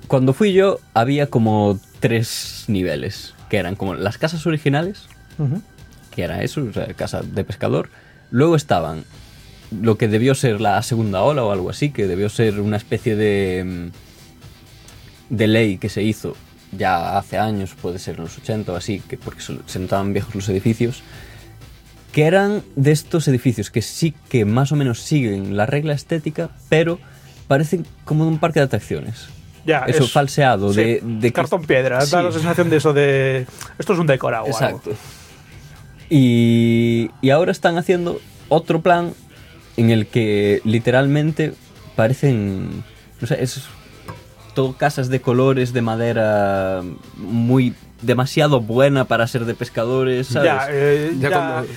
Speaker 2: Cuando fui yo, había como tres niveles, que eran como las casas originales, que era eso, o sea, casa de pescador. Luego estaban lo que debió ser la segunda ola o algo así, que debió ser una especie de, mm, de ley que se hizo ya hace años, puede ser en los 80 o así, que porque se se notaban viejos los edificios, que eran de estos edificios que sí que más o menos siguen la regla estética, pero parecen como de un parque de atracciones.
Speaker 6: Ya,
Speaker 2: Eso
Speaker 6: es-
Speaker 2: falseado,
Speaker 6: sí,
Speaker 2: de,
Speaker 6: cartón piedra. Da la sensación de eso de. Esto es un decorado. algo.
Speaker 2: Exacto. Y, y ahora están haciendo otro plan en el que literalmente parecen, no sé, es todo casas de colores de madera muy demasiado buena para ser de pescadores, ¿sabes?
Speaker 6: Ya, eh,
Speaker 1: Ya
Speaker 6: ya,
Speaker 1: cuando-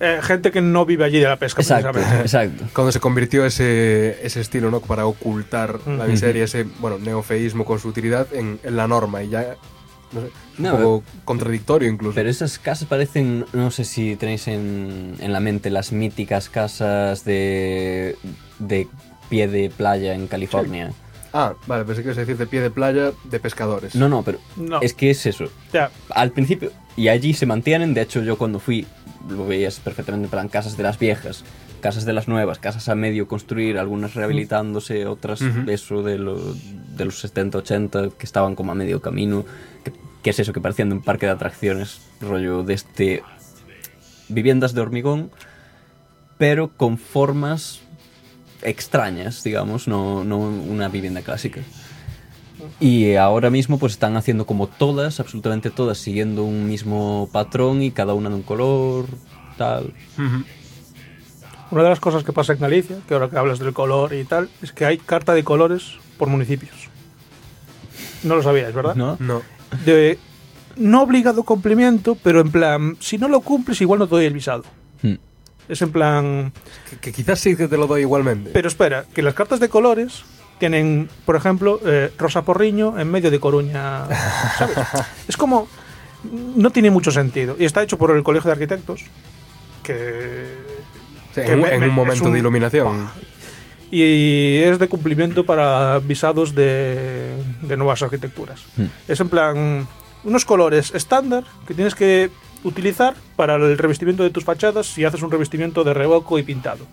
Speaker 6: eh, gente que no vive allí de la pesca,
Speaker 2: exacto,
Speaker 6: precisamente.
Speaker 2: exacto.
Speaker 1: Cuando se convirtió ese, ese estilo, ¿no? Para ocultar la miseria, ese, bueno, neofeísmo con su utilidad en, en la norma y ya, no sé,
Speaker 2: No,
Speaker 1: un poco contradictorio incluso.
Speaker 2: Pero esas casas parecen, no sé si tenéis en, en la mente las míticas casas de, de pie de playa en California.
Speaker 1: Ah, vale, pensé que ibas a decir de pie de playa de pescadores.
Speaker 2: No, no, pero
Speaker 6: No.
Speaker 2: es que es eso. Al principio, y allí se mantienen, de hecho yo cuando fui lo veías perfectamente en plan casas de las viejas, casas de las nuevas, casas a medio construir, algunas rehabilitándose, otras
Speaker 1: Ujú.
Speaker 2: eso de, lo- de los 70, 80 que estaban como a medio camino, que, que es eso, que parecían de un parque de atracciones, rollo de este... viviendas de hormigón, pero con formas extrañas, digamos, no, no una vivienda clásica. Y ahora mismo pues están haciendo como todas, absolutamente todas, siguiendo un mismo patrón y cada una de un color, tal.
Speaker 6: Una de las cosas que pasa en Galicia, que ahora que hablas del color y tal, es que hay carta de colores por municipios. No lo sabíais, ¿verdad?
Speaker 2: ¿No?
Speaker 1: No.
Speaker 6: De no obligado cumplimiento, pero en plan, si no lo cumples, igual no te doy el visado.
Speaker 2: Hmm.
Speaker 6: Es en plan,
Speaker 1: Que, que quizás sí que te lo doy igualmente.
Speaker 6: Pero espera, que las cartas de colores tienen, por ejemplo, eh, Rosa Porriño en medio de Coruña. ¿sabes? es como. No tiene mucho sentido. Y está hecho por el Colegio de Arquitectos. Que.
Speaker 1: Sí,
Speaker 6: que
Speaker 1: en,
Speaker 6: me-
Speaker 1: en
Speaker 6: me-
Speaker 1: un momento
Speaker 6: un-
Speaker 1: de iluminación.
Speaker 6: Y es de cumplimiento para visados de, de nuevas arquitecturas.
Speaker 2: Hmm.
Speaker 6: Es en plan. Unos colores estándar que tienes que utilizar para el revestimiento de tus fachadas si haces un revestimiento de revoco y pintado.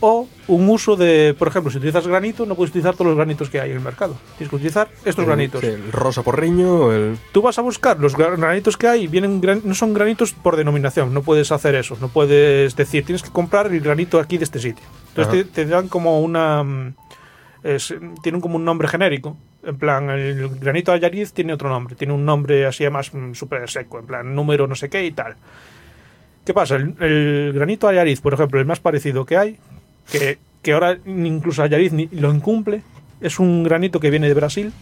Speaker 6: O un uso de, por ejemplo, si utilizas granito, no puedes utilizar todos los granitos que hay en el mercado. Tienes que utilizar estos
Speaker 1: El-
Speaker 6: granitos.
Speaker 1: el rosa porriño, el...
Speaker 6: Tú vas a buscar los gra- granitos que hay, vienen gran- no son granitos por denominación, no puedes hacer eso, no puedes decir, tienes que comprar el granito aquí de este sitio. Entonces te, te dan como una... mm, es- tienen como un nombre genérico. En plan, el granito Ayariz tiene otro nombre, tiene un nombre así más mm, súper seco, en plan, número no sé qué y tal. ¿Qué pasa? El, el granito Ayariz, por ejemplo, el más parecido que hay, que, que ahora incluso Ayariz ni lo incumple, es un granito que viene de Brasil,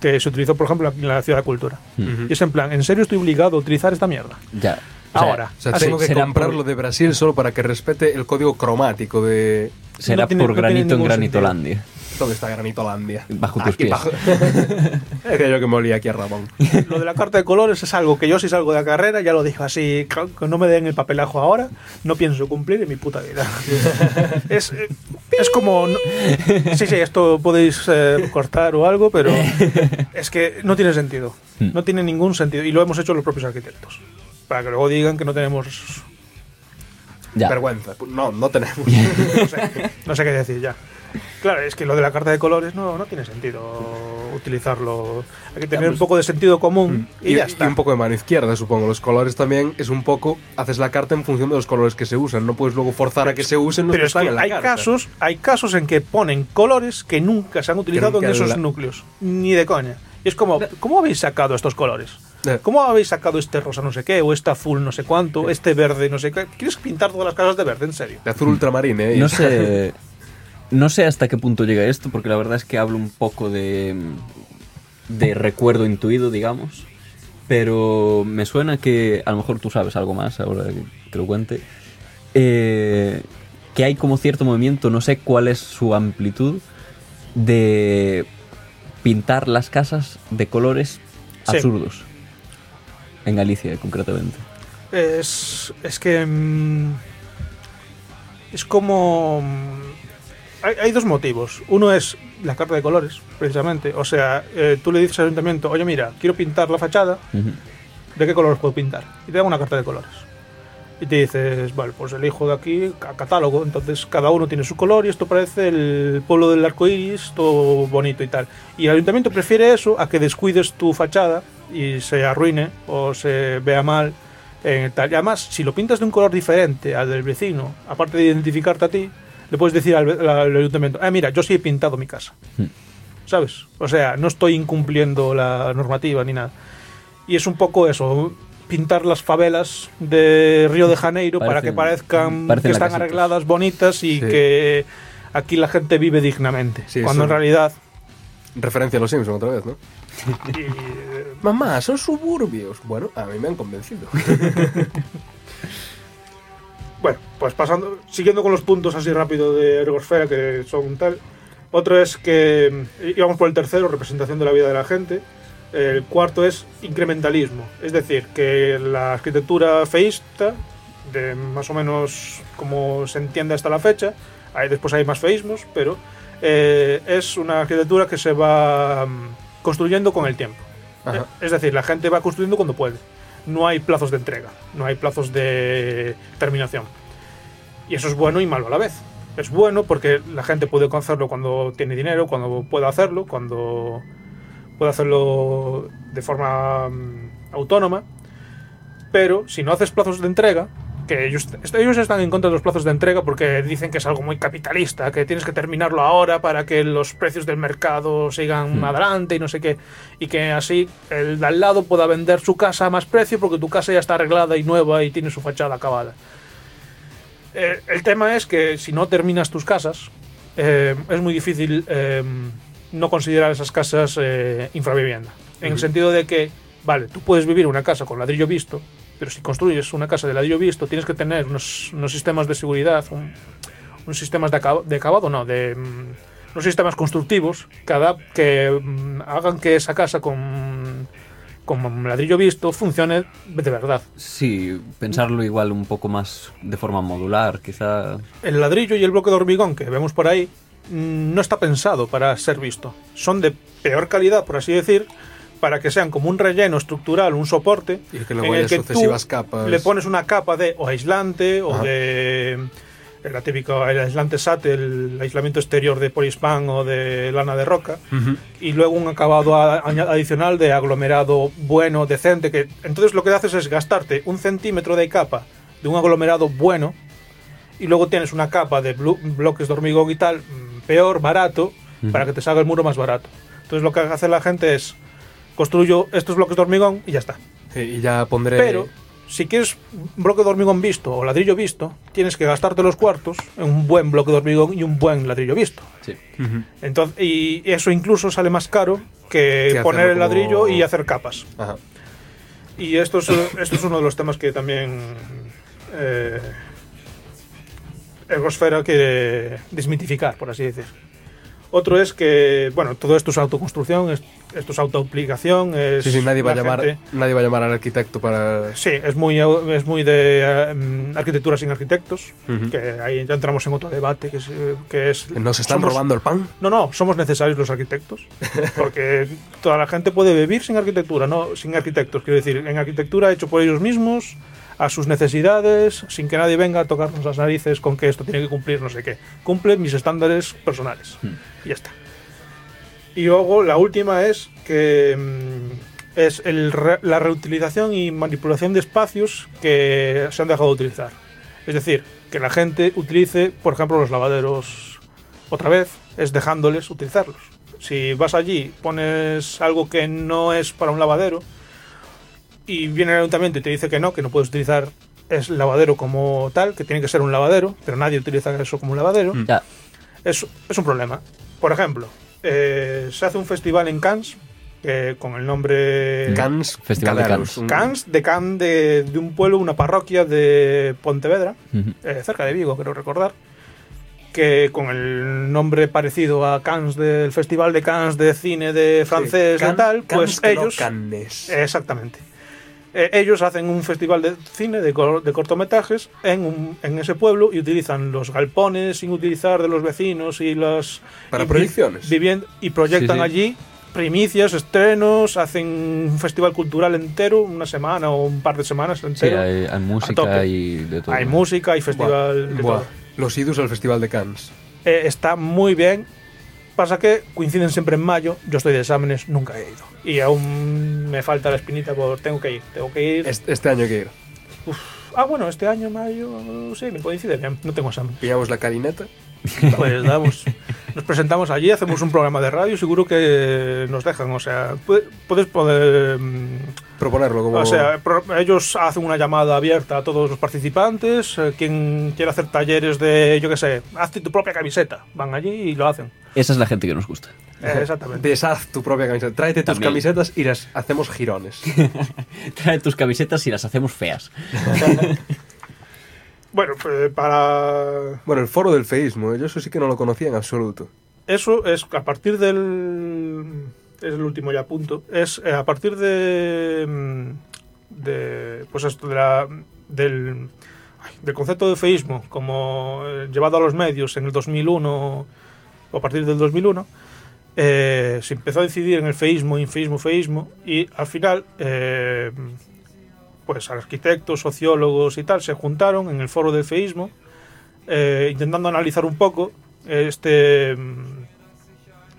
Speaker 6: que se utilizó, por ejemplo, en la Ciudad de Cultura.
Speaker 1: Ujú.
Speaker 6: Y es en plan, ¿en serio estoy obligado a utilizar esta mierda?
Speaker 2: Ya.
Speaker 6: Ahora.
Speaker 1: O sea, tengo que
Speaker 2: será
Speaker 1: comprarlo
Speaker 2: por-
Speaker 1: de Brasil solo para que respete el código cromático de...
Speaker 2: Será
Speaker 6: no tiene-
Speaker 2: por
Speaker 6: no
Speaker 2: granito en Granitolandia.
Speaker 1: ¿Dónde está Granitolandia?
Speaker 2: Bajo tus
Speaker 1: Aquí
Speaker 2: pies.
Speaker 1: bajo. es que yo que me olía aquí a Ramón.
Speaker 6: Lo de la carta de colores es algo que yo si salgo de la carrera, ya lo dije así, que no me den el papelajo ahora, no pienso cumplir en mi puta vida. es, eh, es como... no- sí, sí, esto podéis eh, cortar o algo, pero es que no tiene sentido. No tiene ningún sentido. Y lo hemos hecho los propios arquitectos. Para que luego digan que no tenemos...
Speaker 2: Ya.
Speaker 1: Vergüenza. No, no tenemos.
Speaker 6: No sé, no sé qué decir ya. Claro, es que lo de la carta de colores no, no tiene sentido utilizarlo. Hay que tener un poco de sentido común y,
Speaker 1: Y,
Speaker 6: ya
Speaker 1: y
Speaker 6: está.
Speaker 1: un poco de mano izquierda, supongo. Los colores también es un poco. Haces la carta en función de los colores que se usan. No puedes luego forzar a que se usen los
Speaker 6: Pero
Speaker 1: que
Speaker 6: es
Speaker 1: están
Speaker 6: que
Speaker 1: en la
Speaker 6: hay
Speaker 1: carta.
Speaker 6: casos, hay casos en que ponen colores que nunca se han utilizado en esos
Speaker 1: la-
Speaker 6: núcleos, ni de coña. Y es como, ¿cómo habéis sacado estos colores?
Speaker 1: Eh.
Speaker 6: ¿Cómo habéis sacado este rosa no sé qué, o este azul no sé cuánto, este verde no sé qué? ¿Quieres pintar todas las casas de verde, en serio?
Speaker 1: De azul ultramarine, ¿eh?
Speaker 2: No sé. No sé hasta qué punto llega esto, porque la verdad es que hablo un poco de. de recuerdo intuido, digamos. Pero me suena que a lo mejor tú sabes algo más ahora que, que lo cuente. eh, que hay como cierto movimiento, no sé cuál es su amplitud, de pintar las casas de colores
Speaker 6: Sí.
Speaker 2: absurdos. En Galicia, concretamente.
Speaker 6: Es, es que... mm, es como... Hay, hay dos motivos. Uno es la carta de colores, precisamente. O sea, eh, tú le dices al ayuntamiento, oye mira, quiero pintar la fachada. ¿de qué colores puedo pintar? Y te dan una carta de colores. Y te dices, vale, pues elijo de aquí ca- catálogo. Entonces cada uno tiene su color y esto parece el pueblo del arco iris, todo bonito y tal. Y el ayuntamiento prefiere eso a que descuides tu fachada y se arruine o se vea mal. En tal. Y además, si lo pintas de un color diferente al del vecino, aparte de identificarte a ti, le puedes decir al, ve- al ayuntamiento, ah, mira, yo sí he pintado mi casa. ¿Sabes? O sea, no estoy incumpliendo la normativa ni nada. Y es un poco eso, pintar las favelas de Río de Janeiro para
Speaker 2: Parecen-
Speaker 6: que parezcan que están arregladas, bonitas y
Speaker 1: Sí.
Speaker 6: que aquí la gente vive dignamente.
Speaker 1: Sí,
Speaker 6: cuando en realidad...
Speaker 1: Referencia a los Simpsons otra vez, ¿no?
Speaker 6: y, eh,
Speaker 1: Mamá, son suburbios. Bueno, a mí me han convencido.
Speaker 6: Bueno, pues pasando, siguiendo con los puntos así rápido de Ergosfera, que son tal. Otro es que mm, íbamos por el tercero, representación de la vida de la gente. El cuarto es incrementalismo, es decir, que la arquitectura feísta, de más o menos como se entiende hasta la fecha, hay, después hay más feísmos, pero eh, es una arquitectura que se va mm, construyendo con el tiempo.
Speaker 1: Ajá.
Speaker 6: Eh, Es decir, la gente va construyendo cuando puede. No hay plazos de entrega, no hay plazos de terminación. Y eso es bueno y malo a la vez. Es bueno porque la gente puede hacerlo cuando tiene dinero, cuando pueda hacerlo, cuando puede hacerlo de forma mm, autónoma. Pero si no haces plazos de entrega, que ellos, ellos están en contra de los plazos de entrega porque dicen que es algo muy capitalista, que tienes que terminarlo ahora para que los precios del mercado sigan adelante y no sé qué, y que así el de al lado pueda vender su casa a más precio porque tu casa ya está arreglada y nueva y tiene su fachada acabada. Eh, el tema es que si no terminas tus casas, eh, es muy difícil eh, no considerar esas casas infravivienda. En el sentido de que, vale, tú puedes vivir una casa con ladrillo visto, pero si construyes una casa de ladrillo visto, tienes que tener unos, unos sistemas de seguridad, un- unos sistemas de, acab- de acabado, no, de mm, unos sistemas constructivos que, adap- que mm, hagan que esa casa con, con ladrillo visto funcione de verdad.
Speaker 2: Sí, pensarlo igual un poco más de forma modular, quizá.
Speaker 6: el ladrillo y el bloque de hormigón que vemos por ahí mm, no está pensado para ser visto. Son de peor calidad, por así decir, para que sean como un relleno estructural, un soporte,
Speaker 1: Y que luego haya sucesivas capas.
Speaker 6: le pones una capa de o aislante o
Speaker 1: Ajá.
Speaker 6: de la típica el aislante SAT, el aislamiento exterior de polispan o de lana de roca
Speaker 1: Ujú.
Speaker 6: y luego un acabado adicional de aglomerado bueno, decente, que entonces lo que haces es gastarte un centímetro de capa de un aglomerado bueno y luego tienes una capa de blo- bloques de hormigón y tal, mm, peor, barato, para que te salga el muro más barato. Entonces lo que hace la gente es construyo estos bloques de hormigón y ya está.
Speaker 1: Sí, y ya pondré.
Speaker 6: Pero si quieres un bloque de hormigón visto o ladrillo visto, tienes que gastarte los cuartos en un buen bloque de hormigón y un buen ladrillo visto.
Speaker 2: Sí.
Speaker 6: Entonces, y eso incluso sale más caro que
Speaker 1: Que
Speaker 6: poner el
Speaker 1: como-
Speaker 6: ladrillo y hacer capas.
Speaker 1: Ajá.
Speaker 6: Y esto es, esto es uno de los temas que también eh, Ergosfera quiere desmitificar, por así decir. Otro es que, bueno, todo esto es autoconstrucción, es- esto es autoaplicación. Es
Speaker 1: Sí, sí, nadie va, a
Speaker 6: la
Speaker 1: llamar,
Speaker 6: gente-
Speaker 1: nadie va a llamar al arquitecto para...
Speaker 6: Sí, es muy, es muy de mm, arquitectura sin arquitectos, que ahí ya entramos en otro debate, que es... Que es
Speaker 1: ¿Nos están
Speaker 6: somos-
Speaker 1: robando el pan?
Speaker 6: No, no, somos necesarios los arquitectos, porque toda la gente puede vivir sin arquitectura, no sin arquitectos, quiero decir, en arquitectura hecho por ellos mismos, a sus necesidades, sin que nadie venga a tocarnos las narices con que esto tiene que cumplir no sé qué. Cumple mis estándares personales. Y ya está. Y luego la última es que mm, es el re- la reutilización y manipulación de espacios que se han dejado de utilizar. Es decir, que la gente utilice, por ejemplo, los lavaderos otra vez, es dejándoles utilizarlos. Si vas allí, pones algo que no es para un lavadero y viene el ayuntamiento y te dice que no, que no puedes utilizar es lavadero como tal, que tiene que ser un lavadero, pero nadie utiliza eso como un lavadero.
Speaker 2: Ya,
Speaker 6: es, es un problema. Por ejemplo, eh, se hace un festival en Cannes que con el nombre
Speaker 1: Cans,
Speaker 2: Festival de
Speaker 1: un-
Speaker 6: Cannes, de Cannes de, de un pueblo, una parroquia de Pontevedra, eh, cerca de Vigo, creo recordar, que con el nombre parecido a Cannes del Festival de Cannes de cine de francés
Speaker 1: Sí, Can-
Speaker 6: y tal, pues
Speaker 1: no
Speaker 6: ellos...
Speaker 1: Cannes.
Speaker 6: Exactamente. Eh, ellos hacen un festival de cine, de, cor- de cortometrajes, en, un- en ese pueblo y utilizan los galpones sin utilizar de los vecinos y las...
Speaker 1: Para
Speaker 6: y
Speaker 1: proyecciones.
Speaker 6: vivien- y proyectan
Speaker 2: Sí, sí.
Speaker 6: allí primicias, estrenos, hacen un festival cultural entero, una semana o un par de semanas
Speaker 2: sí,
Speaker 6: entero.
Speaker 2: hay, hay música y de todo.
Speaker 6: hay música, hay festival de
Speaker 1: Buah,
Speaker 6: todo.
Speaker 1: Los idus al Festival de Cannes.
Speaker 6: Eh, está muy bien. Pasa que coinciden siempre en mayo. Yo estoy de exámenes, nunca he ido. Y aún me falta la espinita por tengo que ir. Tengo que ir.
Speaker 1: Este, este año hay que ir.
Speaker 6: Ah, bueno, este año, mayo, sí, me coincide. No tengo examen.
Speaker 1: Pillamos la carineta.
Speaker 6: Pues damos, nos presentamos allí, hacemos un programa de radio seguro que nos dejan. O sea, pu- puedes poder. mm,
Speaker 1: Proponerlo como...
Speaker 6: O sea, ellos hacen una llamada abierta a todos los participantes. eh, quien quiera hacer talleres de, yo qué sé, hazte tu propia camiseta. Van allí y lo hacen.
Speaker 2: Esa es la gente que nos gusta.
Speaker 6: Eh, exactamente.
Speaker 1: Deshaz tu propia camiseta. Tráete tus
Speaker 2: También.
Speaker 1: camisetas y las hacemos girones.
Speaker 2: Trae tus camisetas y las hacemos feas.
Speaker 6: Bueno, pues para.
Speaker 1: bueno, el foro del feísmo, yo eso sí que no lo conocía en absoluto.
Speaker 6: Eso es a partir del. Es el último ya punto. Es eh, a partir de. mm, de pues esto, de la, del, del concepto de feísmo como eh, llevado a los medios en el 2001 o a partir del 2001. eh, se empezó a decidir en el feísmo, infeísmo, feísmo y al final. eh, pues arquitectos, sociólogos y tal se juntaron en el foro del feísmo eh, intentando analizar un poco este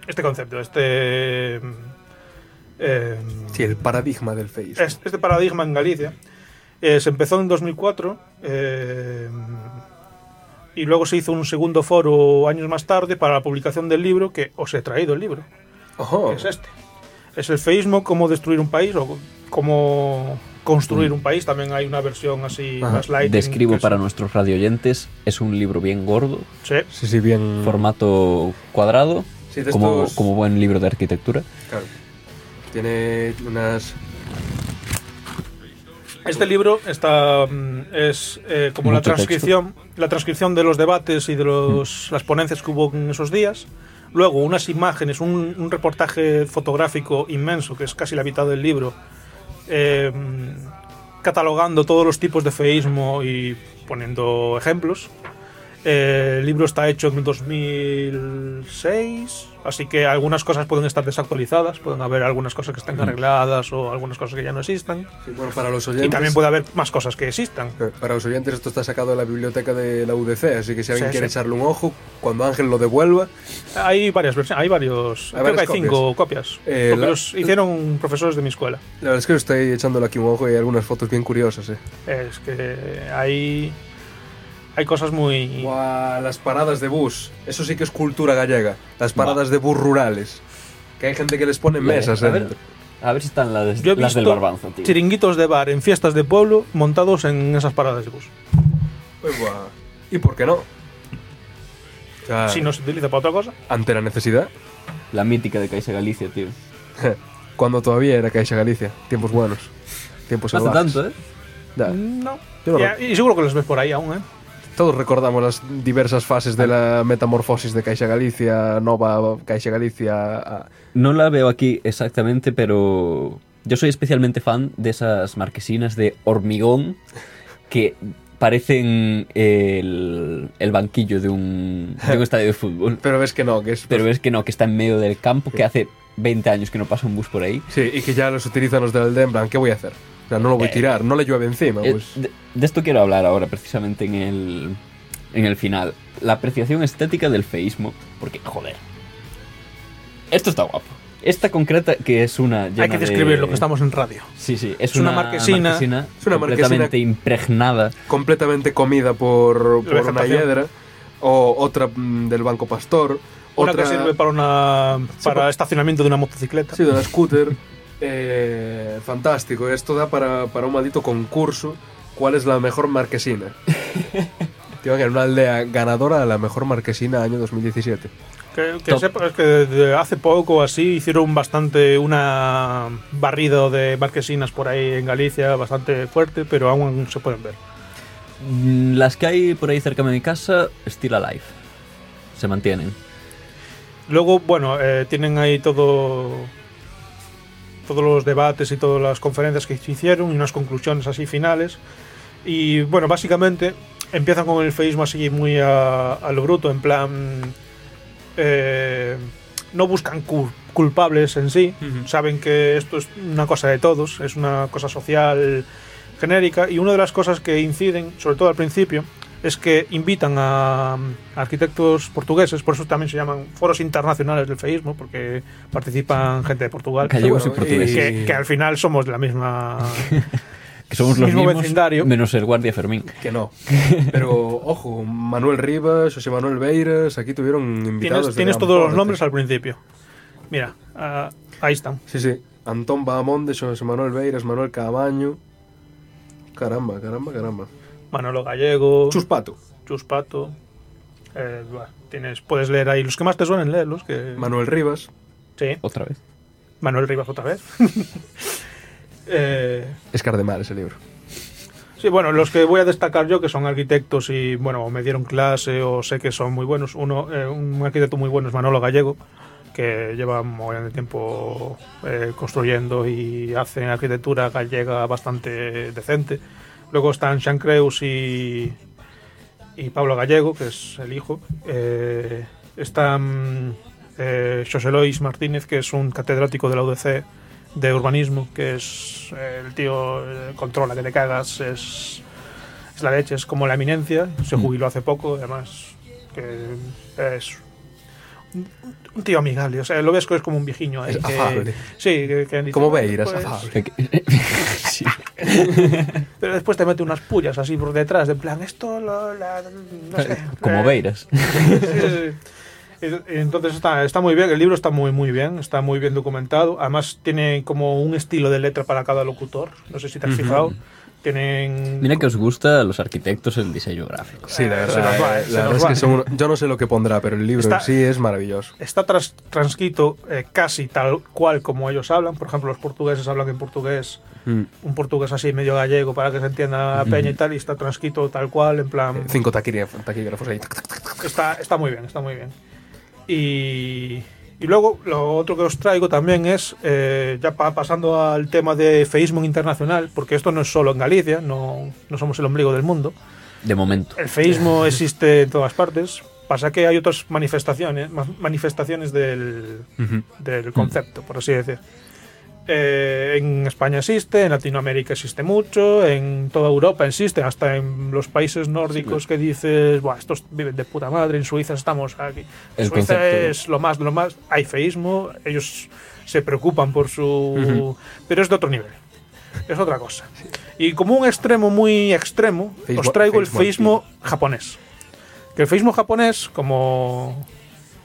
Speaker 6: este concepto, este eh,
Speaker 1: Sí, el paradigma del feísmo.
Speaker 6: es- este paradigma en Galicia. Se empezó en 2004 eh, y luego se hizo un segundo foro años más tarde para la publicación del libro que os he traído el libro,
Speaker 1: Ojo.
Speaker 6: que es este. Es el feísmo, cómo destruir un país o cómo construir un país. También hay una versión así
Speaker 1: Ajá.
Speaker 6: más light.
Speaker 2: Describo
Speaker 6: que es-
Speaker 2: para nuestros radioyentes. Es un libro bien gordo,
Speaker 6: Sí.
Speaker 1: Sí, sí, bien...
Speaker 2: formato cuadrado,
Speaker 1: Sí, de
Speaker 2: como,
Speaker 1: estos-
Speaker 2: como buen libro de arquitectura.
Speaker 1: Claro. Tiene unas...
Speaker 6: Este libro está mm, es eh, como la transcripción, la transcripción de los debates y de los, las ponencias que hubo en esos días. Luego unas imágenes, un, un reportaje fotográfico inmenso, que es casi la mitad del libro, eh, catalogando todos los tipos de feísmo y poniendo ejemplos. Eh, el libro está hecho en 2006, así que algunas cosas pueden estar desactualizadas, pueden haber algunas cosas que estén arregladas o algunas cosas que ya no existan.
Speaker 1: sí, bueno, para los oyentes...
Speaker 6: Y también puede haber más cosas que existan.
Speaker 1: Eh, Para los oyentes esto está sacado de la biblioteca de la UDC, así que si alguien
Speaker 6: Sí,
Speaker 1: quiere
Speaker 6: sí.
Speaker 1: echarle un ojo, cuando Ángel lo devuelva,
Speaker 6: Hay varias versiones, hay varios.
Speaker 1: Hay
Speaker 6: creo que hay cinco copias.
Speaker 1: Eh, la-
Speaker 6: los hicieron profesores de mi escuela.
Speaker 1: la verdad es que estoy echándole aquí un ojo y hay algunas fotos bien curiosas. Eh.
Speaker 6: Es que hay. Hay cosas muy.
Speaker 1: Buah, las paradas de bus, eso sí que es cultura gallega, las paradas de bus rurales, que hay gente que les pone mesas
Speaker 2: a ver,
Speaker 1: dentro.
Speaker 2: a ver si están las,
Speaker 6: Yo he
Speaker 2: las del
Speaker 6: visto
Speaker 2: barbanzo, tío.
Speaker 6: chiringuitos de bar en fiestas de pueblo montados en esas paradas de bus.
Speaker 1: Pues, buah, ¿Y por qué no? O sea,
Speaker 6: Si no se utiliza para otra cosa.
Speaker 1: ante la necesidad,
Speaker 2: La mítica de Caixa Galicia, tío.
Speaker 1: cuando todavía era Caixa Galicia, tiempos buenos, tiempos
Speaker 2: No hace tanto, ¿eh?
Speaker 1: Ya.
Speaker 6: No.
Speaker 1: Yo no
Speaker 6: Y, y seguro que los ves por ahí aún, ¿eh?
Speaker 1: Todos recordamos las diversas fases de la metamorfosis de Caixa Galicia, nova Caixa Galicia.
Speaker 2: No la veo aquí exactamente, pero yo soy especialmente fan de esas marquesinas de hormigón que parecen el, el banquillo de un, de un estadio de fútbol.
Speaker 1: Pero ves que no, que es...
Speaker 2: Pero es que no, que está en medio del campo, que hace 20 años que no pasa un bus por ahí.
Speaker 1: Sí, y que ya los utilizan los del aldea, en plan, ¿qué voy a hacer? O sea, no lo voy a
Speaker 2: Eh,
Speaker 1: tirar, no le llueve encima,
Speaker 2: Eh,
Speaker 1: pues...
Speaker 2: de, de esto quiero hablar ahora, precisamente en el, en el final. La apreciación estética del feísmo, porque, joder, esto está guapo. Esta concreta, que es una...
Speaker 6: Hay que
Speaker 2: de-
Speaker 6: describir lo que estamos en radio.
Speaker 2: Sí, sí, es,
Speaker 6: Es una marquesina.
Speaker 1: Es una
Speaker 2: completamente
Speaker 1: marquesina-
Speaker 2: impregnada.
Speaker 1: completamente comida por, por una hiedra, o otra mm, del Banco Pastor,
Speaker 6: Una
Speaker 1: otra
Speaker 6: que sirve para una para
Speaker 1: pa-
Speaker 6: estacionamiento de una motocicleta.
Speaker 1: sí, de una scooter. Eh, fantástico, esto da para, para un maldito concurso. ¿Cuál es la mejor marquesina? Tío, que en una aldea ganadora de la mejor marquesina año 2017.
Speaker 6: Que, que sepas que de hace poco así hicieron bastante una barrido de marquesinas por ahí en Galicia bastante fuerte, pero aún se pueden ver.
Speaker 2: Mm, Las que hay por ahí cerca de mi casa, Still Alive. Se mantienen.
Speaker 6: Luego, bueno, eh, tienen ahí todo todos los debates y todas las conferencias que se hicieron y unas conclusiones así finales. Y bueno, básicamente empiezan con el feísmo así muy a, a lo bruto, en plan... eh, no buscan cu- culpables en sí,
Speaker 1: Ujú.
Speaker 6: saben que esto es una cosa de todos, es una cosa social genérica y una de las cosas que inciden, sobre todo al principio, es que invitan a, a arquitectos portugueses, por eso también se llaman foros internacionales del feísmo, porque participan gente de Portugal,
Speaker 2: Gallegos
Speaker 1: bueno,
Speaker 2: y portugueses.
Speaker 6: que, que al final somos de la misma...
Speaker 2: Que somos los
Speaker 6: mismo
Speaker 2: mismos,
Speaker 6: vecindario.
Speaker 2: menos el guardia Fermín.
Speaker 1: Que no. Pero, ojo, Manuel Rivas, José Manuel Beiras, aquí tuvieron invitados.
Speaker 6: Tienes, todos los nombres al principio. Mira, ah, ahí están.
Speaker 1: Sí, sí. Antón Bahamonde, José Manuel Beiras, Manuel Cabaño. Caramba, caramba, caramba.
Speaker 6: Manolo Gallego,
Speaker 1: Chuspato.
Speaker 6: Chus Pato. eh, buah, tienes, puedes leer ahí los que más te suenen, leerlos. Que,
Speaker 1: Manuel Rivas.
Speaker 6: sí,
Speaker 2: Otra vez.
Speaker 6: Manuel Rivas otra vez. Eh,
Speaker 1: Es Cardemar ese libro.
Speaker 6: Sí, bueno, los que voy a destacar yo, que son arquitectos y, bueno, me dieron clase o sé que son muy buenos. Uno, eh, un arquitecto muy bueno es Manolo Gallego, que lleva un montón de tiempo eh, construyendo y hace arquitectura gallega bastante decente. Luego están Sean Creus y, y Pablo Gallego, que es el hijo. Eh, están eh, José Lois Martínez, que es un catedrático de la UDC de urbanismo, que es eh, el tío controla que te cagas, es, es la leche, es como la eminencia, se
Speaker 2: Mm.
Speaker 6: jubiló hace poco, además que es un, tío amigable, o sea, lo ves que es como un que-
Speaker 1: afable.
Speaker 6: sí, que, que han dicho,
Speaker 1: Como
Speaker 6: "Bueno,
Speaker 1: Beiras,
Speaker 6: pues",
Speaker 1: afable.
Speaker 2: Sí.
Speaker 6: pero después te mete unas pullas así por detrás, de plan, esto lo, la- no sé,
Speaker 2: Como
Speaker 6: eh,
Speaker 2: Beiras.
Speaker 6: Sí, sí, Entonces está, está muy bien, el libro está muy muy bien, está muy bien documentado. Además tiene como un estilo de letra para cada locutor. No sé si te has fijado. Tienen
Speaker 2: Mira que os gusta a los arquitectos el diseño gráfico.
Speaker 1: Sí, la verdad,
Speaker 6: se nos va,
Speaker 1: eh,
Speaker 6: se
Speaker 1: la
Speaker 6: nos
Speaker 1: verdad es
Speaker 6: va.
Speaker 1: que son uno- yo no sé lo que pondrá, pero el libro
Speaker 6: Está-
Speaker 1: en sí es maravilloso.
Speaker 6: está tras- transcrito eh, casi tal cual como ellos hablan. Por ejemplo, los portugueses hablan en portugués,
Speaker 1: Mm.
Speaker 6: un portugués así medio gallego para que se entienda la peña y tal, y está transcrito tal cual, en plan...
Speaker 1: Eh, Cinco taquígrafos, ahí. tac, tac, tac.
Speaker 6: Está, está muy bien, está muy bien. Y, y luego lo otro que os traigo también es, eh, ya pa- pasando al tema de feísmo internacional, porque esto no es solo en Galicia, no, no somos el ombligo del mundo.
Speaker 2: De momento.
Speaker 6: El feísmo existe en todas partes. Pasa que hay otras manifestaciones, ma- manifestaciones del, del concepto, por así decir. Eh, en España existe, en Latinoamérica existe mucho, en toda Europa existe, hasta en los países nórdicos que dices, Buah, estos viven de puta madre, en Suiza estamos aquí.
Speaker 2: El
Speaker 6: Suiza
Speaker 2: concepto-
Speaker 6: es lo más lo más, hay feísmo, ellos se preocupan por su... Pero es de otro nivel, es otra cosa. Y como un extremo muy extremo, os traigo el
Speaker 1: feísmo
Speaker 6: japonés. Que el feísmo japonés, como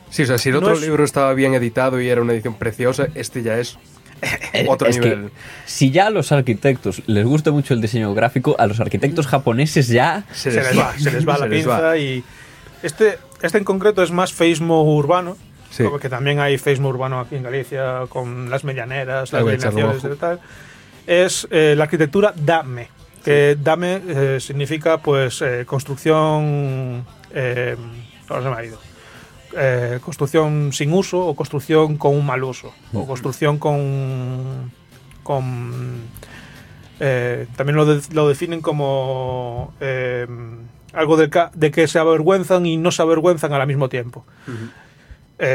Speaker 1: Sí, o sea, si el
Speaker 6: No
Speaker 1: otro
Speaker 6: es-
Speaker 1: libro estaba bien editado y era una edición preciosa, este ya es otro
Speaker 2: es que si ya a los arquitectos les gusta mucho el diseño gráfico, a los arquitectos japoneses ya
Speaker 1: Se,
Speaker 6: se les va, se les va la
Speaker 1: les
Speaker 6: pinza
Speaker 1: va.
Speaker 6: y este, este en concreto es más feísmo urbano,
Speaker 1: Sí.
Speaker 6: porque también hay feísmo urbano aquí en Galicia con las medianeras, las
Speaker 1: ojo.
Speaker 6: y tal. Es eh, la arquitectura dame. Que dame eh, significa pues eh, construcción. Ahora se me ha ido. Eh, construcción sin uso o construcción con un mal uso. O construcción con. con eh, también lo, de- lo definen como eh, algo de, que se avergüenzan y no se avergüenzan al mismo tiempo.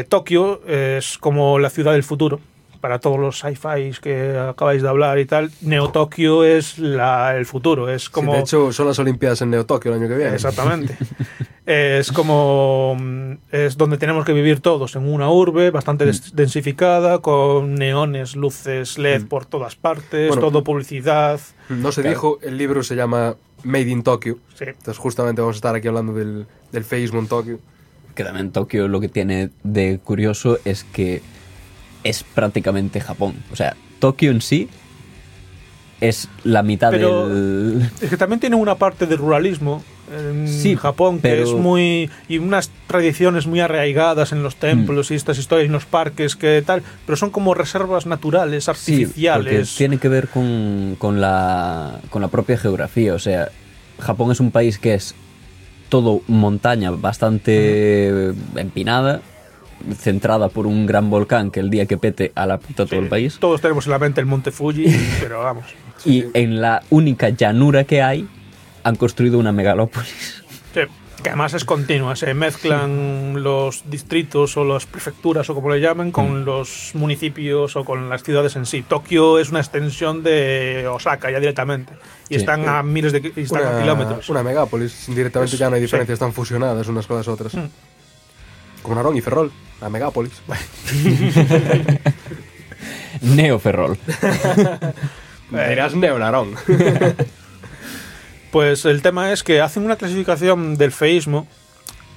Speaker 6: Tokio es como la ciudad del futuro. Para todos los sci-fi que acabáis de hablar y tal, Neo Tokio es la, el futuro. Es como.
Speaker 1: Sí, de hecho, son las Olimpiadas en Neo Tokio el año que viene.
Speaker 6: Exactamente. es como. mm, Es donde tenemos que vivir todos, en una urbe bastante
Speaker 1: Mm.
Speaker 6: densificada, con neones, luces LED por todas partes,
Speaker 1: Bueno.
Speaker 6: todo publicidad.
Speaker 1: No se
Speaker 2: Claro.
Speaker 1: dijo, el libro se llama Made in Tokyo.
Speaker 6: Sí.
Speaker 1: Entonces, justamente vamos a estar aquí hablando del, del Facebook en Tokio.
Speaker 2: Que también Tokio lo que tiene de curioso es que es prácticamente Japón. O sea, Tokio en sí es la mitad
Speaker 6: Pero-
Speaker 2: del...
Speaker 6: Es que también tiene una parte de ruralismo en
Speaker 2: Sí,
Speaker 6: Japón que es muy. y unas tradiciones muy arraigadas en los
Speaker 2: Mm.
Speaker 6: templos y estas historias en los parques que tal, pero son como reservas naturales,
Speaker 2: Sí,
Speaker 6: artificiales.
Speaker 2: tiene que ver con, con la, con la propia geografía. O sea, Japón es un país que es todo montaña bastante empinada, centrada por un gran volcán que el día que pete a la puta todo el país.
Speaker 6: Todos tenemos en la mente el Monte Fuji, pero vamos.
Speaker 2: Y en la única llanura que hay, han construido una megalópolis.
Speaker 6: Sí, que además es continua, se mezclan los distritos o las prefecturas o como le llamen
Speaker 2: Mm.
Speaker 6: con los municipios o con las ciudades en sí. Tokio es una extensión de Osaka ya directamente y
Speaker 2: Sí.
Speaker 6: están a miles de están a
Speaker 1: Una,
Speaker 6: kilómetros.
Speaker 1: una megápolis. Directamente
Speaker 6: Es-
Speaker 1: ya no hay
Speaker 6: sí.
Speaker 1: diferencias, están fusionadas unas con las otras.
Speaker 6: Mm.
Speaker 1: Como Narón y Ferrol, la megápolis.
Speaker 2: Neoferrol.
Speaker 1: Dirás Neonarón.
Speaker 6: Pues el tema es que hacen una clasificación del feísmo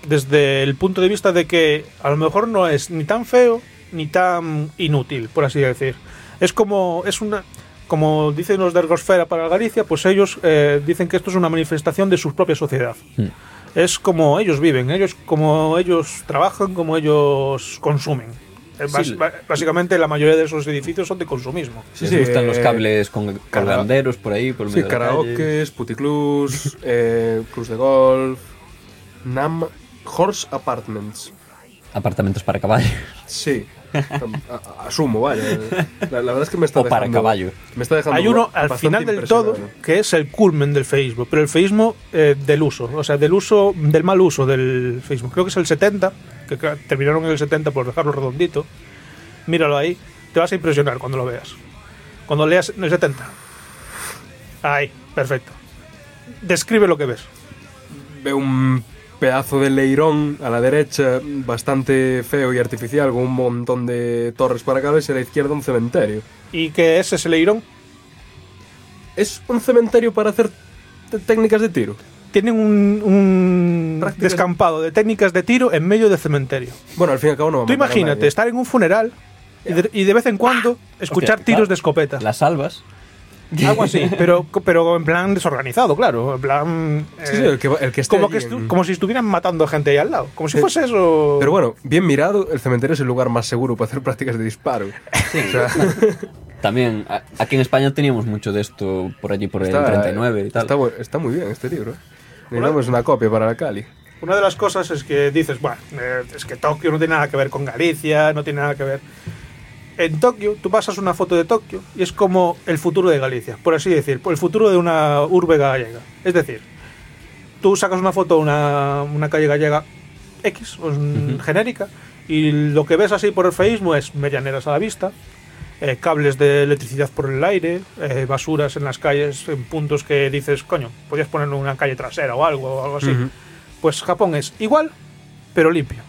Speaker 6: desde el punto de vista de que a lo mejor no es ni tan feo ni tan inútil, por así decir. Es como es una como dicen los de Ergosfera para Galicia, pues ellos eh, dicen que esto es una manifestación de su propia sociedad.
Speaker 2: Mm.
Speaker 6: Es como ellos viven, ellos como ellos trabajan, como ellos consumen.
Speaker 2: Sí.
Speaker 6: básicamente la mayoría de esos edificios son de consumismo.
Speaker 1: Sí,
Speaker 2: Les
Speaker 1: sí,
Speaker 2: gustan los
Speaker 1: eh,
Speaker 2: cables con colganderos por ahí, por
Speaker 1: Sí,
Speaker 2: medio calle.
Speaker 1: karaokes, puticlubs, eh, clubs de golf, Nam Horse Apartments.
Speaker 2: Apartamentos para caballos.
Speaker 1: Sí, asumo, vaya. La, la verdad es que me está
Speaker 2: O para
Speaker 1: dejando,
Speaker 2: caballo.
Speaker 1: Me está dejando
Speaker 6: Hay uno al final del todo que es el culmen del Facebook, pero el Facebook eh, del uso, o sea, del uso, del mal uso del Facebook. Creo que es el 70, que terminaron en el 70 por dejarlo redondito. Míralo ahí, te vas a impresionar cuando lo veas. Cuando leas el 70. Ahí, perfecto. Describe lo que ves.
Speaker 1: Veo un pedazo de leirón a la derecha, bastante feo y artificial, con un montón de torres para cables, y a la izquierda un cementerio.
Speaker 6: ¿Y qué es ese leirón?
Speaker 1: ¿Es un cementerio para hacer técnicas de tiro?
Speaker 6: Tienen un, un
Speaker 1: Prácticas-
Speaker 6: descampado de técnicas de tiro en medio del cementerio.
Speaker 1: Bueno, al fin y al cabo no va
Speaker 6: Tú
Speaker 1: a
Speaker 6: imagínate estar en un funeral y de, y de vez en cuando escuchar
Speaker 2: Hostia,
Speaker 6: tiros
Speaker 2: claro.
Speaker 6: de escopeta.
Speaker 2: Las salvas.
Speaker 6: Algo así, pero, pero en plan desorganizado, claro. En plan.
Speaker 1: Sí, sí,
Speaker 6: eh,
Speaker 1: el que, el que esté
Speaker 6: como, que estu-
Speaker 1: en-
Speaker 6: como si estuvieran matando gente ahí al lado. Como si
Speaker 1: Sí.
Speaker 6: fuese eso.
Speaker 1: Pero bueno, bien mirado, el cementerio es el lugar más seguro para hacer prácticas de disparo. O sea,
Speaker 2: También, aquí en España teníamos mucho de esto por allí, por el 39 y tal.
Speaker 1: Está muy bien este libro. Necesitamos una copia para la Cali.
Speaker 6: Una de las cosas es que dices, bueno, eh, es que Tokio no tiene nada que ver con Galicia, no tiene nada que ver. En Tokio, tú pasas una foto de Tokio y es como el futuro de Galicia, por así decir, el futuro de una urbe gallega. Es decir, tú sacas una foto de una, una calle gallega X, o es- genérica, y lo que ves así por el feísmo es medianeras a la vista, eh, cables de electricidad por el aire, eh, basuras en las calles en puntos que dices, coño, podrías poner una calle trasera o algo, o algo así.
Speaker 1: Ujú.
Speaker 6: Pues Japón es igual, pero limpio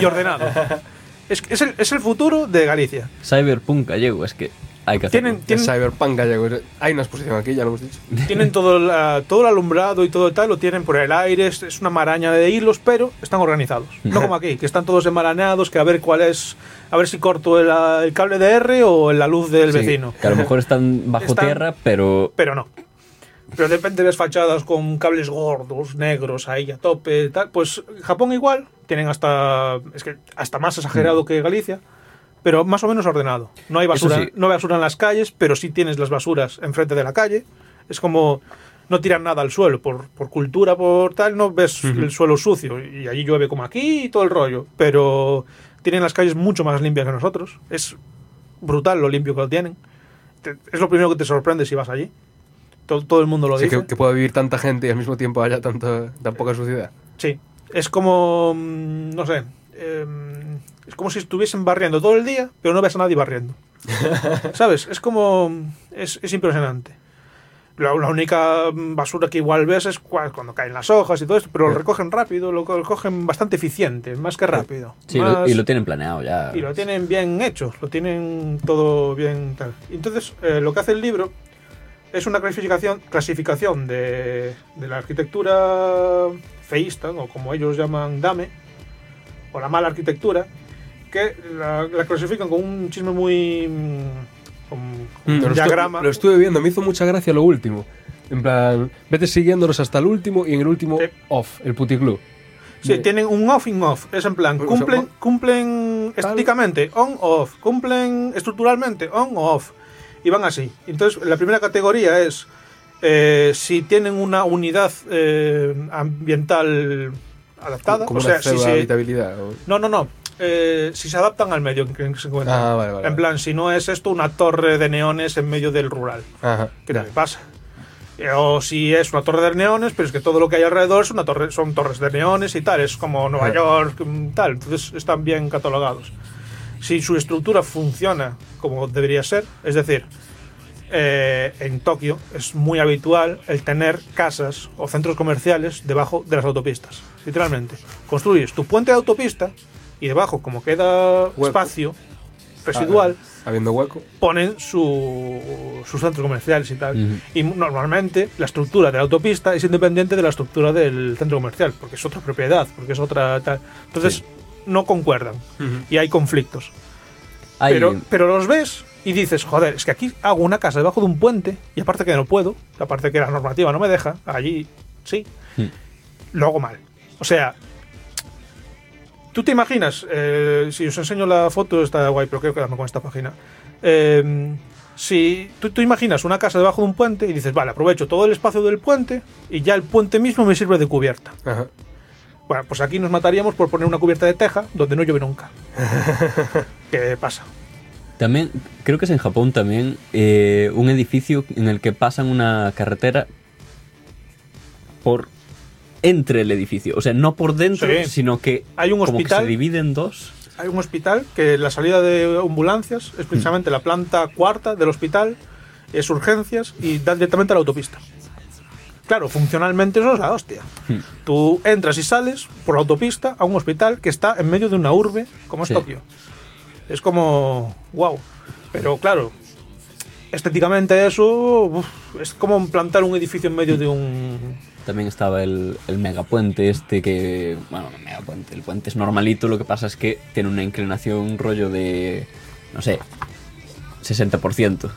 Speaker 6: y ordenado. es, es, el, es el futuro de Galicia.
Speaker 2: Cyberpunk gallego, es que hay que.
Speaker 6: Tienen, tienen,
Speaker 1: Cyberpunk gallego. Hay una exposición aquí, ya lo hemos dicho.
Speaker 6: tienen todo, la- todo el alumbrado y todo tal, lo tienen por el aire, es, es una maraña de hilos, pero están organizados. No como aquí, que están todos enmarañados, que a ver cuál es, a ver si corto el, el cable de R o la luz del
Speaker 2: Sí,
Speaker 6: vecino.
Speaker 2: Que a lo mejor están bajo
Speaker 6: Están-
Speaker 2: tierra, pero
Speaker 6: Pero no. Pero de repente ves fachadas con cables gordos, negros, ahí a tope, y tal. Pues Japón igual, tienen hasta, es que hasta más exagerado que Galicia, pero más o menos ordenado. No hay basura,
Speaker 2: sí.
Speaker 6: no hay basura en las calles, pero sí tienes las basuras enfrente de la calle. Es como no tiran nada al suelo. Por, por cultura, por tal, no ves el suelo sucio. Y allí llueve como aquí y todo el rollo. Pero tienen las calles mucho más limpias que nosotros. Es brutal lo limpio que lo tienen. Te- es lo primero que te sorprende si vas allí. Todo, todo el mundo lo
Speaker 1: Sí,
Speaker 6: dice.
Speaker 1: que, que pueda vivir tanta gente y al mismo tiempo haya tanta, tan poca suciedad.
Speaker 6: Sí, es como, mm, no sé, em, es como si estuviesen barriendo todo el día, pero no ves a nadie barriendo. ¿Sabes? Es como, es, es impresionante. La, la única basura que igual ves es cua- cuando caen las hojas y todo esto, pero lo recogen rápido, lo co- recogen bastante eficiente, más que rápido.
Speaker 2: Sí, lo- y lo tienen planeado ya.
Speaker 6: y lo tienen bien hecho, lo tienen todo bien tal. Entonces, eh, lo que hace el libro es una clasificación, clasificación de, de la arquitectura feísta, o como ellos llaman dame, o la mala arquitectura, que la, la clasifican con un chisme muy... mm, con, con
Speaker 1: Mm,
Speaker 6: un
Speaker 1: lo, estu-
Speaker 6: diagrama.
Speaker 1: lo estuve viendo, me hizo mucha gracia lo último. En plan, vete siguiéndolos hasta el último y en el último
Speaker 6: Sí.
Speaker 1: off, el puticlub.
Speaker 6: Sí, tienen un off in off. Es en plan,
Speaker 1: sea,
Speaker 6: cumplen, cumplen estéticamente on off, cumplen estructuralmente on off. Y van así. Entonces, la primera categoría es eh, si tienen una unidad eh, ambiental adaptada.
Speaker 1: como
Speaker 6: o
Speaker 1: una
Speaker 6: sea, si se,
Speaker 1: habitabilidad. o-
Speaker 6: no, no, no. Eh, si se adaptan al medio en que se encuentran.
Speaker 1: Ah, vale, vale,
Speaker 6: en
Speaker 1: vale.
Speaker 6: plan, si no es esto una torre de neones en medio del rural.
Speaker 1: Ajá,
Speaker 6: ¿Qué te pasa? O si es una torre de neones, pero es que todo lo que hay alrededor es una torre, son torres de neones y tal, es como Nueva. York, mm, tal, entonces están bien catalogados. Si su estructura funciona como debería ser, es decir, eh, en Tokio es muy habitual el tener casas o centros comerciales debajo de las autopistas, literalmente. Construyes tu puente de autopista y debajo, como queda
Speaker 1: Hueco.
Speaker 6: espacio residual,
Speaker 1: Ah, habiendo hueco.
Speaker 6: ponen su, sus centros comerciales y tal.
Speaker 2: Ujú.
Speaker 6: Y normalmente la estructura de la autopista es independiente de la estructura del centro comercial, porque es otra propiedad, porque es otra tal. Entonces
Speaker 2: Sí.
Speaker 6: No concuerdan y hay conflictos.
Speaker 2: Hay-
Speaker 6: Pero, pero los ves y dices, joder, es que aquí hago una casa debajo de un puente y aparte que no puedo, aparte que la normativa no me deja, allí sí,
Speaker 2: Hmm.
Speaker 6: lo hago mal. O sea, tú te imaginas, eh, si os enseño la foto, está guay, pero quiero quedarme con esta página. Eh, si tú, tú imaginas una casa debajo de un puente y dices, vale, aprovecho todo el espacio del puente y ya el puente mismo me sirve de cubierta.
Speaker 1: Ajá.
Speaker 6: Bueno, pues aquí nos mataríamos por poner una cubierta de teja donde no llueve nunca. ¿Qué pasa?
Speaker 2: También, creo que es en Japón también, eh, un edificio en el que pasan una carretera por entre el edificio. O sea, no por dentro,
Speaker 6: Sí.
Speaker 2: sino que
Speaker 6: Hay un
Speaker 2: como que
Speaker 6: hospital.
Speaker 2: se divide en dos.
Speaker 6: Hay un hospital que la salida de ambulancias es precisamente la planta cuarta del hospital, es urgencias y da directamente a la autopista. Claro, funcionalmente eso es la hostia.
Speaker 2: Hmm.
Speaker 6: Tú entras y sales por la autopista a un hospital que está en medio de una urbe como es
Speaker 2: Sí.
Speaker 6: Tokio. Es como, wow. Pero claro, estéticamente eso uf, es como plantar un edificio en medio de un...
Speaker 2: También estaba el, el megapuente este que... Bueno, no megapuente, el puente es normalito, lo que pasa es que tiene una inclinación, un rollo de... No sé, 60%.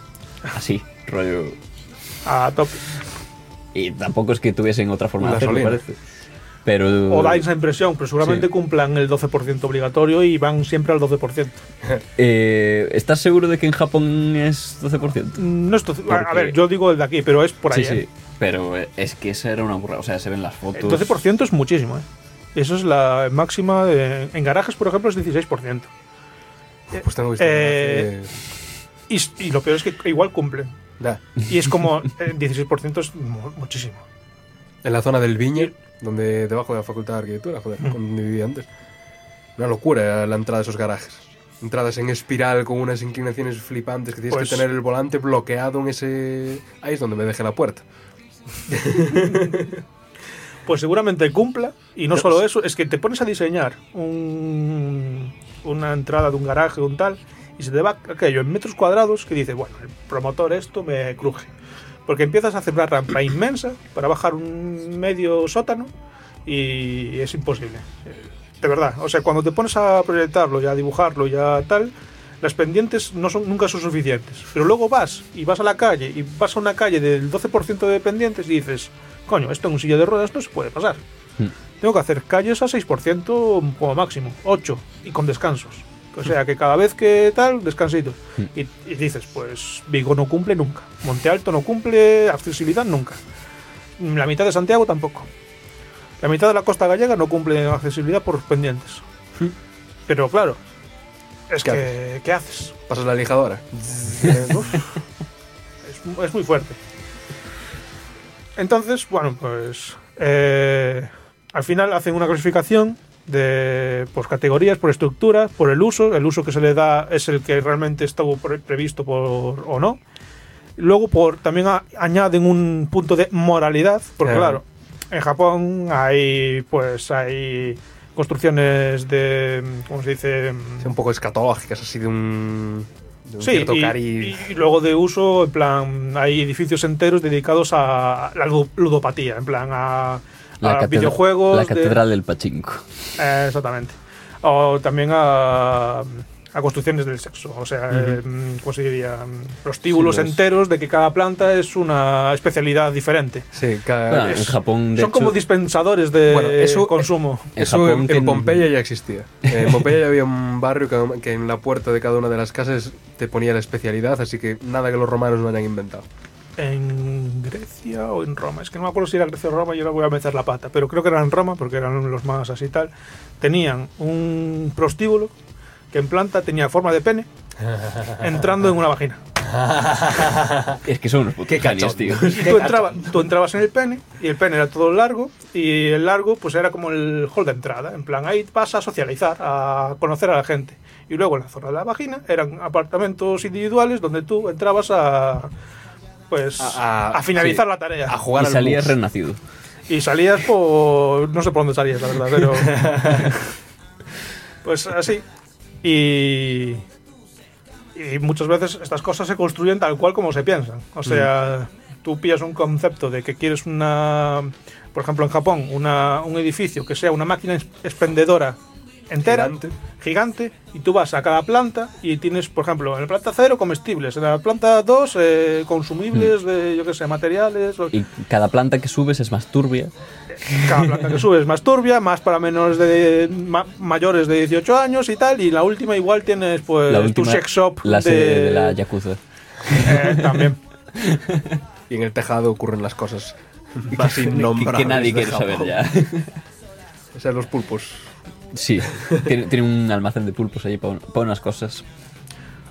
Speaker 2: Así, rollo...
Speaker 6: a tope.
Speaker 2: Y tampoco es que tuviesen otra forma de hacerlo, parece. Pero...
Speaker 6: O da esa impresión, pero seguramente
Speaker 2: Sí.
Speaker 6: cumplan el 12% obligatorio y van siempre al 12%.
Speaker 2: Eh, ¿Estás seguro de que en Japón es 12%?
Speaker 6: No esto, a
Speaker 2: Porque-
Speaker 6: ver, yo digo el de aquí, pero es por ahí.
Speaker 2: sí,
Speaker 6: ¿eh?
Speaker 2: sí. Pero eh, es que esa era una burrada. O sea, se ven las fotos.
Speaker 6: El 12% es muchísimo, ¿eh? Eso es la máxima. de- en garajes, por ejemplo, es 16%.
Speaker 1: Pues tengo visto.
Speaker 6: Eh, Y, y lo peor es que igual cumplen. Y es como eh, 16% es mu- muchísimo.
Speaker 1: En la zona del Viñe, donde debajo de la Facultad de Arquitectura, joder,
Speaker 6: Mm.
Speaker 1: donde vivía antes. Una locura la entrada de esos garajes. Entradas en espiral con unas inclinaciones flipantes que tienes
Speaker 6: Pues-
Speaker 1: que tener el volante bloqueado en ese... Ahí es donde me deje la puerta.
Speaker 6: Pues seguramente cumpla. Y no solo eso, es que te pones a diseñar un- una entrada de un garaje o un tal, y se te va aquello en metros cuadrados que dices, bueno, el promotor esto me cruje. Porque empiezas a hacer una rampa inmensa para bajar un medio sótano y es imposible. De verdad. O sea, cuando te pones a proyectarlo y a dibujarlo y a tal, las pendientes no son, nunca son suficientes. Pero luego vas y vas a la calle y vas a una calle del 12% de pendientes y dices, coño, esto en un silla de ruedas no se puede pasar.
Speaker 2: Hmm.
Speaker 6: Tengo que hacer calles a 6% como máximo, 8 y con descansos. O sea, que cada vez que tal, descansito. Y, y dices, pues Vigo no cumple nunca. Monte Alto no cumple accesibilidad nunca. La mitad de Santiago tampoco. La mitad de la costa gallega no cumple accesibilidad por pendientes. Pero claro, es
Speaker 1: ¿Qué
Speaker 6: que, ¿qué haces?
Speaker 1: Pasas la lijadora.
Speaker 6: Es muy fuerte. Entonces, bueno, pues eh, al final hacen una clasificación de por categorías, por estructura, por el uso. El uso que se le da es el que realmente estuvo pre- previsto por o no. Luego por también a- añaden un punto de moralidad, porque
Speaker 1: Ajá.
Speaker 6: claro, en Japón hay pues hay construcciones de ¿cómo se dice?
Speaker 1: Sí, un poco escatológicas, así de un. De un
Speaker 6: Sí, y, y luego de uso, en plan, hay edificios enteros dedicados a la lu- ludopatía, en plan a,
Speaker 2: La,
Speaker 6: a videojuegos.
Speaker 2: la
Speaker 6: de-
Speaker 2: catedral del pachinko.
Speaker 6: eh, exactamente. O también a, a construcciones del sexo, o sea, eh, ¿cómo se diría? Prostíbulos
Speaker 1: Sí,
Speaker 6: enteros de que cada planta es una especialidad diferente.
Speaker 1: Sí, ca-
Speaker 2: Bueno,
Speaker 1: es-
Speaker 2: en Japón, de
Speaker 6: Son como dispensadores de
Speaker 1: Bueno, eso-
Speaker 6: consumo.
Speaker 2: en
Speaker 1: Eso
Speaker 2: Japón
Speaker 1: en- Pompeya ya existía. En Pompeya ya había un barrio que, que en la puerta de cada una de las casas te ponía la especialidad, así que nada que los romanos no hayan inventado.
Speaker 6: En Grecia o en Roma. Es que no me acuerdo si era Grecia o Roma, yo ahora voy a meter la pata, pero creo que era en Roma, porque eran los más así tal. Tenían un prostíbulo que en planta tenía forma de pene entrando en una vagina.
Speaker 2: Es que son unos putos
Speaker 1: Qué
Speaker 2: genios, tío.
Speaker 6: tú, entraba- tú entrabas en el pene y el pene era todo largo y el largo pues era como el hall de entrada. En plan, ahí vas a socializar, a conocer a la gente. Y luego en la zona de la vagina eran apartamentos individuales donde tú entrabas a... Pues
Speaker 1: A-
Speaker 6: a,
Speaker 1: a-
Speaker 6: finalizar
Speaker 1: sí,
Speaker 6: la tarea.
Speaker 1: A jugar
Speaker 2: Y
Speaker 1: al
Speaker 2: salías renacido.
Speaker 6: Y salías por. No sé por dónde salías, la verdad, pero. pues así. Y. Y muchas veces estas cosas se construyen tal cual como se piensan. O sea, tú pillas un concepto de que quieres una. Por ejemplo, en Japón, una, un edificio que sea una máquina expendedora entera,
Speaker 1: Gigante.
Speaker 6: gigante, y tú vas a cada planta y tienes, por ejemplo, en la planta 0 comestibles, en la planta 2 eh, consumibles de, yo qué sé, materiales.
Speaker 2: Y cada planta que subes es más turbia.
Speaker 6: cada planta que subes más turbia, más para menores de ma- mayores de 18 años y tal, y la última igual tienes pues
Speaker 2: La
Speaker 6: tu sex shop
Speaker 2: la
Speaker 6: de,
Speaker 2: de la Yakuza.
Speaker 6: Eh, también.
Speaker 1: Y en el tejado ocurren las cosas más
Speaker 2: Que,
Speaker 1: innombrables.
Speaker 2: que nadie
Speaker 1: de
Speaker 2: quiere saber ya.
Speaker 1: O sea, los pulpos.
Speaker 2: Sí, tiene, tiene un almacén de pulpos allí para, para unas cosas.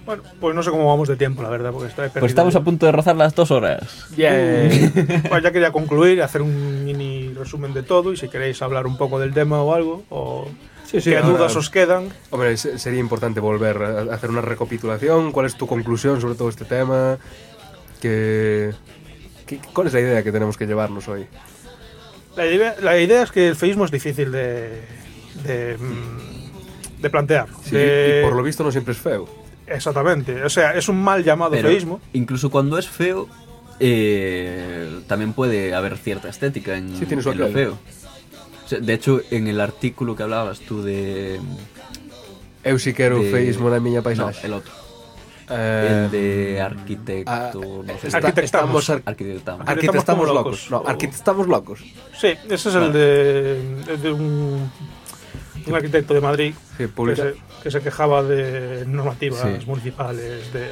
Speaker 6: Bueno, pues no sé cómo vamos de tiempo, la verdad, porque está
Speaker 2: Pues estamos a punto de rozar las dos horas.
Speaker 6: Pues ya quería concluir y hacer un mini resumen de todo, y si queréis hablar un poco del tema o algo, o
Speaker 1: Sí, sí,
Speaker 6: qué
Speaker 1: ahora-
Speaker 6: dudas os quedan.
Speaker 1: Hombre, se- sería importante volver a hacer una recapitulación. ¿Cuál es tu conclusión sobre todo este tema? ¿Qué, qué- cuál es la idea que tenemos que llevarnos hoy?
Speaker 6: La idea, la idea es que el feísmo es difícil de, de, mm, de plantear.
Speaker 1: Sí,
Speaker 6: de-
Speaker 1: Y por lo visto no siempre es feo.
Speaker 6: Exactamente. O sea, es un mal llamado
Speaker 2: Pero
Speaker 6: feísmo.
Speaker 2: incluso cuando es feo, eh, también puede haber cierta estética en,
Speaker 1: Sí, tiene su
Speaker 2: en lo feo. O sea, de hecho, en el artículo que hablabas tú de...
Speaker 1: Eu si quero
Speaker 2: de-
Speaker 1: feísmo na miña
Speaker 2: No, el otro.
Speaker 1: Eh,
Speaker 2: el de arquitecto...
Speaker 1: ah,
Speaker 2: no sé.
Speaker 1: está-
Speaker 6: Arquitectamos.
Speaker 1: estamos ar-
Speaker 2: Arquitectamos.
Speaker 6: Arqui-
Speaker 1: arquitectamos
Speaker 6: como
Speaker 1: locos.
Speaker 6: locos.
Speaker 1: No, arquitectamos locos.
Speaker 6: Sí, ese es el de, el de un, un arquitecto de Madrid
Speaker 1: Sí,
Speaker 6: que se, que se quejaba de normativas
Speaker 2: Sí.
Speaker 6: municipales, de,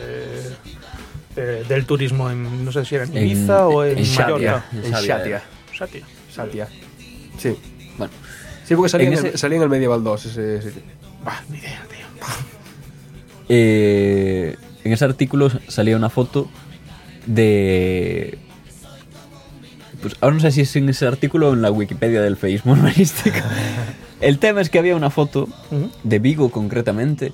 Speaker 6: de- del turismo en, no sé si era en
Speaker 2: En-
Speaker 6: Ibiza o en,
Speaker 2: en Shatia.
Speaker 6: Mallorca.
Speaker 2: En
Speaker 1: En Xatia.
Speaker 6: Shatia.
Speaker 1: Xatia. Sí.
Speaker 2: Bueno,
Speaker 1: Sí, porque salía
Speaker 2: En
Speaker 1: en, el,
Speaker 2: ese-
Speaker 1: salía en el Medieval 2 ese sitio.
Speaker 6: Bah, ni idea, tío.
Speaker 2: eh, en ese artículo salía una foto de... Pues ahora no sé si es en ese artículo o en la Wikipedia del feísmo urbanístico. El tema es que había una foto de Vigo concretamente,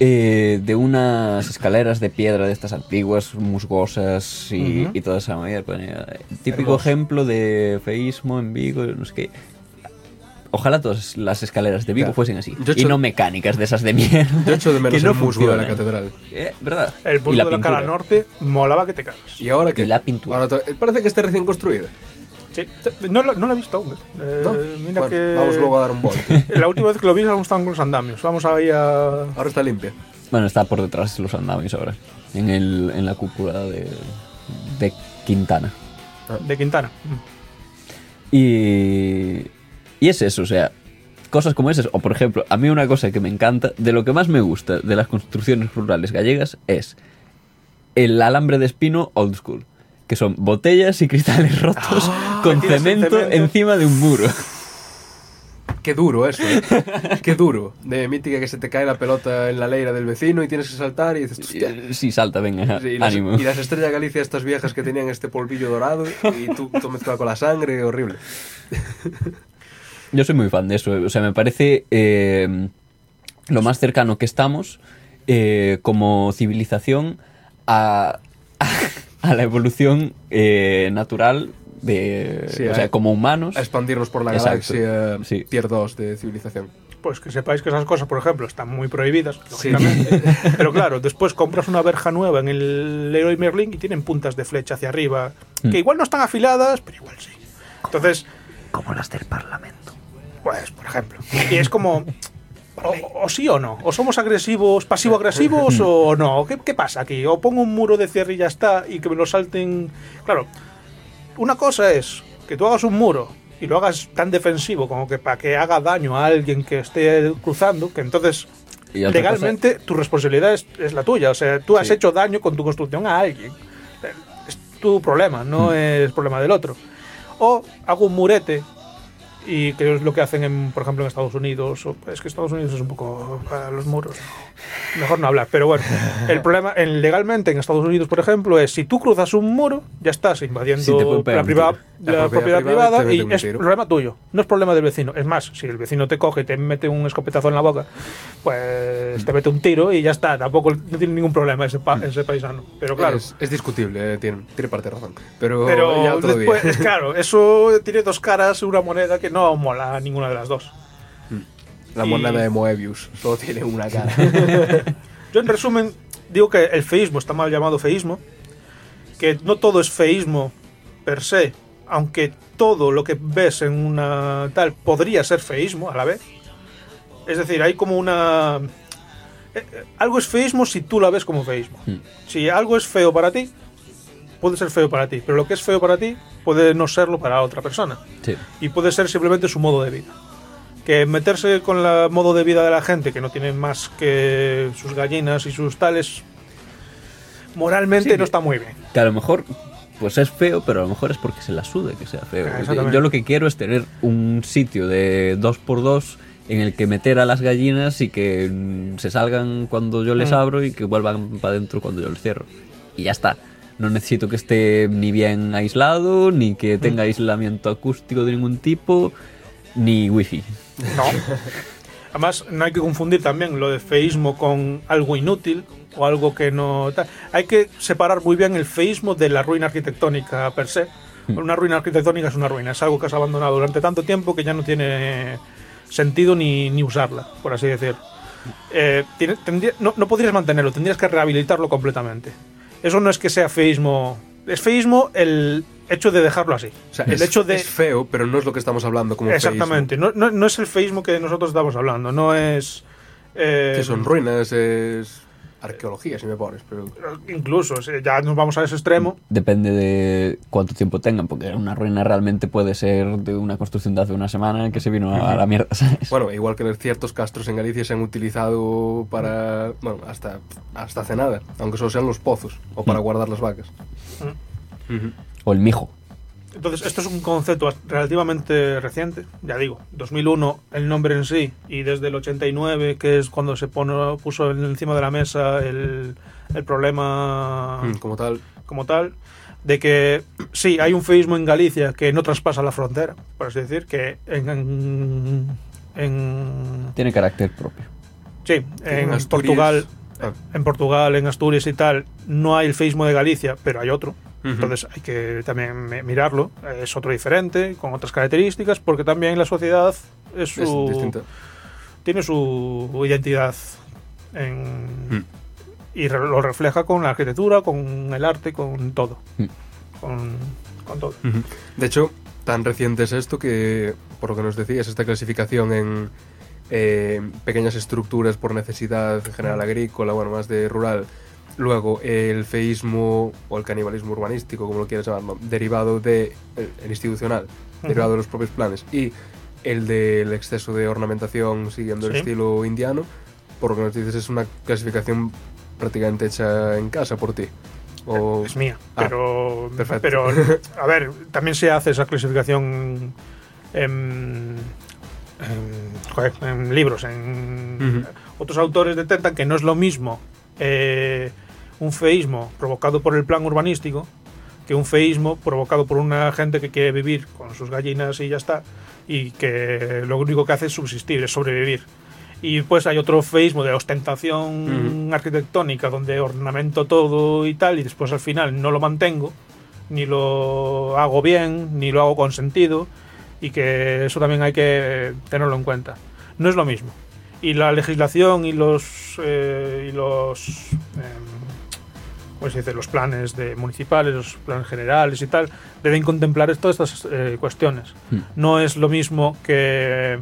Speaker 2: eh, de unas escaleras de piedra de estas antiguas, musgosas y,
Speaker 6: Ujú.
Speaker 2: y toda esa manera. Ponía, eh, Típico
Speaker 6: Hermoso.
Speaker 2: ejemplo de feísmo en Vigo, no sé qué. Ojalá todas las escaleras de Vigo
Speaker 1: Claro.
Speaker 2: fuesen así.
Speaker 1: Yo
Speaker 2: y no mecánicas de esas de mierda.
Speaker 1: Yo echo de menos
Speaker 2: que no
Speaker 1: el musgo de la catedral.
Speaker 2: Eh, ¿Verdad?
Speaker 6: El
Speaker 2: la
Speaker 6: de la
Speaker 2: pintura.
Speaker 6: cara norte molaba que te cagas.
Speaker 1: ¿Y ahora que
Speaker 2: Y la pintura.
Speaker 1: Ahora to- parece que esté recién construida.
Speaker 6: Sí, no, lo- no la he visto aún. eh. Eh,
Speaker 1: ¿no?
Speaker 6: mira
Speaker 1: Bueno,
Speaker 6: que
Speaker 1: Vamos luego a dar un bol.
Speaker 6: la última vez que lo vi aún estaban con los andamios. Vamos ahí a...
Speaker 1: Ahora está limpia.
Speaker 2: Bueno, está por detrás de los andamios ahora. En, el, en la cúpula de, de Quintana.
Speaker 6: de Quintana.
Speaker 2: Y, y es eso, o sea, cosas como esas, o por ejemplo, a mí una cosa que me encanta, de lo que más me gusta de las construcciones rurales gallegas es el alambre de espino old school, que son botellas y cristales rotos con
Speaker 6: metidos en
Speaker 2: cemento,
Speaker 6: cemento.
Speaker 2: encima de un muro.
Speaker 1: Qué duro eso, ¿eh? Qué duro. De mítica que se te cae la pelota en la leira del vecino y tienes que saltar y dices, hostia.
Speaker 2: Eh, Sí, salta, venga,
Speaker 1: Sí, y, las,
Speaker 2: ánimo.
Speaker 1: y las estrellas Galicia, estas viejas que tenían este polvillo dorado y tú, tú mezclado con la sangre, horrible.
Speaker 2: Yo soy muy fan de eso. O sea, me parece eh, lo más cercano que estamos eh, como civilización a, a la evolución eh, natural de,
Speaker 1: Sí,
Speaker 2: o
Speaker 1: a-
Speaker 2: sea, como humanos.
Speaker 1: A expandirnos por la
Speaker 2: Exacto.
Speaker 1: galaxia
Speaker 2: Sí.
Speaker 1: tier 2 de civilización.
Speaker 6: Pues que sepáis que esas cosas, por ejemplo, están muy prohibidas,
Speaker 1: Sí.
Speaker 6: lógicamente. Pero claro, después compras una verja nueva en el Leroy Merlin y tienen puntas de flecha hacia arriba,
Speaker 2: Mm.
Speaker 6: que igual no están afiladas, pero igual sí. Entonces,
Speaker 2: Como las del Parlamento.
Speaker 6: pues, por ejemplo. Y es como, o, o sí o no, o somos agresivos, pasivo-agresivos o no. ¿Qué, ¿Qué pasa aquí? O pongo un muro de cierre y ya está, y que me lo salten... Claro, una cosa es que tú hagas un muro y lo hagas tan defensivo como que para que haga daño a alguien que esté cruzando, que entonces legalmente tu responsabilidad es, es la tuya. O sea, tú has
Speaker 1: Sí.
Speaker 6: hecho daño con tu construcción a alguien. Es tu problema, no es problema del otro. O hago un murete y que es lo que hacen, en, por ejemplo, en Estados Unidos. o- es que Estados Unidos es un poco para los muros. Mejor no hablar, pero bueno. El problema, en, legalmente en Estados Unidos, por ejemplo, es si tú cruzas un muro, ya estás invadiendo
Speaker 2: Sí,
Speaker 6: la, priva- la
Speaker 1: La
Speaker 6: propiedad,
Speaker 1: privada
Speaker 6: privada y es problema tuyo, no es problema del vecino. Es más, si el vecino te coge y te mete un escopetazo en la boca, pues te mete un tiro y ya está. Tampoco no tiene ningún problema ese, pa- ese paisano. Pero claro.
Speaker 1: Es, es discutible, eh, tiene, tiene parte de razón. Pero,
Speaker 6: Pero
Speaker 1: ya otro día.
Speaker 6: después, claro, eso tiene dos caras, una moneda que no mola a ninguna de las dos.
Speaker 1: La
Speaker 6: y-
Speaker 1: moneda de Moebius solo tiene una cara.
Speaker 6: Yo en resumen digo que el feísmo está mal llamado feísmo, que no todo es feísmo per se, aunque todo lo que ves en una tal podría ser feísmo a la vez. Es decir, hay como una... eh, eh, Algo es feísmo si tú la ves como feísmo.
Speaker 2: Mm.
Speaker 6: Si algo es feo para ti, puede ser feo para ti, pero lo que es feo para ti puede no serlo para otra persona.
Speaker 2: Sí.
Speaker 6: y puede ser simplemente su modo de vida. Que meterse con el modo de vida de la gente, que no tiene más que sus gallinas y sus tales, moralmente
Speaker 2: Sí.
Speaker 6: no está muy bien.
Speaker 2: Que a lo mejor pues es feo, pero a lo mejor es porque se la sude que sea feo.
Speaker 6: Ah.
Speaker 2: Yo lo que quiero es tener un sitio de 2x2 en el que meter a las gallinas y que mm, se salgan cuando yo les
Speaker 6: Mm.
Speaker 2: abro y que vuelvan para adentro cuando yo les cierro. Y ya está. No necesito que esté ni bien aislado, ni que tenga aislamiento acústico de ningún tipo, ni wifi.
Speaker 6: No. Además, no hay que confundir también lo de feísmo con algo inútil o algo que no. Hay que separar muy bien el feísmo de la ruina arquitectónica per se. Una ruina arquitectónica es una ruina, es algo que has abandonado durante tanto tiempo que ya no tiene sentido ni, ni usarla, por así decir. Eh, no, no podrías mantenerlo, tendrías que rehabilitarlo completamente. Eso no es que sea feísmo. Es feísmo el hecho de dejarlo así.
Speaker 1: O sea,
Speaker 6: el
Speaker 1: es,
Speaker 6: hecho de.
Speaker 1: es feo, pero no es lo que estamos hablando como
Speaker 6: Exactamente, no, no, no es el feísmo que nosotros estamos hablando, no es... eh.
Speaker 1: Que son ruinas, es arqueología, si me pones. Pero
Speaker 6: Incluso, si ya nos vamos a ese extremo.
Speaker 2: Depende de cuánto tiempo tengan, porque una ruina realmente puede ser de una construcción de hace una semana que se vino a la mierda, ¿sabes?
Speaker 1: bueno, igual que ciertos castros en Galicia se han utilizado para. Bueno, hasta, hasta hace nada, aunque solo sean los pozos o para
Speaker 2: Mm.
Speaker 1: guardar las vacas. Ujú.
Speaker 2: O el mijo.
Speaker 6: Entonces, esto es un concepto relativamente reciente, ya digo, 2001 el nombre en sí, y desde el 89, que es cuando se pone, puso encima de la mesa el, el problema
Speaker 1: Mm, Como tal.
Speaker 6: como tal, de que sí, hay un feísmo en Galicia que no traspasa la frontera, por así decir, que en, en, en-
Speaker 2: Tiene carácter propio.
Speaker 6: sí, en
Speaker 1: Asturias-
Speaker 6: Portugal
Speaker 1: Ah,
Speaker 6: en Portugal, en Asturias y tal, no hay el feísmo de Galicia, pero hay otro. Entonces hay que también mi- mirarlo. Es otro diferente, con otras características, porque también la sociedad es su,
Speaker 1: es
Speaker 6: tiene su identidad en-
Speaker 1: Mm.
Speaker 6: y re- lo refleja con la arquitectura, con el arte, con todo.
Speaker 2: Mm.
Speaker 6: Con, con todo.
Speaker 1: De hecho, tan reciente es esto que, por lo que nos decías, esta clasificación en eh, pequeñas estructuras por necesidad en general agrícola, bueno, más de rural. Luego, el feísmo o el canibalismo urbanístico, como lo quieras llamar, ¿no? derivado de el, el institucional, derivado de los propios planes. Y el del exceso de ornamentación siguiendo el estilo indiano, por lo que nos dices es una clasificación prácticamente hecha en casa por ti. O...
Speaker 6: Es mía.
Speaker 1: Ah,
Speaker 6: pero,
Speaker 1: perfecto.
Speaker 6: pero, a ver, también se hace esa clasificación en, en, joder, en libros. En. Otros autores detectan que no es lo mismo eh, un feísmo provocado por el plan urbanístico que un feísmo provocado por una gente que quiere vivir con sus gallinas y ya está, y que lo único que hace es subsistir, es sobrevivir. Y pues hay otro feísmo de ostentación arquitectónica donde ornamento todo y tal, y después al final no lo mantengo, ni lo hago bien, ni lo hago con sentido, y que eso también hay que tenerlo en cuenta. No es lo mismo. Y la legislación y los, eh, y los em, ¿cómo se dice? los planes de municipales, los planes generales y tal, deben contemplar todas estas eh, cuestiones.
Speaker 2: Hmm.
Speaker 6: No es lo mismo que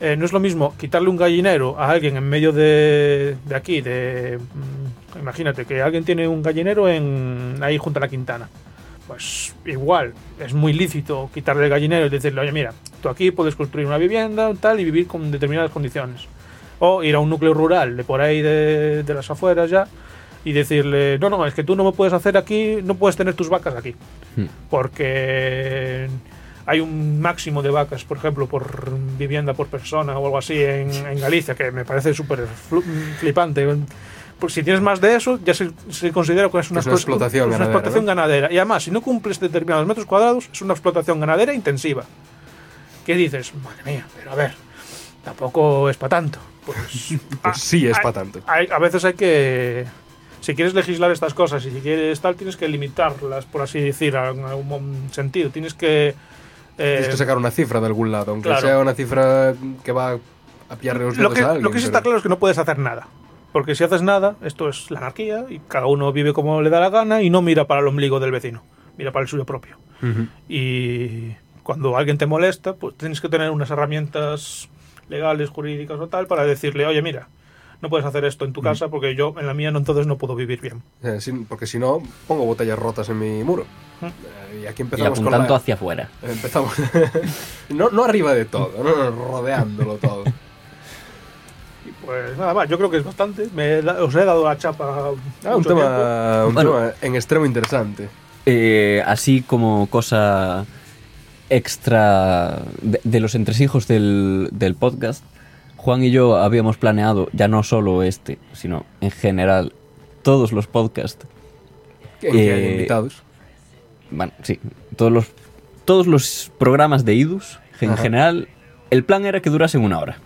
Speaker 6: eh, no es lo mismo quitarle un gallinero a alguien en medio de, de aquí, de mm, imagínate que alguien tiene un gallinero en ahí junto a la Quintana. Pues igual, es muy lícito quitarle el gallinero y decirle, oye, mira, tú aquí puedes construir una vivienda tal y vivir con determinadas condiciones. O ir a un núcleo rural de por ahí de, de las afueras ya y decirle, no, no, es que tú no me puedes hacer aquí, no puedes tener tus vacas aquí.
Speaker 2: Hmm.
Speaker 6: Porque hay un máximo de vacas, por ejemplo, por vivienda por persona o algo así en, en Galicia, que me parece súper flipante. Porque si tienes más de eso, ya se, se considera que es una,
Speaker 1: Es una
Speaker 6: explo-
Speaker 1: explotación
Speaker 6: es una
Speaker 1: ganadera,
Speaker 6: explotación ganadera. Y además, si no cumples determinados metros cuadrados, es una explotación ganadera intensiva. ¿Qué dices? Madre mía, pero a ver, tampoco es para tanto. Pues,
Speaker 1: Pues sí es para tanto.
Speaker 6: hay- a veces hay que. Si quieres legislar estas cosas y si quieres tal, tienes que limitarlas, por así decir, en algún sentido. Tienes que. eh,
Speaker 1: Tienes que sacar una cifra de algún lado, aunque
Speaker 6: claro.
Speaker 1: sea una cifra que va a pillarle los
Speaker 6: lo que,
Speaker 1: a alguien.
Speaker 6: lo que sí
Speaker 1: pero-
Speaker 6: está claro es que no puedes hacer nada. Porque si haces nada, esto es la anarquía y cada uno vive como le da la gana y no mira para el ombligo del vecino, mira para el suyo propio. Y cuando alguien te molesta, pues tienes que tener unas herramientas legales, jurídicas o tal para decirle, oye, mira, no puedes hacer esto en
Speaker 1: Mm.
Speaker 6: tu casa porque yo en la mía no, entonces no puedo vivir bien.
Speaker 1: Eh, sin- porque si no, pongo botellas rotas en mi muro.
Speaker 6: Mm.
Speaker 1: Eh, y aquí
Speaker 2: Y
Speaker 1: empezamos con
Speaker 2: apuntando
Speaker 1: la...
Speaker 2: hacia afuera.
Speaker 1: Empezamos. no, no arriba de todo, no, no, rodeándolo todo.
Speaker 6: Y pues nada más, yo creo que es bastante. Me he da- os he dado la chapa.
Speaker 1: Ah, un tema, un
Speaker 2: Bueno.
Speaker 1: tema en extremo interesante.
Speaker 2: Eh, así como cosa extra de, de los entresijos del, del podcast, Juan y yo habíamos planeado, ya no solo este, sino en general, todos los podcasts. Eh,
Speaker 1: invitados.
Speaker 2: Bueno, sí, todos los, todos los programas de IDUS, en
Speaker 1: Ajá.
Speaker 2: general, el plan era que durasen una hora.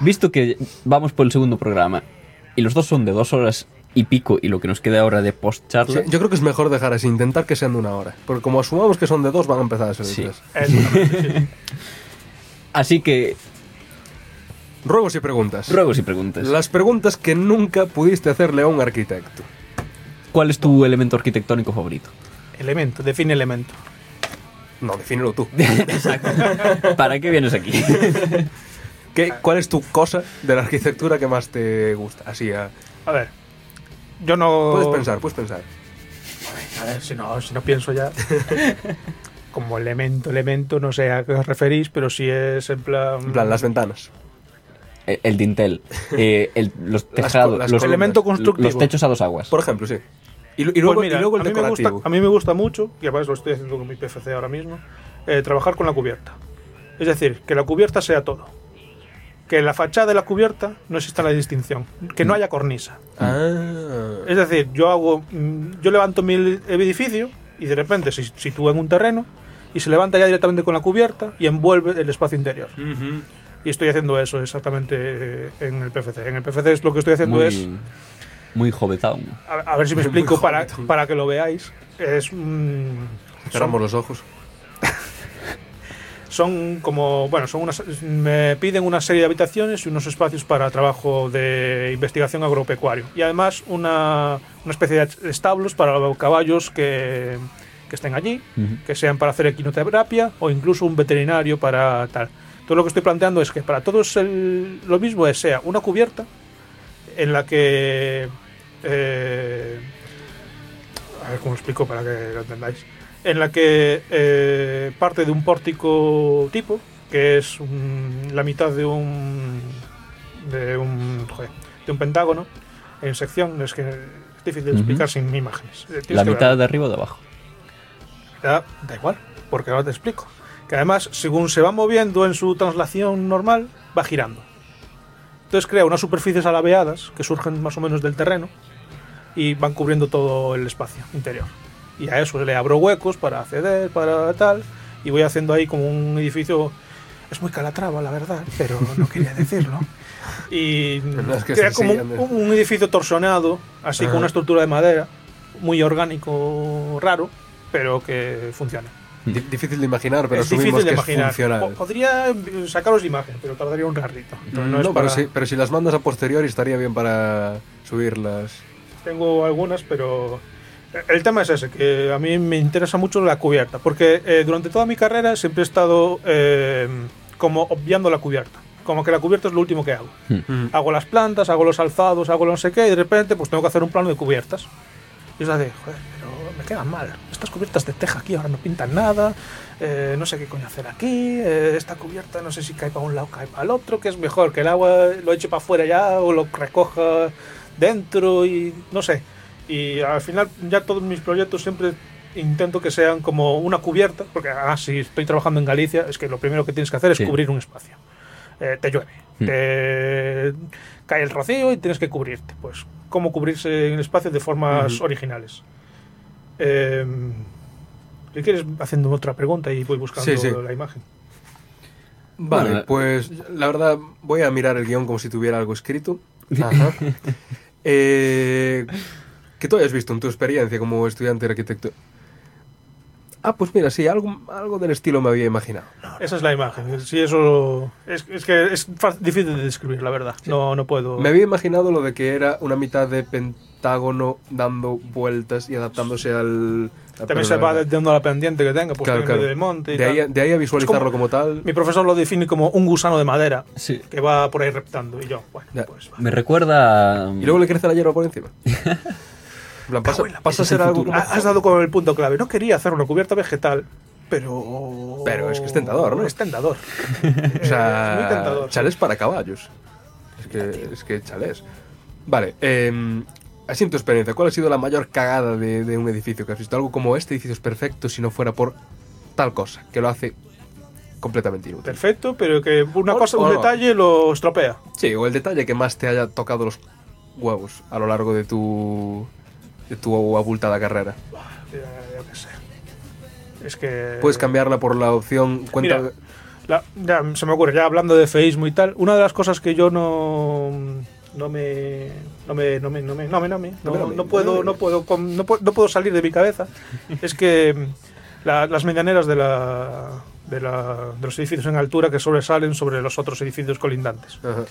Speaker 2: Visto que vamos por el segundo programa y los dos son de dos horas y pico y lo que nos queda ahora de post charla,
Speaker 1: Sí, yo creo que es mejor dejar así, intentar que sean de una hora. Porque como asumamos que son de dos, van a empezar a ser de
Speaker 2: Sí.
Speaker 1: tres.
Speaker 6: Exactamente, sí.
Speaker 2: así que
Speaker 1: Ruegos y preguntas.
Speaker 2: ruegos y preguntas.
Speaker 1: Las preguntas que nunca pudiste hacerle a un arquitecto.
Speaker 2: ¿Cuál es tu elemento arquitectónico favorito?
Speaker 6: Elemento, define elemento.
Speaker 1: No, defínelo tú.
Speaker 2: ¿Para qué vienes aquí?
Speaker 1: ¿Qué, ¿Cuál es tu cosa de la arquitectura que más te gusta? Así, a-
Speaker 6: A ver, yo no.
Speaker 1: puedes pensar, puedes pensar.
Speaker 6: A ver, si no, si no pienso ya. Como elemento, elemento, no sé a qué os referís, pero si es en plan.
Speaker 1: En plan, las ventanas.
Speaker 2: El, el dintel, eh, el- los tejados,
Speaker 1: las
Speaker 2: los,
Speaker 1: columnas.
Speaker 6: Elemento constructivo.
Speaker 2: los techos a dos aguas.
Speaker 1: Por ejemplo, sí. Y,
Speaker 6: Pues
Speaker 1: luego,
Speaker 6: mira,
Speaker 1: y luego el
Speaker 6: a, mí me gusta, a mí me gusta mucho, y además lo estoy haciendo con mi PFC ahora mismo, eh, trabajar con la cubierta. Es decir, que la cubierta sea todo. Que en la fachada de la cubierta no exista la distinción. Que no haya cornisa.
Speaker 1: Ah.
Speaker 6: Es decir, yo hago, mm, yo levanto mi edificio y de repente se sitúa en un terreno y se levanta ya directamente con la cubierta y envuelve el espacio interior. Y estoy haciendo eso exactamente eh, en el PFC. En el PFC es lo que estoy haciendo es,
Speaker 2: Muy, jovetón.
Speaker 6: a, a ver si me explico para, para que lo veáis, es mm,
Speaker 1: Cerramos los ojos.
Speaker 6: son como, bueno, son unas, me piden una serie de habitaciones y unos espacios para trabajo de investigación agropecuario. Y además una, una especie de establos para los caballos que, que estén allí, que sean para hacer equinoterapia o incluso un veterinario para tal. Todo lo que estoy planteando es que para todos el- lo mismo es sea una cubierta en la que... eh, a ver cómo explico para que lo entendáis. En la que eh, parte de un pórtico tipo, que es un- la mitad de un de un joder, de un pentágono en sección. Es que es difícil de explicar sin imágenes. Eh, tienes
Speaker 2: La mitad de arriba o de abajo.
Speaker 6: Da, da igual, porque ahora te explico. Que además, según se va moviendo en su traslación normal, va girando. Entonces crea unas superficies alabeadas que surgen más o menos del terreno y van cubriendo todo el espacio interior. Y a eso le abro huecos para acceder, para tal, y voy haciendo ahí como un edificio. Es muy calatrava, la verdad, pero no quería decirlo. Y
Speaker 1: No, es que
Speaker 6: crea como un edificio torsionado, así
Speaker 1: Ajá.
Speaker 6: con una estructura de madera, muy orgánico, raro, pero que funciona.
Speaker 1: Di- difícil de imaginar, pero
Speaker 6: es difícil de
Speaker 1: que
Speaker 6: imaginar.
Speaker 1: es funcional.
Speaker 6: Po- Podría sacaros imagen, pero tardaría un ratito. Entonces,
Speaker 1: no,
Speaker 6: es
Speaker 1: pero,
Speaker 6: para-
Speaker 1: si, pero si las mandas a posteriori estaría bien para subirlas.
Speaker 6: Tengo algunas, pero el tema es ese, que a mí me interesa mucho la cubierta, porque eh, durante toda mi carrera siempre he estado eh, como obviando la cubierta, como que la cubierta es lo último que hago. Hago las plantas, hago los alzados, hago lo no sé qué, y de repente pues tengo que hacer un plano de cubiertas. Y es la de, joder, pero me quedan mal. Estas cubiertas de teja aquí ahora no pintan nada, eh, no sé qué coño hacer aquí, eh, esta cubierta no sé si cae para un lado o cae para el otro, que es mejor, que el agua lo eche para afuera ya o lo recoja dentro y no sé. Y al final ya todos mis proyectos siempre intento que sean como una cubierta, porque además si estoy trabajando en Galicia es que lo primero que tienes que hacer es
Speaker 2: Sí.
Speaker 6: cubrir un espacio. Eh, te llueve,
Speaker 2: Hmm.
Speaker 6: te cae el rocío y tienes que cubrirte. Pues cómo cubrirse en el espacio de formas
Speaker 1: Ujú.
Speaker 6: originales. Eh, si quieres haciendo otra pregunta y voy buscando
Speaker 1: Sí, sí.
Speaker 6: la imagen.
Speaker 1: Vale,
Speaker 2: Bueno,
Speaker 1: pues la verdad voy a mirar el guion como si tuviera algo escrito. Ajá. Eh, que tú hayas visto en tu experiencia como estudiante de arquitecto. Ah, pues mira, sí, algo, algo del estilo me había imaginado.
Speaker 6: Esa es la imagen. Sí, eso es, es que es difícil de describir, la verdad. No, no puedo.
Speaker 1: Me había imaginado lo de que era una mitad de pentágono dando vueltas y adaptándose al...
Speaker 6: También se va dando la pendiente que tenga, pues
Speaker 1: Claro,
Speaker 6: en
Speaker 1: claro.
Speaker 6: medio del monte y
Speaker 1: de, ahí, de ahí a visualizarlo
Speaker 6: Es como-
Speaker 1: como tal.
Speaker 6: Mi profesor lo define como un gusano de madera
Speaker 2: Sí.
Speaker 6: que va por ahí reptando. Y yo, bueno,
Speaker 1: Ya.
Speaker 6: pues va.
Speaker 2: Me recuerda.
Speaker 1: Y luego le crece la hierba por encima. En plan, pasa,
Speaker 6: Cago en la
Speaker 1: pasa a ser algo como...
Speaker 6: Has dado con el punto clave. No quería hacer una cubierta vegetal, pero.
Speaker 1: Pero es que es tentador, ¿no?
Speaker 6: Es tentador.
Speaker 1: O
Speaker 6: es
Speaker 1: sea,
Speaker 6: muy tentador. sí.
Speaker 1: chalés para caballos. Es que, es que chalés. Vale, eh, así en tu experiencia, ¿cuál ha sido la mayor cagada de, de un edificio que has visto? Algo como este edificio es perfecto si no fuera por tal cosa, que lo hace completamente inútil.
Speaker 6: Perfecto, pero que una cosa,
Speaker 1: o
Speaker 6: un
Speaker 1: no.
Speaker 6: detalle lo estropea.
Speaker 1: Sí, o el detalle que más te haya tocado los huevos a lo largo de tu, de tu abultada carrera.
Speaker 6: Yo qué sé. Es que.
Speaker 1: Puedes cambiarla por la opción cuenta...
Speaker 6: Mira, la- ya se me ocurre, ya hablando de feísmo y tal, una de las cosas que yo no. No me, no me, no me, no me, no me, no me,
Speaker 1: No
Speaker 6: puedo,
Speaker 1: no
Speaker 6: puedo, no puedo, salir de mi cabeza. es que mm, la- las medianeras de la, de la, de los edificios en altura que sobresalen sobre los otros edificios colindantes.
Speaker 1: Ajá.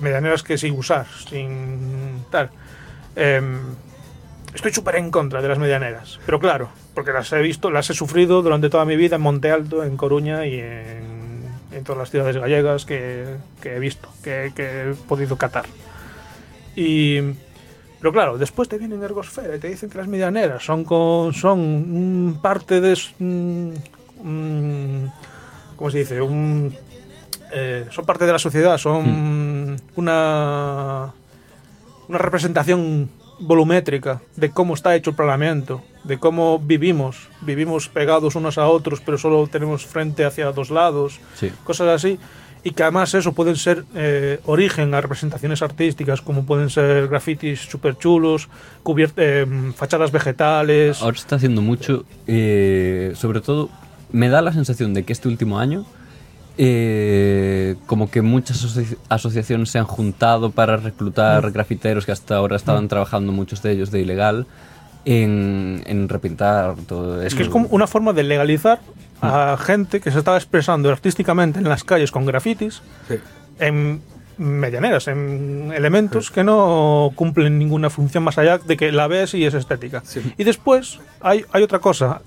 Speaker 6: medianeras que sin usar, sin tal. Em, estoy súper en contra de las medianeras, pero claro, porque las he visto, las he sufrido durante toda mi vida en Monte Alto, en Coruña y en, en todas las ciudades gallegas que, que he visto, que, que he podido catar. Y, pero claro, después te vienen Ergosfera y te dicen que las medianeras son, con, son parte de... ¿Cómo se dice? Un, eh, son parte de la sociedad, son una, una representación volumétrica de cómo está hecho el planeamiento, de cómo vivimos. Vivimos pegados unos a otros, pero solo tenemos frente hacia dos lados,
Speaker 2: Sí.
Speaker 6: cosas así. Y que además eso pueden ser eh, origen a representaciones artísticas, como pueden ser grafitis súper chulos, fachadas vegetales.
Speaker 2: Ahora se está haciendo mucho, eh, sobre todo, me da la sensación de que este último año, eh, como que muchas asoci- asociaciones se han juntado para reclutar grafiteros que hasta ahora estaban trabajando, muchos de ellos de ilegal, en, en repintar todo
Speaker 6: Es
Speaker 2: esto.
Speaker 6: que es como una forma de legalizar a gente que se estaba expresando artísticamente en las calles con grafitis
Speaker 1: Sí.
Speaker 6: en medianeras, en elementos que no cumplen ninguna función más allá de que la ves y es estética.
Speaker 1: Sí.
Speaker 6: Y después hay, hay otra cosa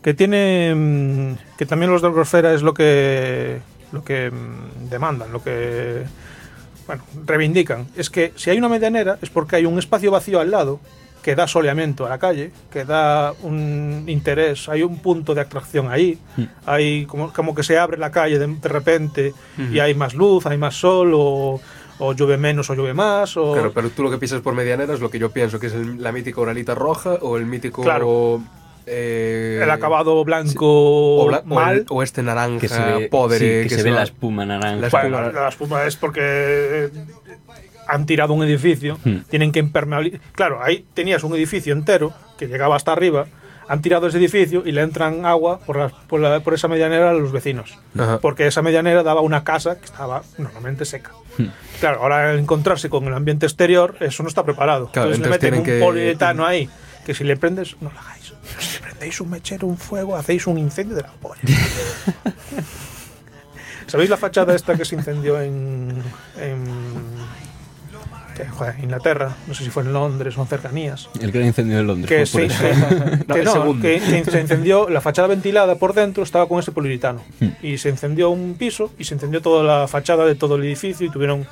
Speaker 6: que tiene mm, que también los de Grosfera es lo que lo que mm, demandan, lo que bueno, reivindican, es que si hay una medianera es porque hay un espacio vacío al lado que da soleamiento a la calle, que da un interés, hay un punto de atracción ahí, hay como, como que se abre la calle de, de repente y hay más luz, hay más sol o, o llueve menos o llueve más o
Speaker 1: Claro, pero tú lo que piensas por medianera es lo que yo pienso, que es el- la mítica oralita roja o el mítico...
Speaker 6: Claro.
Speaker 1: eh,
Speaker 6: el acabado blanco
Speaker 1: o, bla- o
Speaker 6: mal.
Speaker 1: el- o este naranja
Speaker 2: Que se ve,
Speaker 1: podre.
Speaker 2: sí, que se ve
Speaker 1: va-
Speaker 2: la espuma naranja.
Speaker 1: La
Speaker 6: Bueno,
Speaker 1: espuma-
Speaker 6: la, la espuma es porque eh, han tirado un edificio,
Speaker 2: Hmm.
Speaker 6: tienen que impermeabilizar. Claro, ahí tenías un edificio entero que llegaba hasta arriba, han tirado ese edificio y le entran agua por, las- por, la- por esa medianera a los vecinos.
Speaker 1: Ajá.
Speaker 6: Porque esa medianera daba una casa que estaba normalmente seca.
Speaker 1: Hmm.
Speaker 6: Claro, ahora al encontrarse con el ambiente exterior, eso no está preparado.
Speaker 1: Claro,
Speaker 6: entonces,
Speaker 1: entonces
Speaker 6: le meten un
Speaker 1: que-
Speaker 6: poliuretano ahí, que si le prendes, no lo hagáis. Si prendéis un mechero, un fuego, hacéis un incendio de la polla. ¿Sabéis la fachada esta que se incendió en, en que, joder, Inglaterra? No sé si fue en Londres o en cercanías.
Speaker 2: El gran incendio de Londres.
Speaker 6: Que,
Speaker 2: fue por
Speaker 6: se.
Speaker 1: No,
Speaker 6: que
Speaker 1: el
Speaker 6: no, que- que se incendió la fachada ventilada por dentro, estaba con ese poliuretano.
Speaker 2: Hmm.
Speaker 6: Y se incendió un piso y se incendió toda la fachada de todo el edificio y tuvieron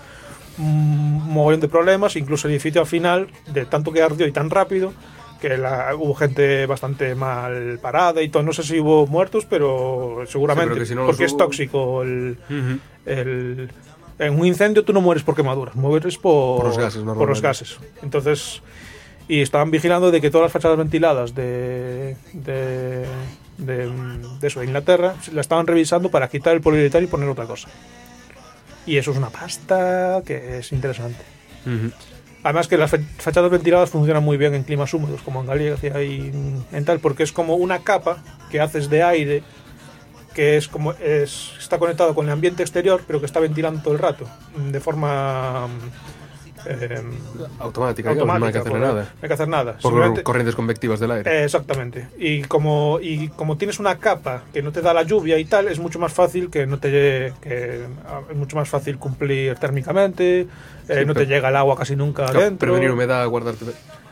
Speaker 6: un mogollón de problemas, incluso el edificio al final, de tanto que ardió y tan rápido, que la- hubo gente bastante mal parada y todo. No sé si hubo muertos, pero seguramente,
Speaker 1: si no
Speaker 6: porque es tóxico el, el- en un incendio tú no mueres por quemaduras, mueres por,
Speaker 1: Por los gases,
Speaker 6: por los
Speaker 1: normalmente.
Speaker 6: gases. Entonces, y estaban vigilando de que todas las fachadas ventiladas de, de, de, de eso, de Inglaterra, la estaban revisando para quitar el poliuretano y poner otra cosa. Y eso es una pasta que es interesante. Además que las fachadas ventiladas funcionan muy bien en climas húmedos, como en Galicia y en tal, porque es como una capa que haces de aire que es como es, está conectado con el ambiente exterior, pero que está ventilando todo el rato, de forma eh,
Speaker 1: Automática,
Speaker 6: automática.
Speaker 1: digamos, no hay que hacer
Speaker 6: por-
Speaker 1: nada.
Speaker 6: No hay que hacer nada.
Speaker 1: Por corrientes convectivas del aire.
Speaker 6: eh, exactamente. Y como, y como tienes una capa que no te da la lluvia y tal, es mucho más fácil que no te llegue- que ah, es mucho más fácil cumplir térmicamente, eh,
Speaker 1: Sí,
Speaker 6: no te llega el agua casi nunca
Speaker 1: Claro,
Speaker 6: adentro.
Speaker 1: prevenir humedad, guardarte...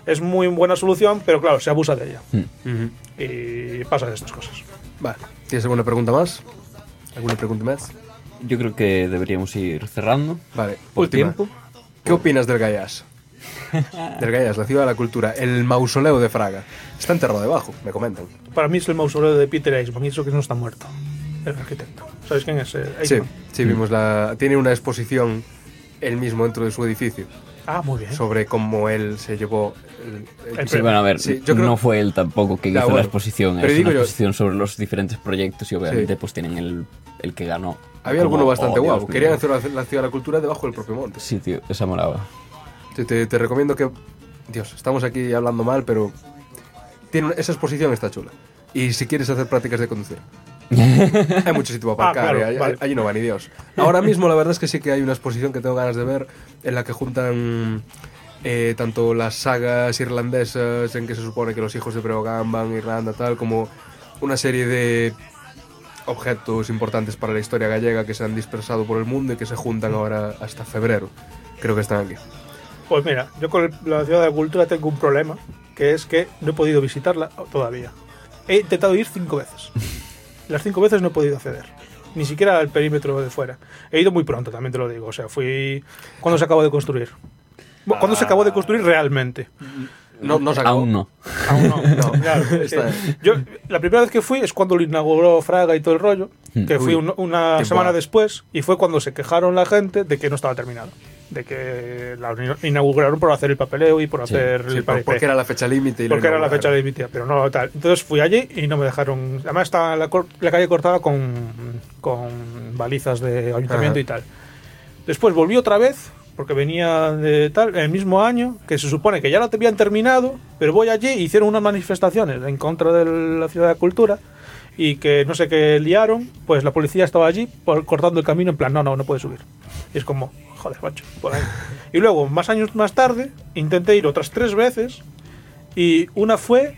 Speaker 6: Es muy buena solución, pero claro, se abusa de ella.
Speaker 1: Ujú.
Speaker 6: Y pasa de estas cosas.
Speaker 1: Vale. ¿Tienes alguna pregunta más? ¿Alguna pregunta más?
Speaker 2: Yo creo que deberíamos ir cerrando.
Speaker 1: Vale.
Speaker 2: Por
Speaker 1: última.
Speaker 2: tiempo.
Speaker 1: ¿Qué opinas del Gaiás? del Gaiás, la ciudad de la cultura, el mausoleo de Fraga. Está enterrado debajo, me comentan.
Speaker 6: Para mí es el mausoleo de Peter Eisman, y eso que no está muerto, el arquitecto. ¿Sabes quién es?
Speaker 1: Sí, sí, vimos la... Tiene una exposición él mismo dentro de su edificio
Speaker 6: Ah, muy bien.
Speaker 1: sobre cómo él se llevó... el- el-
Speaker 2: Sí, bueno, a ver,
Speaker 1: Sí, yo creo-
Speaker 2: no fue él tampoco que
Speaker 1: Ya,
Speaker 2: hizo
Speaker 1: bueno.
Speaker 2: la exposición,
Speaker 1: Pero
Speaker 2: es
Speaker 1: digo
Speaker 2: una
Speaker 1: yo-
Speaker 2: exposición sobre los diferentes proyectos y obviamente
Speaker 1: Sí.
Speaker 2: pues tienen el, el que ganó.
Speaker 1: Había
Speaker 2: Como,
Speaker 1: alguno bastante
Speaker 2: oh, Dios
Speaker 1: guapo.
Speaker 2: mío.
Speaker 1: Querían hacer la, la ciudad de la cultura debajo del propio monte.
Speaker 2: Sí, tío, esa molaba.
Speaker 1: Te, te- te recomiendo que... Dios, estamos aquí hablando mal, pero... Tiene, esa exposición está chula. Y si quieres hacer prácticas de conducir. hay mucho sitio para
Speaker 6: Ah,
Speaker 1: aparcar,
Speaker 6: claro,
Speaker 1: eh, ahí-
Speaker 6: vale.
Speaker 1: ahí no va ni Dios. Ahora mismo la verdad es que sí que hay una exposición que tengo ganas de ver en la que juntan eh, tanto las sagas irlandesas en que se supone que los hijos de Breogán van a Irlanda, tal, como una serie de objetos importantes para la historia gallega que se han dispersado por el mundo y que se juntan ahora hasta febrero. Creo que están aquí.
Speaker 6: Pues mira, yo con la ciudad de la cultura tengo un problema, que es que no he podido visitarla todavía. He intentado ir cinco veces. Las cinco veces no he podido acceder. Ni siquiera al perímetro de fuera. He ido muy pronto, también te lo digo. O sea, fui cuando se acabó de construir. Bueno, Cuando se acabó de construir realmente.
Speaker 1: No, no se acabó.
Speaker 2: Aún no.
Speaker 6: Aún no.
Speaker 1: No,
Speaker 6: Claro, yo, la primera vez que fui es cuando lo inauguró Fraga y todo el rollo, que fui un- una semana después y fue cuando se quejaron la gente de que no estaba terminado. De que la inauguraron por hacer el papeleo y por
Speaker 2: Sí,
Speaker 6: hacer
Speaker 1: Sí,
Speaker 6: el
Speaker 1: por- porque era la fecha límite.
Speaker 6: Porque era la fecha límite, pero no tal. Entonces fui allí y no me dejaron. Además estaba la, cor- la calle cortada con, con balizas de ayuntamiento
Speaker 1: Ajá.
Speaker 6: y tal. Después volví otra vez, porque venía de tal, el mismo año, que se supone que ya la habían terminado, pero voy allí y hicieron unas manifestaciones en contra de la ciudad de cultura y que no sé qué liaron, pues la policía estaba allí por- cortando el camino en plan, no, no, no puede subir. Y es como, joder, macho, por ahí. Y luego, más años más tarde, intenté ir otras tres veces y una fue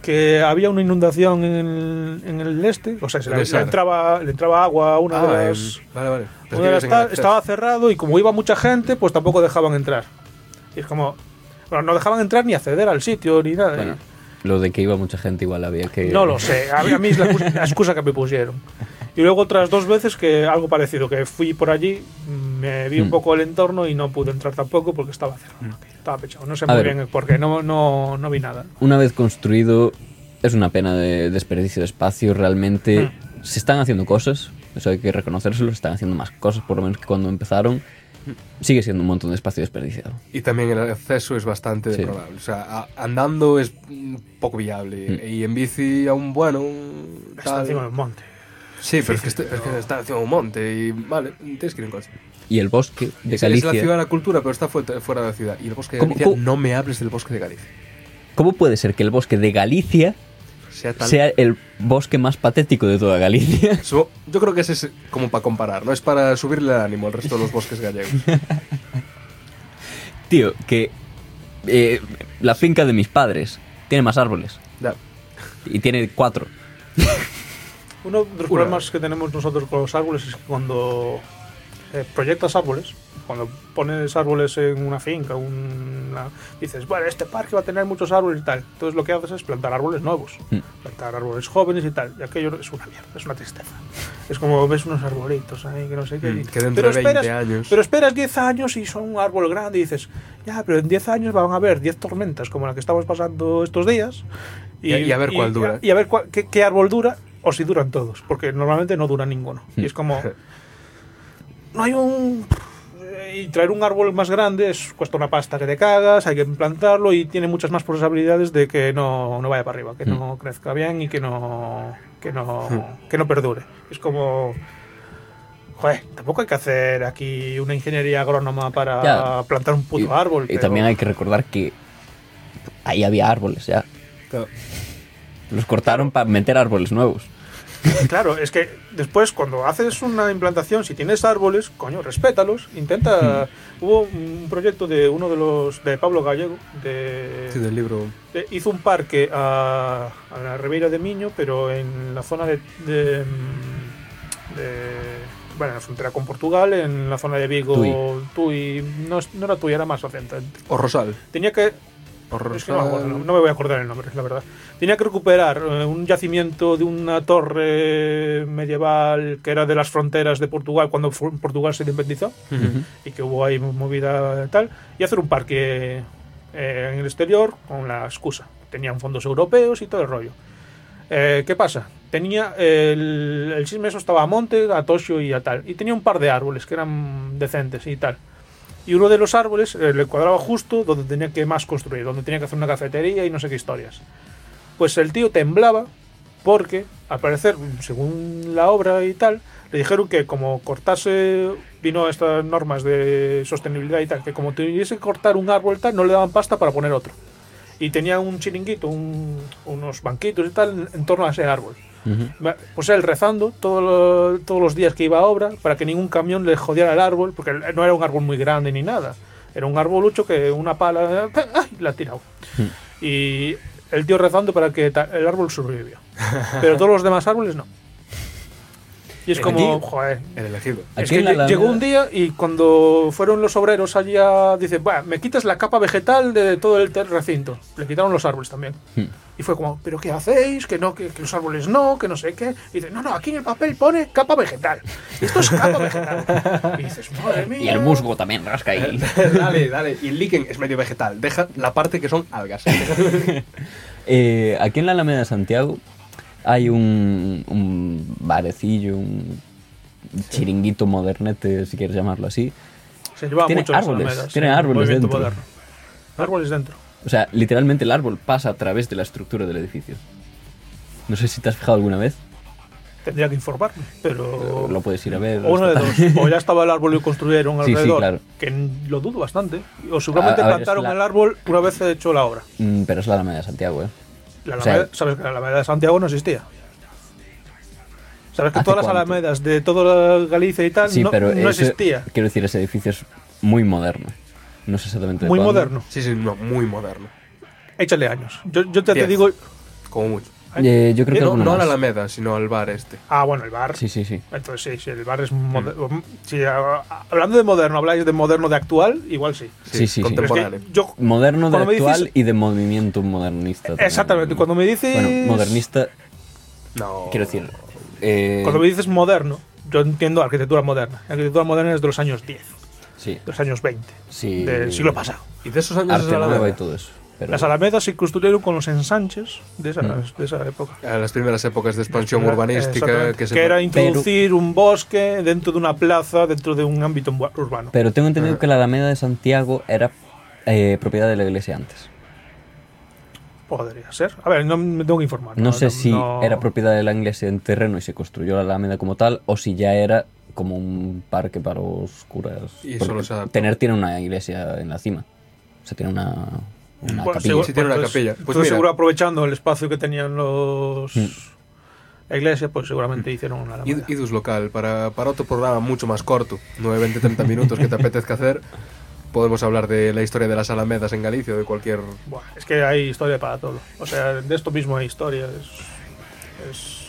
Speaker 6: que había una inundación en el, en el este, o sea, se le, le entraba, le entraba agua a una
Speaker 1: Ah,
Speaker 6: de las...
Speaker 1: vale, vale.
Speaker 6: Una de las
Speaker 1: acceso.
Speaker 6: estaba cerrado y como iba mucha gente, pues tampoco dejaban entrar. Y es como... Bueno, no dejaban entrar ni acceder al sitio ni nada.
Speaker 2: Bueno, lo de que iba mucha gente igual había que...
Speaker 6: No lo sé, a mí es la, excusa- la excusa que me pusieron. Y luego otras dos veces que algo parecido, que fui por allí, mm, me vi un
Speaker 2: Mm.
Speaker 6: poco el entorno y no pude entrar tampoco porque estaba cerrado. Estaba pechado. No sé
Speaker 2: Mm. A
Speaker 6: muy
Speaker 2: ver.
Speaker 6: bien por qué, no, no, no vi nada.
Speaker 2: Una vez construido, es una pena de desperdicio de espacio. Realmente
Speaker 6: Mm.
Speaker 2: se están haciendo cosas, eso hay que reconocérselo, se están haciendo más cosas, por lo menos que cuando empezaron. Sigue siendo un montón de espacio desperdiciado.
Speaker 1: Y también el acceso es bastante
Speaker 2: Sí.
Speaker 1: deplorable. O sea, a- andando es poco viable.
Speaker 2: Mm.
Speaker 1: Y en bici aún bueno. un
Speaker 6: Está
Speaker 1: tal.
Speaker 6: encima del monte.
Speaker 1: Sí, pero es que, está, es que está encima de un monte. Y vale, tienes que ir en coche.
Speaker 2: Y el bosque de
Speaker 1: Es- Es la ciudad de
Speaker 2: Galicia.
Speaker 1: la cultura, pero está fuera, de la ciudad. Y el bosque de
Speaker 2: ¿Cómo-
Speaker 1: Galicia,
Speaker 2: cómo-
Speaker 1: no me hables del bosque de Galicia.
Speaker 2: ¿Cómo puede ser que el bosque de Galicia
Speaker 1: Sea tal.
Speaker 2: sea el bosque más patético de toda Galicia?
Speaker 1: So- yo creo que ese es como para comparar, no es para subirle el ánimo al resto de los bosques gallegos.
Speaker 2: Tío, que eh, la finca de mis padres tiene más árboles.
Speaker 1: Ya.
Speaker 2: Y tiene cuatro.
Speaker 6: Uno de los
Speaker 1: Una.
Speaker 6: problemas que tenemos nosotros con los árboles es que cuando eh, proyectas árboles, cuando pones árboles en una finca, una, dices, bueno, este parque va a tener muchos árboles y tal. Entonces lo que haces es plantar árboles nuevos,
Speaker 2: Mm.
Speaker 6: plantar árboles jóvenes y tal. Y aquello es una mierda, es una tristeza. Es como ves unos arbolitos ahí que no sé qué.
Speaker 1: Mm,
Speaker 6: y-
Speaker 1: que dentro
Speaker 6: pero
Speaker 1: de 20
Speaker 6: esperas,
Speaker 1: años-
Speaker 6: Pero esperas 10 años y son un árbol grande y dices, ya, pero en 10 años van a haber 10 tormentas como la que estamos pasando estos días.
Speaker 1: Y- y a ver cuál dura.
Speaker 6: Y a ver cuál- qué, qué árbol dura o si duran todos, porque normalmente no dura ninguno. Y es como. No hay un. Y traer un árbol más grande es, cuesta una pasta que te cagas, hay que implantarlo y tiene muchas más posibilidades de que no, no vaya para arriba, que no crezca bien y que no, que no, que no perdure. Es como. Joder, tampoco hay que hacer aquí una ingeniería agrónoma para
Speaker 2: Ya.
Speaker 6: plantar un puto
Speaker 2: y,
Speaker 6: árbol.
Speaker 2: y
Speaker 6: pero-
Speaker 2: también hay que recordar que ahí había árboles ya.
Speaker 1: Claro.
Speaker 2: Los cortaron para meter árboles nuevos.
Speaker 6: Claro, es que después cuando haces una implantación, si tienes árboles, coño, respétalos. Intenta. Hubo un proyecto de uno de los. de Pablo Gallego, de.
Speaker 1: Sí, del libro.
Speaker 6: de- hizo un parque a, a la Ribeira de Miño, pero en la zona de. de, mm, de- bueno, en la frontera con Portugal, en la zona de Vigo,
Speaker 2: Tui.
Speaker 6: Tui, no, no era Tui, era más reciente.
Speaker 1: O Rosal.
Speaker 6: Tenía que es que no, me acuerdo,
Speaker 1: Rosal.
Speaker 6: no me voy a acordar el nombre, la verdad. Tenía que recuperar eh, un yacimiento de una torre medieval que era de las fronteras de Portugal cuando Portugal se independizó
Speaker 1: Ujú.
Speaker 6: y que hubo ahí movida tal y hacer un parque eh, en el exterior con la excusa. Tenían fondos europeos y todo el rollo. Eh, ¿Qué pasa? Tenía el, el Sismeso estaba a monte, a Toshio y a tal. Y tenía un par de árboles que eran decentes y tal. Y uno de los árboles eh, le cuadraba justo donde tenía que más construir, donde tenía que hacer una cafetería y no sé qué historias. Pues el tío temblaba porque, al parecer, según la obra y tal, le dijeron que como cortase, vino estas normas de sostenibilidad y tal, que como tuviese que cortar un árbol tal, no le daban pasta para poner otro. Y tenía un chiringuito, un- unos banquitos y tal, en torno a ese árbol.
Speaker 2: Ujú.
Speaker 6: Va- Pues él rezando todo lo- todos los días que iba a obra para que ningún camión le jodiera el árbol, porque no era un árbol muy grande ni nada. Era un arbolucho que una pala ¡ay! la ha tirado. Y el tío rezando para que el árbol sobrevivió. Pero todos los demás árboles no. Y es
Speaker 1: El
Speaker 6: como,
Speaker 1: tío.
Speaker 6: joder.
Speaker 1: El elegido.
Speaker 6: Es que
Speaker 2: la
Speaker 6: lle- llegó un día y cuando fueron los obreros allá, dice, "Buah, me quitas la capa vegetal de todo el recinto. Le quitaron los árboles también.
Speaker 2: Hmm.
Speaker 6: Y fue como, ¿pero qué hacéis? Que no, que, que los árboles no, que no sé qué. Y dice, no, no, aquí en el papel pone capa vegetal. Esto es capa vegetal. Y dices, madre mía.
Speaker 2: Y el musgo también rasca ahí.
Speaker 1: dale, dale. Y el líquen es medio vegetal. Deja la parte que son algas.
Speaker 2: Eh, aquí en la Alameda de Santiago hay un, un barecillo, un chiringuito modernete, si quieres llamarlo así.
Speaker 6: Se lleva
Speaker 2: Tiene
Speaker 6: mucho
Speaker 2: árboles, tiene árboles dentro.
Speaker 6: moderno. Árboles dentro.
Speaker 2: O sea, literalmente el árbol pasa a través de la estructura del edificio. No sé si te has fijado alguna vez,
Speaker 6: Tendría que informarme, pero...
Speaker 2: lo puedes ir a ver.
Speaker 6: O uno de dos. O ya estaba el árbol y construyeron
Speaker 2: Sí, sí,
Speaker 6: alrededor.
Speaker 2: claro.
Speaker 6: Que lo dudo bastante. O seguramente
Speaker 2: A- a ver,
Speaker 6: plantaron
Speaker 2: la-
Speaker 6: el árbol una vez hecho la obra.
Speaker 2: Mm, pero es la Alameda de Santiago, ¿eh?
Speaker 6: La
Speaker 2: O sea-
Speaker 6: Alameda- ¿Sabes que la Alameda de Santiago no existía? ¿Sabes que
Speaker 2: ¿Hace
Speaker 6: todas las
Speaker 2: cuánto?
Speaker 6: alamedas de toda Galicia y tal
Speaker 2: Sí,
Speaker 6: no,
Speaker 2: pero
Speaker 6: no
Speaker 2: ese-
Speaker 6: existía?
Speaker 2: Quiero decir, ese edificio es muy moderno. No sé exactamente
Speaker 6: Muy
Speaker 2: cuándo.
Speaker 6: moderno.
Speaker 1: sí, sí, no, muy moderno.
Speaker 6: Échale años. Yo, yo te, te
Speaker 1: Diez.
Speaker 6: digo...
Speaker 1: Como mucho.
Speaker 2: Eh, yo creo que
Speaker 6: No,
Speaker 1: No a la. Alameda, sino al bar este.
Speaker 6: Ah, bueno, el bar.
Speaker 2: Sí, sí, sí.
Speaker 6: Entonces sí, sí, el bar es moderno. A- hablando de moderno, habláis de moderno de actual, igual sí.
Speaker 2: Sí, sí, sí.
Speaker 6: Pero es
Speaker 1: Contemporáneo.
Speaker 6: que yo...
Speaker 2: Moderno de actual
Speaker 6: dices-
Speaker 2: y de movimiento modernista. también.
Speaker 6: Exactamente, cuando me dices...
Speaker 2: Bueno, modernista,
Speaker 1: No.
Speaker 2: quiero decir. eh,
Speaker 6: Cuando me dices moderno, yo entiendo arquitectura moderna. La arquitectura moderna es de los años 10,
Speaker 2: Sí.
Speaker 6: de los años 20,
Speaker 2: sí.
Speaker 6: del siglo pasado.
Speaker 1: Y de esos años
Speaker 2: Arte nueva y
Speaker 1: Alameda.
Speaker 2: todo eso. Pero
Speaker 6: Las alamedas se construyeron con los ensanches de esa,
Speaker 2: Mm.
Speaker 6: de esa época.
Speaker 1: A las primeras épocas de expansión
Speaker 6: Era-
Speaker 1: urbanística que se
Speaker 6: que era introducir un bosque dentro de una plaza, dentro de un ámbito ur- urbano.
Speaker 2: Pero tengo entendido que la Alameda de Santiago era eh, propiedad de la iglesia antes.
Speaker 6: Podría ser. A ver, no me tengo que informar.
Speaker 2: No, sé si
Speaker 6: no-
Speaker 2: era propiedad de la iglesia en terreno y se construyó la Alameda como tal, o si ya era como un parque para los curas.
Speaker 1: Y solo se.
Speaker 2: Tener tiene una iglesia en la cima. O sea, tiene una, una
Speaker 6: Bueno,
Speaker 2: capilla.
Speaker 6: seguro-
Speaker 1: Sí, tiene una
Speaker 6: entonces-
Speaker 1: capilla. Pues mira.
Speaker 6: seguro aprovechando el espacio que tenían los...
Speaker 2: Mm.
Speaker 6: La iglesia, pues seguramente hicieron una alameda.
Speaker 1: Id- Idus local, para, para otro programa mucho más corto, 9, 20, 30 minutos que te apetezca hacer, podemos hablar de la historia de las Alamedas en Galicia o de cualquier...
Speaker 6: Buah, es que hay historia para todo. O sea, de esto mismo hay historia. Es, es-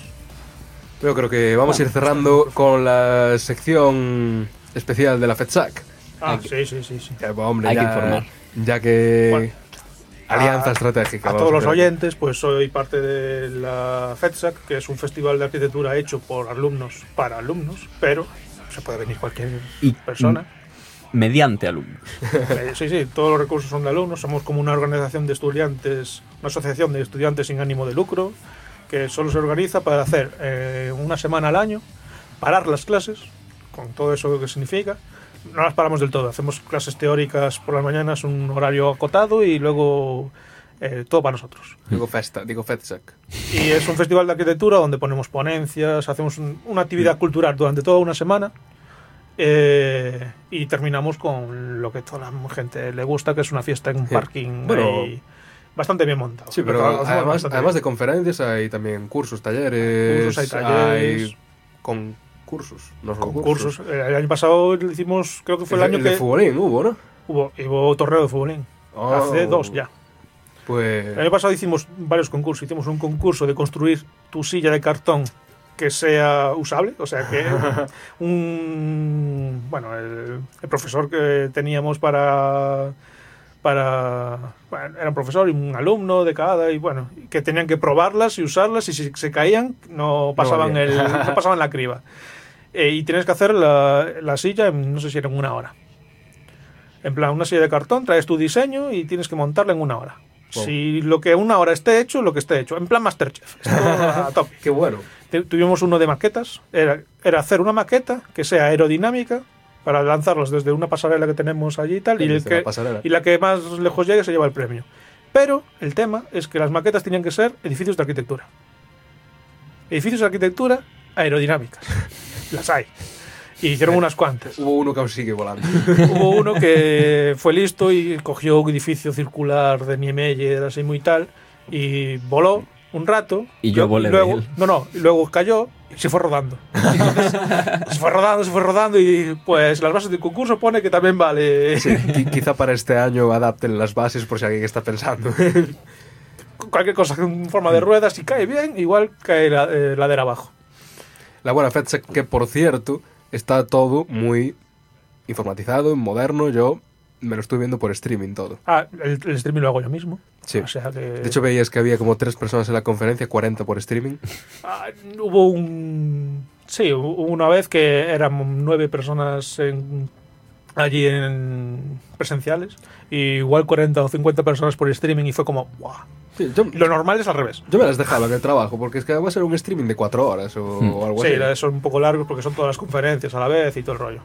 Speaker 1: Yo creo que vamos a ir cerrando con la sección especial de la FEDSAC.
Speaker 6: Ah, sí, sí, sí. sí.
Speaker 1: Ya, pues, hombre,
Speaker 2: Hay que
Speaker 1: ya,
Speaker 2: informar.
Speaker 1: Ya que...
Speaker 6: Bueno,
Speaker 1: alianza
Speaker 6: a-
Speaker 1: estratégica.
Speaker 6: A todos los oyentes, pues soy parte de la FEDSAC, que es un festival de arquitectura hecho por alumnos para alumnos, pero se puede venir cualquier
Speaker 2: Y-
Speaker 6: persona.
Speaker 2: Mediante alumnos.
Speaker 6: Eh, Sí, sí, todos los recursos son de alumnos. Somos como una organización de estudiantes, una asociación de estudiantes sin ánimo de lucro, que solo se organiza para hacer eh, una semana al año, parar las clases, con todo eso que significa. No las paramos del todo, hacemos clases teóricas por las mañanas, un horario acotado y luego eh, todo para nosotros.
Speaker 1: Digo Festa, digo FEDSAC.
Speaker 6: Y es un festival de arquitectura donde ponemos ponencias, hacemos un- una actividad cultural durante toda una semana eh, y terminamos con lo que toda la gente le gusta, que es una fiesta en un
Speaker 1: Sí.
Speaker 6: parking
Speaker 1: Bueno.
Speaker 6: ahí bastante bien montado.
Speaker 1: Sí, pero además, de conferencias hay también cursos, talleres...
Speaker 6: Cursos, hay talleres.
Speaker 1: hay concursos. No
Speaker 6: concursos. Eh, El año pasado hicimos, creo que fue el,
Speaker 1: El,
Speaker 6: año
Speaker 1: el
Speaker 6: que
Speaker 1: de futbolín hubo, ¿no?
Speaker 6: hubo, hubo torneo de futbolín.
Speaker 1: Oh.
Speaker 6: Hace dos ya.
Speaker 1: Pues...
Speaker 6: El año pasado hicimos varios concursos. Hicimos un concurso de construir tu silla de cartón que sea usable, o sea que un bueno el, el profesor que teníamos para para bueno, era un profesor y un alumno de cada y bueno que tenían que probarlas y usarlas y si se caían no pasaban el no pasaban la criba Eh, y tienes que hacer la, la silla en, no sé si era en una hora en plan una silla de cartón traes tu diseño y tienes que montarla en una hora
Speaker 1: Wow.
Speaker 6: si lo que una hora esté hecho lo que esté hecho en plan Masterchef a tope
Speaker 1: Qué bueno.
Speaker 6: Tuvimos uno de maquetas. Era, era hacer una maqueta que sea aerodinámica para lanzarlos desde una pasarela que tenemos allí y tal. Y, el que, y la que más lejos llegue se lleva el premio. Pero el tema es que las maquetas tenían que ser edificios de arquitectura. Edificios de arquitectura aerodinámicas. las hay. Y hicieron unas cuantas.
Speaker 1: Hubo uno que aún sigue volando.
Speaker 6: Hubo uno que fue listo y cogió un edificio circular de Niemeyer, así muy tal, y voló un rato.
Speaker 2: Y yo volé de
Speaker 6: luego,
Speaker 2: él.
Speaker 6: No, no, y luego cayó y se fue rodando. Entonces, se fue rodando, se fue rodando y pues las bases del concurso pone que también vale
Speaker 1: Sí, quizá para este año adapten las bases por si alguien está pensando.
Speaker 6: cualquier cosa en forma de ruedas. Si cae bien, igual cae la eh, ladera abajo.
Speaker 1: La buena FEDSAC, que por cierto, está todo muy informatizado, moderno. Yo me lo estoy viendo por streaming todo.
Speaker 6: Ah, el, el streaming lo hago yo mismo.
Speaker 1: Sí.
Speaker 6: O sea que...
Speaker 1: De hecho, veías que había como tres personas en la conferencia, 40 por streaming.
Speaker 6: Ah, hubo un. Sí, hubo una vez que eran nueve personas en- allí en presenciales, y igual 40 o 50 personas por streaming, y fue como, ¡guau!
Speaker 1: Sí, yo,
Speaker 6: Lo normal es al revés.
Speaker 1: yo me las dejaba en el trabajo, porque es que va a ser un streaming de cuatro horas o,
Speaker 2: Hmm.
Speaker 1: o algo
Speaker 6: Sí,
Speaker 1: así.
Speaker 6: son un poco largos porque son todas las conferencias a la vez y todo el rollo.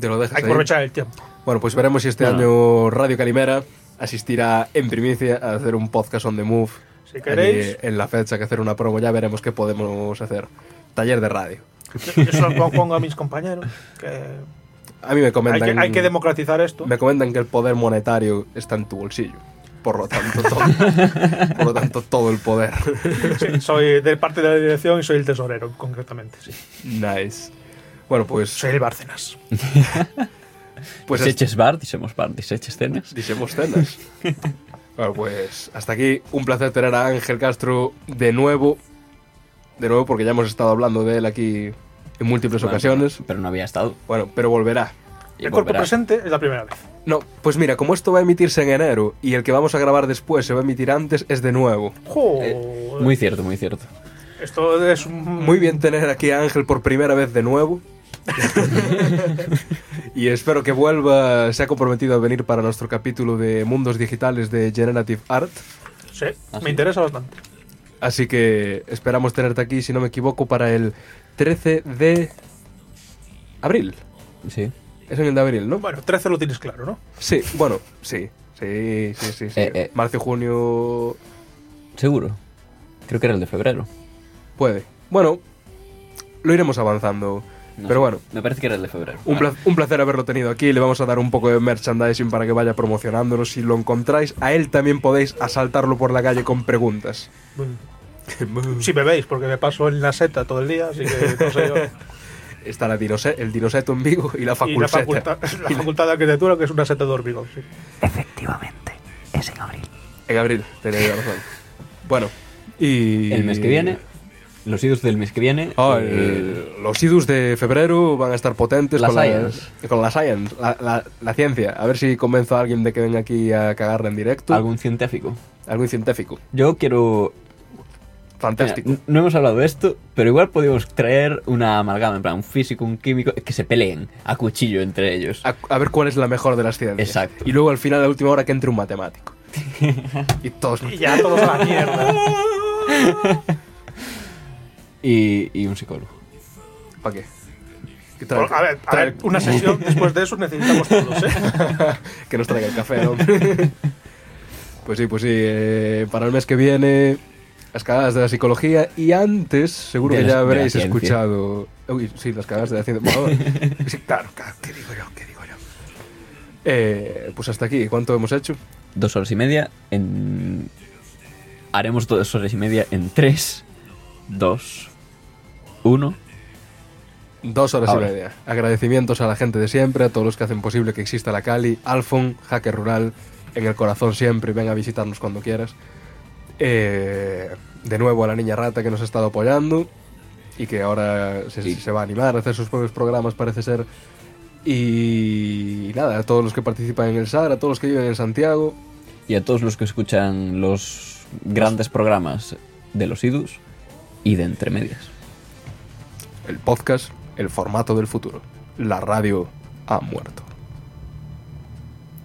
Speaker 1: Te lo dejas
Speaker 6: Hay que
Speaker 1: ahí.
Speaker 6: aprovechar el tiempo.
Speaker 1: Bueno, pues veremos si este
Speaker 2: Bueno.
Speaker 1: año Radio Calimera asistirá en primicia a hacer un podcast on the move.
Speaker 6: Si queréis.
Speaker 1: en la fecha que hacer una promo, ya veremos qué podemos hacer. Taller de radio.
Speaker 6: Yo se lo pongo a mis compañeros. Que
Speaker 1: A mí me
Speaker 6: hay,
Speaker 1: comentan,
Speaker 6: que, hay que democratizar esto.
Speaker 1: me comentan que el poder monetario está en tu bolsillo. Por lo tanto, todo, por lo tanto, todo el poder.
Speaker 6: Sí, soy de parte de la dirección y soy el tesorero, concretamente. Sí.
Speaker 1: nice. Bueno, pues,
Speaker 6: Soy el Bárcenas.
Speaker 1: pues
Speaker 2: Pues eches bar, disemos bar, diseches cenas.
Speaker 1: Dixemos cenas. bueno, pues hasta aquí. Un placer tener a Ángel Castro de nuevo. De nuevo, porque ya hemos estado hablando de él aquí en múltiples
Speaker 2: Bueno,
Speaker 1: ocasiones.
Speaker 2: Pero no había estado.
Speaker 1: Bueno, pero volverá.
Speaker 2: Y
Speaker 6: el cuerpo presente es la primera vez.
Speaker 1: No, pues mira, como esto va a emitirse en enero y el que vamos a grabar después se va a emitir antes, es de nuevo.
Speaker 6: Joder.
Speaker 2: Muy cierto, muy cierto.
Speaker 6: Esto es un-
Speaker 1: Muy bien tener aquí a Ángel por primera vez de nuevo. y espero que vuelva, se ha comprometido a venir para nuestro capítulo de Mundos Digitales de Generative Art.
Speaker 6: Sí,
Speaker 2: Ah,
Speaker 6: me interesa bastante.
Speaker 1: Así que esperamos tenerte aquí, si no me equivoco, para el 13 de abril.
Speaker 2: Sí.
Speaker 1: Es en el de abril, ¿no?
Speaker 6: Bueno, 13 lo tienes claro, ¿no?
Speaker 1: Sí, bueno, sí. Sí, sí, sí. sí.
Speaker 2: Eh, eh.
Speaker 1: Marzo, junio.
Speaker 2: Seguro. Creo que era el de febrero.
Speaker 1: Puede. Bueno, lo iremos avanzando.
Speaker 2: No
Speaker 1: Pero
Speaker 2: sé.
Speaker 1: bueno,
Speaker 2: Me parece que era el de febrero.
Speaker 1: un, pla- un placer haberlo tenido aquí. Le vamos a dar un poco de merchandising para que vaya promocionándonos. Si lo encontráis, a él también podéis asaltarlo por la calle con preguntas.
Speaker 6: Si me veis, porque me paso en la seta todo el día, así que no sé yo.
Speaker 1: Está la dinose- el dinoseto en Vigo y la
Speaker 6: Y la
Speaker 1: facultad.
Speaker 6: facultad, la facultad de arquitectura, que es una seta de hormigón. Sí.
Speaker 2: Efectivamente. Es en abril.
Speaker 1: En abril, tenéis razón. Bueno, y.
Speaker 2: El mes que viene. Los idos del mes que viene.
Speaker 1: Ah,
Speaker 2: eh,
Speaker 1: los idus de febrero van a estar potentes
Speaker 2: La
Speaker 1: con,
Speaker 2: science.
Speaker 1: La, con la science, la, la- la ciencia. A ver si convenzo a alguien de que venga aquí a cagarla en directo.
Speaker 2: algún científico.
Speaker 1: Algún científico.
Speaker 2: Yo quiero.
Speaker 1: Fantástico.
Speaker 2: Mira, no hemos hablado de esto, pero igual podemos traer una amalgama, en plan, un físico, un químico, que se peleen a cuchillo entre ellos.
Speaker 1: A, a ver cuál es la mejor de las ciencias.
Speaker 2: Exacto.
Speaker 1: Y luego al final, a la última hora, que entre un matemático. y todos.
Speaker 6: Y ya todos a la mierda.
Speaker 2: Y, y un psicólogo.
Speaker 1: ¿Para qué? Que traiga-
Speaker 6: Bueno, a ver, a ver, una sesión después de eso necesitamos todos, ¿eh?
Speaker 1: que nos traiga el café, ¿no? pues sí, pues sí. eh, para el mes que viene, las cagadas de la psicología. Y antes, seguro
Speaker 2: De
Speaker 1: que
Speaker 2: la-
Speaker 1: ya habréis escuchado. Uy, sí, las cagadas de la ciencia. Bueno, sí, claro, claro. ¿Qué digo yo? ¿Qué digo yo? Eh, pues hasta aquí. ¿Cuánto hemos hecho?
Speaker 2: Dos horas y media en... Haremos dos horas y media en tres, dos, uno.
Speaker 1: Dos horas
Speaker 2: Ahora.
Speaker 1: y media. Agradecimientos a la gente de siempre, a todos los que hacen posible que exista la Cali. Alfon, Hacker Rural, en el corazón siempre. Ven a visitarnos cuando quieras. Eh, de nuevo a la niña rata que nos ha estado apoyando y que ahora se,
Speaker 2: Sí.
Speaker 1: se va a animar a hacer sus propios programas, parece ser. Y nada, a todos los que participan en el SAR, a todos los que viven en Santiago.
Speaker 2: Y a todos los que escuchan los grandes programas de los IDUS y de entre medias.
Speaker 1: El podcast, el formato del futuro. La radio ha muerto.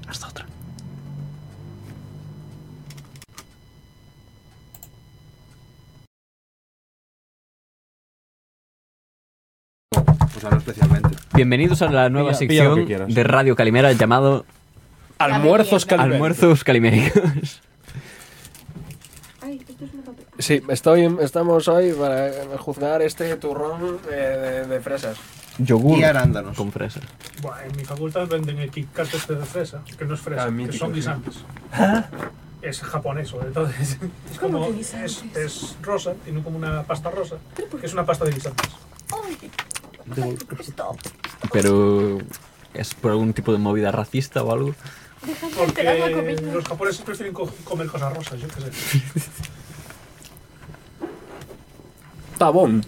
Speaker 2: Hasta otra.
Speaker 7: Especialmente.
Speaker 2: Bienvenidos a la nueva
Speaker 7: Pilla- pilla lo que
Speaker 2: sección
Speaker 7: quieras.
Speaker 2: de Radio Calimera llamado
Speaker 1: Almuerzos Caliméricos.
Speaker 8: Ay, esto es una papel.
Speaker 1: Sí, estoy, estamos hoy para juzgar este turrón de, de fresas.
Speaker 2: Yogur
Speaker 7: Y arándanos.
Speaker 2: con fresa.
Speaker 6: Buah, en mi facultad venden el Kit Kat este de fresa, que no es fresa,
Speaker 1: Ah,
Speaker 6: que
Speaker 1: mítico,
Speaker 6: son
Speaker 1: sí.
Speaker 6: guisantes. Es japonés, entonces es
Speaker 8: ¿Cómo
Speaker 6: como
Speaker 8: que
Speaker 6: es, es rosa, tiene como una pasta rosa, que es una pasta de guisantes.
Speaker 2: Pero es por algún tipo de movida racista o algo.
Speaker 6: Porque los japoneses prefieren co- comer cosas rosas, yo qué sé.
Speaker 1: Tá bom.